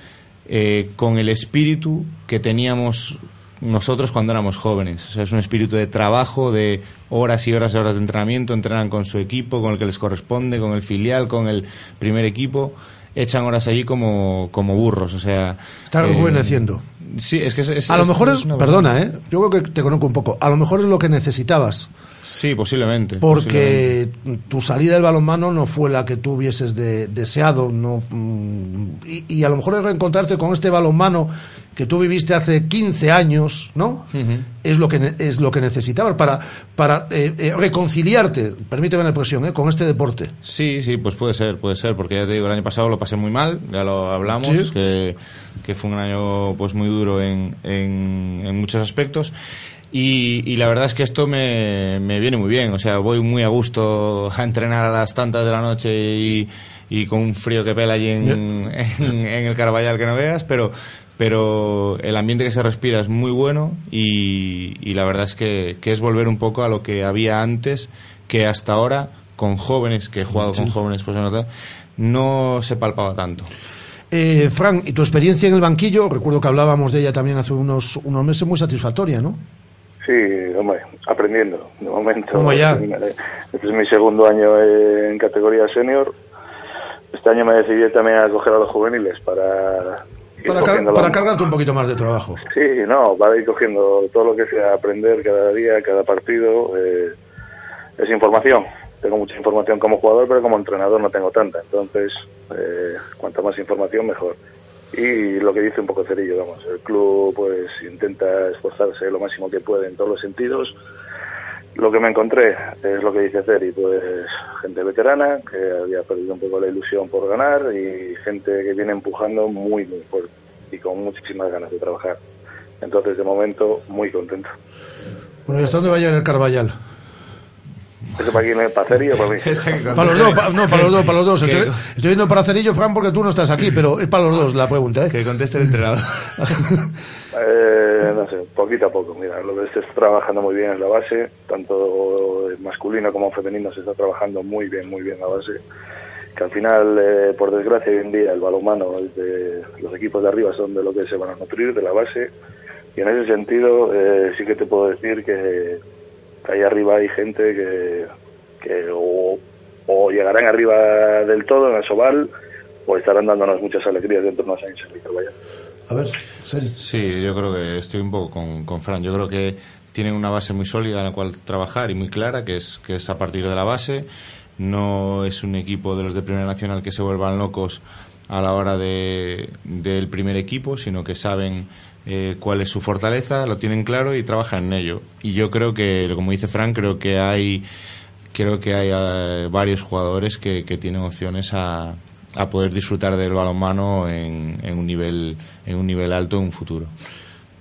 eh, con el espíritu que teníamos nosotros cuando éramos jóvenes. O sea, es un espíritu de trabajo, de horas y horas y horas de entrenamiento, entrenan con su equipo, con el que les corresponde, con el filial, con el primer equipo. Echan horas allí como, como burros, o sea... Está eh, rejuveneciendo. Sí, es que es, es- a lo mejor es perdona, ¿eh? Yo creo que te conozco un poco. A lo mejor es lo que necesitabas. Sí, posiblemente. Porque tu salida del balonmano no fue la que tú hubieses de- deseado. No, mm, y, y a lo mejor reencontrarte con este balonmano que tú viviste hace 15 años, ¿no? Es lo que es lo que necesitabas para, para eh, eh, reconciliarte, permíteme la expresión, ¿eh? con este deporte. Sí, sí, pues puede ser, puede ser, porque ya te digo, el año pasado lo pasé muy mal, ya lo hablamos, Sí. que, que fue un año pues muy duro en, en, en muchos aspectos. Y, y la verdad es que esto me, me viene muy bien, o sea, voy muy a gusto a entrenar a las tantas de la noche y, y con un frío que pela allí en, en, en el Caraballal que no veas, pero, pero el ambiente que se respira es muy bueno y, y la verdad es que, que es volver un poco a lo que había antes, que hasta ahora con jóvenes, que he jugado con jóvenes, pues no, no se palpaba tanto. Eh, Fran, y tu experiencia en el banquillo, recuerdo que hablábamos de ella también hace unos, unos meses, muy satisfactoria, ¿no? Sí, hombre, aprendiendo. De momento, ¿Cómo ya? este es mi segundo año en categoría senior. Este año me decidí también a coger a los juveniles para Para, car- para cargarte un poquito más de trabajo. Sí, no, para ir cogiendo todo lo que sea aprender cada día, cada partido. eh, es información. Tengo mucha información como jugador, pero como entrenador no tengo tanta. Entonces, eh, cuanto más información, mejor. Y lo que dice un poco Cerillo, vamos, el club pues intenta esforzarse lo máximo que puede en todos los sentidos. Lo que me encontré es lo que dice Ceri, pues gente veterana que había perdido un poco la ilusión por ganar y gente que viene empujando muy, muy fuerte y con muchísimas ganas de trabajar. Entonces, de momento, muy contento. Bueno, ¿y hasta dónde va a llegar el Carballal? ¿Eso para quién es? ¿Para Ceri o para mí? Para los dos, pa- no, para los dos, para los dos. Estoy, estoy viendo para Cerillo, Fran, porque tú no estás aquí, pero es para los dos la pregunta, ¿eh? Que conteste el entrenador. Eh, no sé, poquito a poco. Mira, lo que está trabajando muy bien en la base, tanto masculino como en femenino se está trabajando muy bien, muy bien la base. Que al final, eh, por desgracia, hoy en día el balonmano, los equipos de arriba son de lo que se van a nutrir, de la base. Y en ese sentido, eh, sí que te puedo decir que ahí arriba hay gente que, que o, o llegarán arriba del todo en el Soval o estarán dándonos muchas alegrías dentro de unos años en. A ver, Sí, yo creo que estoy un poco con, con Fran. Yo creo que tienen una base muy sólida en la cual trabajar y muy clara, que es, que es a partir de la base. No es un equipo de los de Primera Nacional que se vuelvan locos a la hora de, del primer equipo, sino que saben eh, cuál es su fortaleza, lo tienen claro y trabajan en ello. Y yo creo que, como dice Fran, creo que hay creo que hay eh, varios jugadores que, que tienen opciones a, a poder disfrutar del balonmano en, en un nivel en un nivel alto en un futuro.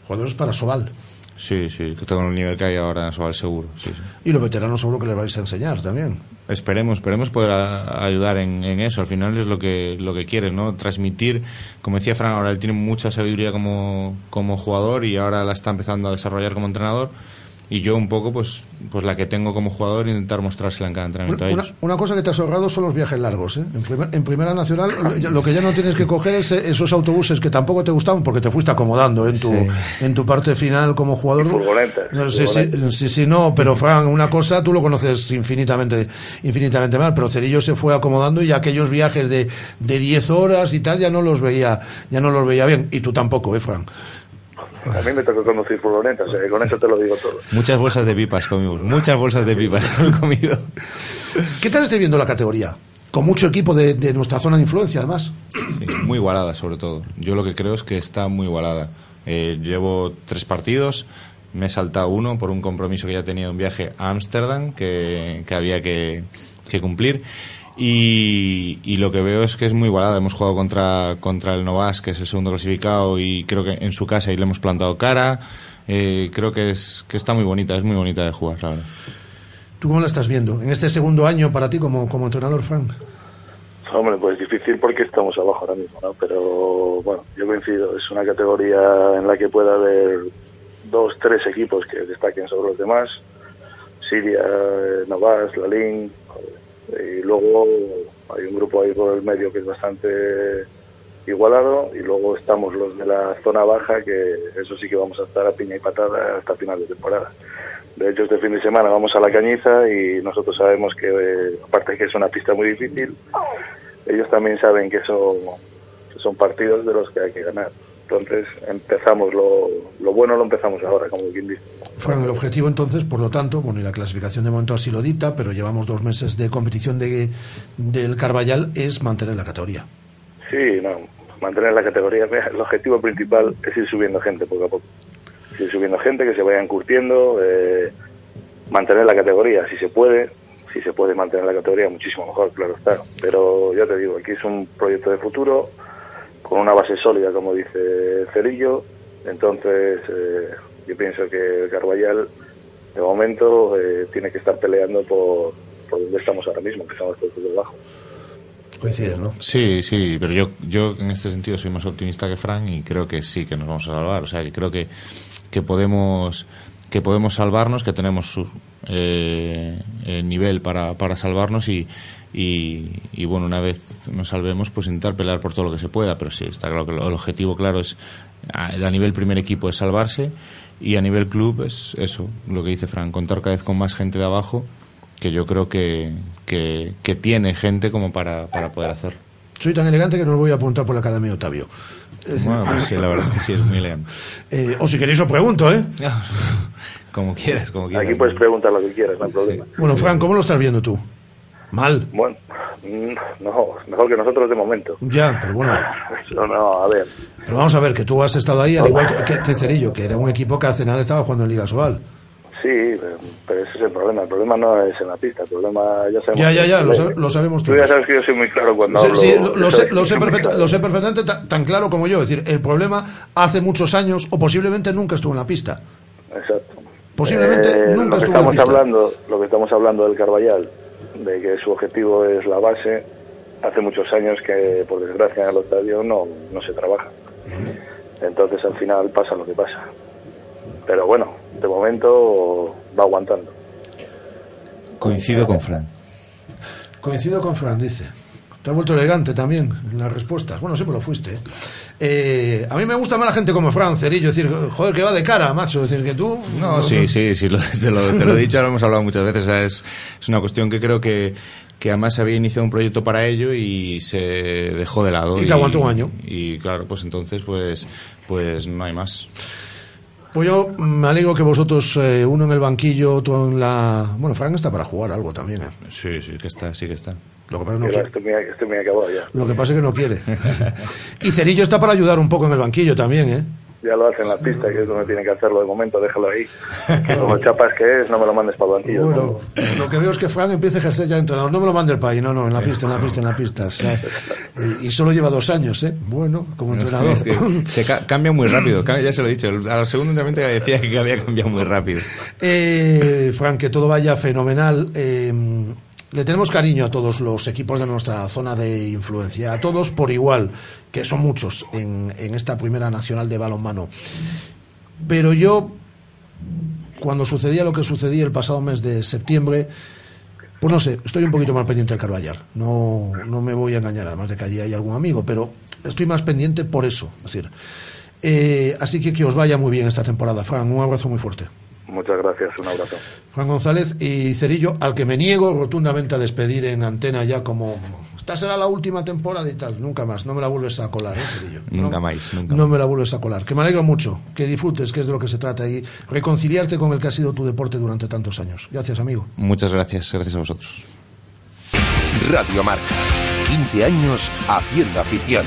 Jugadores para Sobal. Sí, sí, que con el nivel que hay ahora en Sobal seguro. Sí, sí. Y los veteranos seguro que les vais a enseñar también. Esperemos, esperemos poder a- ayudar en, en eso. Al final es lo que lo que quiere, ¿no? Transmitir, como decía Fran, ahora él tiene mucha sabiduría como, como jugador y ahora la está empezando a desarrollar como entrenador. Y yo un poco, pues, pues la que tengo como jugador, intentar mostrársela en cada entrenamiento a Una, ellos. una cosa que te has ahorrado son los viajes largos. ¿eh? En, primer- en Primera Nacional lo- que ya no tienes que coger es eh, esos autobuses que tampoco te gustaban porque te fuiste acomodando en tu, Sí. en tu parte final como jugador. No, sí, sí, sí, no, pero Fran, una cosa tú lo conoces infinitamente, infinitamente mal, pero Cerillo se fue acomodando y aquellos viajes de, de 10 horas y tal ya no los veía, ya no los veía bien. Y tú tampoco, ¿eh, Fran? A mí me tocó conducir furgonetas, o sea, que con eso te lo digo todo. Muchas bolsas de pipas comimos, muchas bolsas de pipas hemos comido. ¿Qué tal estáis viendo la categoría? Con mucho equipo de, de nuestra zona de influencia, además. Sí, muy igualada, sobre todo. Yo lo que creo es que está muy igualada. Eh, llevo tres partidos, me he saltado uno por un compromiso que ya tenía un viaje a Ámsterdam que, que había que, que cumplir. Y, y lo que veo es que es muy igualada. Hemos jugado contra, contra el Novas, que es el segundo clasificado, y creo que en su casa y le hemos plantado cara. Eh, creo que, es, que está muy bonita, es muy bonita de jugar, la verdad. ¿Tú cómo la estás viendo? En este segundo año para ti como, como entrenador, Fran. Hombre, pues difícil porque estamos abajo ahora mismo, ¿no? Pero bueno, yo coincido, es una categoría en la que puede haber dos, tres equipos que destaquen sobre los demás. Siria, eh, Novas, Lalín, y luego hay un grupo ahí por el medio que es bastante igualado y luego estamos los de la zona baja que eso sí que vamos a estar a piña y patada hasta final de temporada. De hecho, este fin de semana vamos a la Cañiza y nosotros sabemos que, eh, aparte que es una pista muy difícil, ellos también saben que son, que son partidos de los que hay que ganar. Entonces, empezamos, lo, lo bueno lo empezamos ahora, como quien dice. Fran, el objetivo entonces, por lo tanto, bueno, y la clasificación de momento así lo dicta, pero llevamos dos meses de competición de, del Carballal, es mantener la categoría. Sí, no, mantener la categoría. El objetivo principal es ir subiendo gente poco a poco. Es ir subiendo gente, que se vayan curtiendo, eh, mantener la categoría, si se puede. Si se puede mantener la categoría, muchísimo mejor, claro está. Pero ya te digo, aquí es un proyecto de futuro, con una base sólida, como dice Cerillo. Entonces, eh, yo pienso que el Carballal, de momento, eh, tiene que estar peleando por, por donde estamos ahora mismo, que estamos por debajo. Coincides, ¿no? Sí, sí, pero yo, yo en este sentido soy más optimista que Frank y creo que sí que nos vamos a salvar. O sea, que creo que, que podemos que podemos salvarnos, que tenemos su, eh, eh, nivel para, para salvarnos y, y, y, bueno, una vez nos salvemos, pues intentar pelear por todo lo que se pueda. Pero sí, está claro que lo- el objetivo claro es a, a nivel primer equipo es salvarse y a nivel club es eso, lo que dice Frank, contar cada vez con más gente de abajo que yo creo que, que, que tiene gente como para, para poder hacerlo. Soy tan elegante que no me voy a apuntar por la Academia Otavio. Bueno, pues sí, la verdad es que sí, es muy elegante. Eh, o si queréis os pregunto, ¿eh? Como quieras, como quieras. Aquí puedes preguntar lo que quieras, no hay problema. Bueno, Fran, ¿cómo lo estás viendo tú? Mal. Bueno, mm, no, mejor que nosotros de momento. Ya, pero bueno. No, no, a ver. Pero vamos a ver, que tú has estado ahí, al igual que, que- Cerillo, que era un equipo que hace nada estaba jugando en Liga Sobal. Sí, pero, ese es el problema. El problema no es en la pista. El problema ya sabemos. Ya, ya, ya, lo, sab- lo sabemos Tú todos. ya sabes que yo soy muy claro cuando Sí, hablo. sí, lo, lo Eso sé, lo, sé perfecta- claro. lo sé perfectamente ta- tan claro como yo. Es decir, el problema hace muchos años o posiblemente nunca estuvo en la pista. Exacto. Posiblemente Eh, nunca estuvo en la pista. hablando, lo que estamos hablando del Carballal, de que su objetivo es la base, hace muchos años que por desgracia en el estadio no, no se trabaja. Entonces al final pasa lo que pasa. Pero bueno, de momento va aguantando. Coincido con Frank. Coincido con Fran, dice. Te has vuelto elegante también en las respuestas. Bueno, siempre lo fuiste. ¿eh? Eh, a mí me gusta más la gente como Fran, Cerillo. Decir, joder, que va de cara, macho. Es decir, que tú. No, sí, sí, sí, lo- te, lo, te lo he dicho, lo hemos hablado muchas veces. o sea, es, es una cuestión que creo que, que además se había iniciado un proyecto para ello y se dejó de lado. Y que aguantó un año. Y claro, pues entonces, pues, pues no hay más. Pues yo me alegro que vosotros, eh, uno en el banquillo, otro en la. Bueno, Fran está para jugar algo también, ¿eh? Sí, sí, que está, sí que está. Lo que pasa es que no Pero quiere. estoy, muy, estoy muy acabado ya. Lo que pasa es que no quiere. Y Cerillo está para ayudar un poco en el banquillo también, ¿eh? Ya lo hace en la pista, que es donde tiene que hacerlo de momento, déjalo ahí. Que como chapas que es, no me lo mandes para el banquillo. Bueno, lo que veo es que Fran empieza a ejercer ya entrenador. No me lo mande el país, no, no, en la pista, en la pista, en la pista. o sea, y solo lleva dos años, ¿eh? Bueno, como entrenador. Es que se ca- cambia muy rápido, ya se lo he dicho. Al segundo entrenamiento ya decía que había cambiado muy rápido. Eh, Fran, que todo vaya fenomenal. Eh, le tenemos cariño a todos los equipos de nuestra zona de influencia, a todos por igual, que son muchos en, en esta primera nacional de balonmano. Pero yo, cuando sucedía lo que sucedía el pasado mes de septiembre, pues no sé, estoy un poquito más pendiente del Carballar. No, no me voy a engañar, además de que allí hay algún amigo, pero estoy más pendiente por eso. Es decir, eh, así que que os vaya muy bien esta temporada. Fran, un abrazo muy fuerte. Muchas gracias, un abrazo. Juan González y Cerillo, al que me niego rotundamente a despedir en antena ya como esta será la última temporada y tal, nunca más, no me la vuelves a colar, ¿eh, Cerillo? Nunca No, más, nunca No me la vuelves a colar. Que me alegro mucho, que disfrutes, que es de lo que se trata y reconciliarte con el que ha sido tu deporte durante tantos años. Gracias, amigo. Muchas gracias, gracias a vosotros. Radio Marca. 15 años haciendo afición.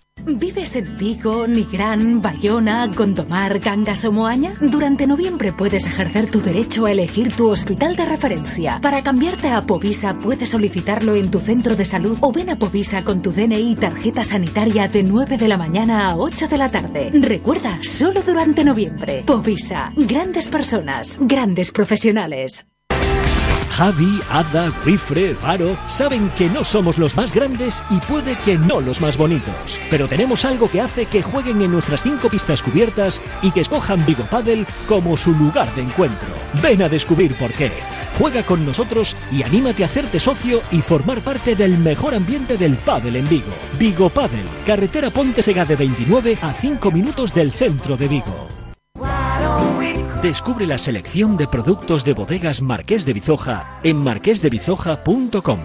¿Vives en Vigo, Nigrán, Bayona, Gondomar, Cangas o Moaña? Durante noviembre puedes ejercer tu derecho a elegir tu hospital de referencia. Para cambiarte a Povisa puedes solicitarlo en tu centro de salud o ven a Povisa con tu DNI y tarjeta sanitaria de 9 de la mañana a 8 de la tarde. Recuerda, solo durante noviembre. Povisa, grandes personas, grandes profesionales. Javi, Ada, Wifre, Faro saben que no somos los más grandes y puede que no los más bonitos, pero tenemos algo que hace que jueguen en nuestras cinco pistas cubiertas y que escojan Vigo Paddle como su lugar de encuentro. Ven a descubrir por qué. Juega con nosotros y anímate a hacerte socio y formar parte del mejor ambiente del pádel en Vigo. Vigo Paddle, carretera Ponte Segade 29 a 5 minutos del centro de Vigo. Descubre la selección de productos de bodegas Marqués de Bizoja en marquesdebizoja.com.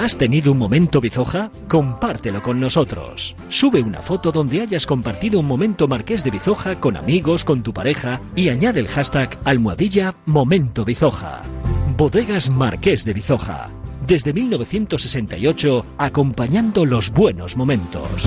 ¿Has tenido un momento Bizoja? Compártelo con nosotros. Sube una foto donde hayas compartido un momento Marqués de Bizoja con amigos, con tu pareja y añade el hashtag almohadilla Momento Bizoja. Bodegas Marqués de Bizoja. Desde 1968, acompañando los buenos momentos.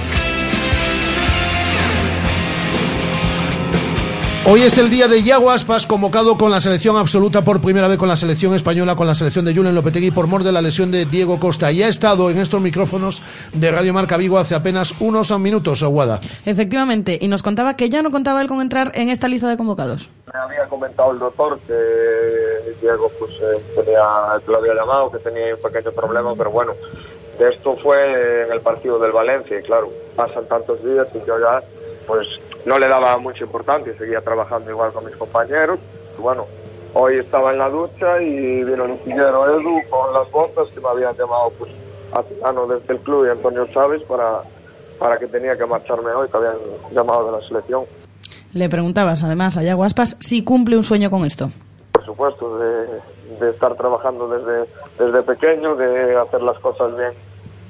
Hoy es el día de Yago Aspas, convocado con la selección absoluta por primera vez con la selección española, con la selección de Julen Lopetegui por mor de la lesión de Diego Costa. Y ha estado en estos micrófonos de Radio Marca Vigo hace apenas unos minutos, Aguada. Efectivamente, y nos contaba que ya no contaba él con entrar en esta lista de convocados. Me había comentado el doctor que Diego pues eh, tenía, lo había llamado, que tenía un pequeño problema, pero bueno, de esto fue en el partido del Valencia y claro, pasan tantos días y yo ya pues no le daba mucha importancia, seguía trabajando igual con mis compañeros. Y bueno, hoy estaba en la ducha y vino el ingeniero Edu con las botas que me habían llamado pues a Titano desde el club y Antonio Chávez para, para que tenía que marcharme hoy, que habían llamado de la selección. Le preguntabas además a Yago Aspas si cumple un sueño con esto. Por supuesto, de, de estar trabajando desde, desde pequeño, de hacer las cosas bien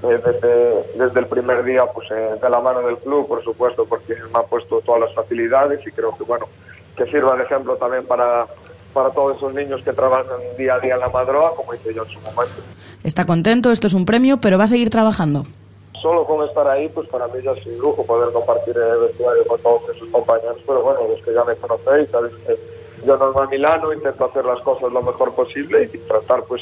eh, desde, desde el primer día pues eh, de la mano del club, por supuesto, porque me ha puesto todas las facilidades y creo que bueno que sirva de ejemplo también para, para todos esos niños que trabajan día a día en la madroa, como hice yo en su momento. Está contento, esto es un premio, pero va a seguir trabajando. Solo con estar ahí, pues para mí ya es un lujo poder compartir el vestuario con todos esos compañeros, pero bueno, los que ya me conocéis, sabéis que yo normal Milano intento hacer las cosas lo mejor posible y tratar pues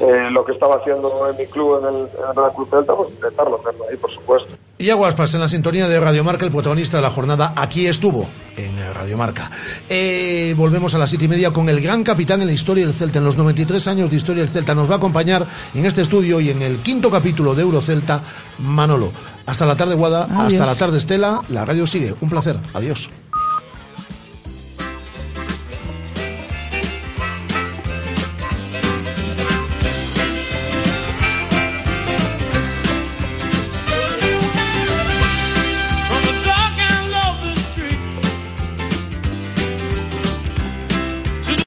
eh, lo que estaba haciendo en mi club, en el, en el Real Club Celta, pues intentarlo hacerlo ahí, por supuesto. Y Aguaspas en la sintonía de Radio Marca, el protagonista de la jornada, aquí estuvo en Radio Marca. Eh, volvemos a las siete y media con el gran capitán en la historia del Celta, en los 93 años de historia del Celta. Nos va a acompañar en este estudio y en el quinto capítulo de Eurocelta, Manolo. Hasta la tarde, Guada, Adiós. hasta la tarde, Estela. La radio sigue. Un placer. Adiós.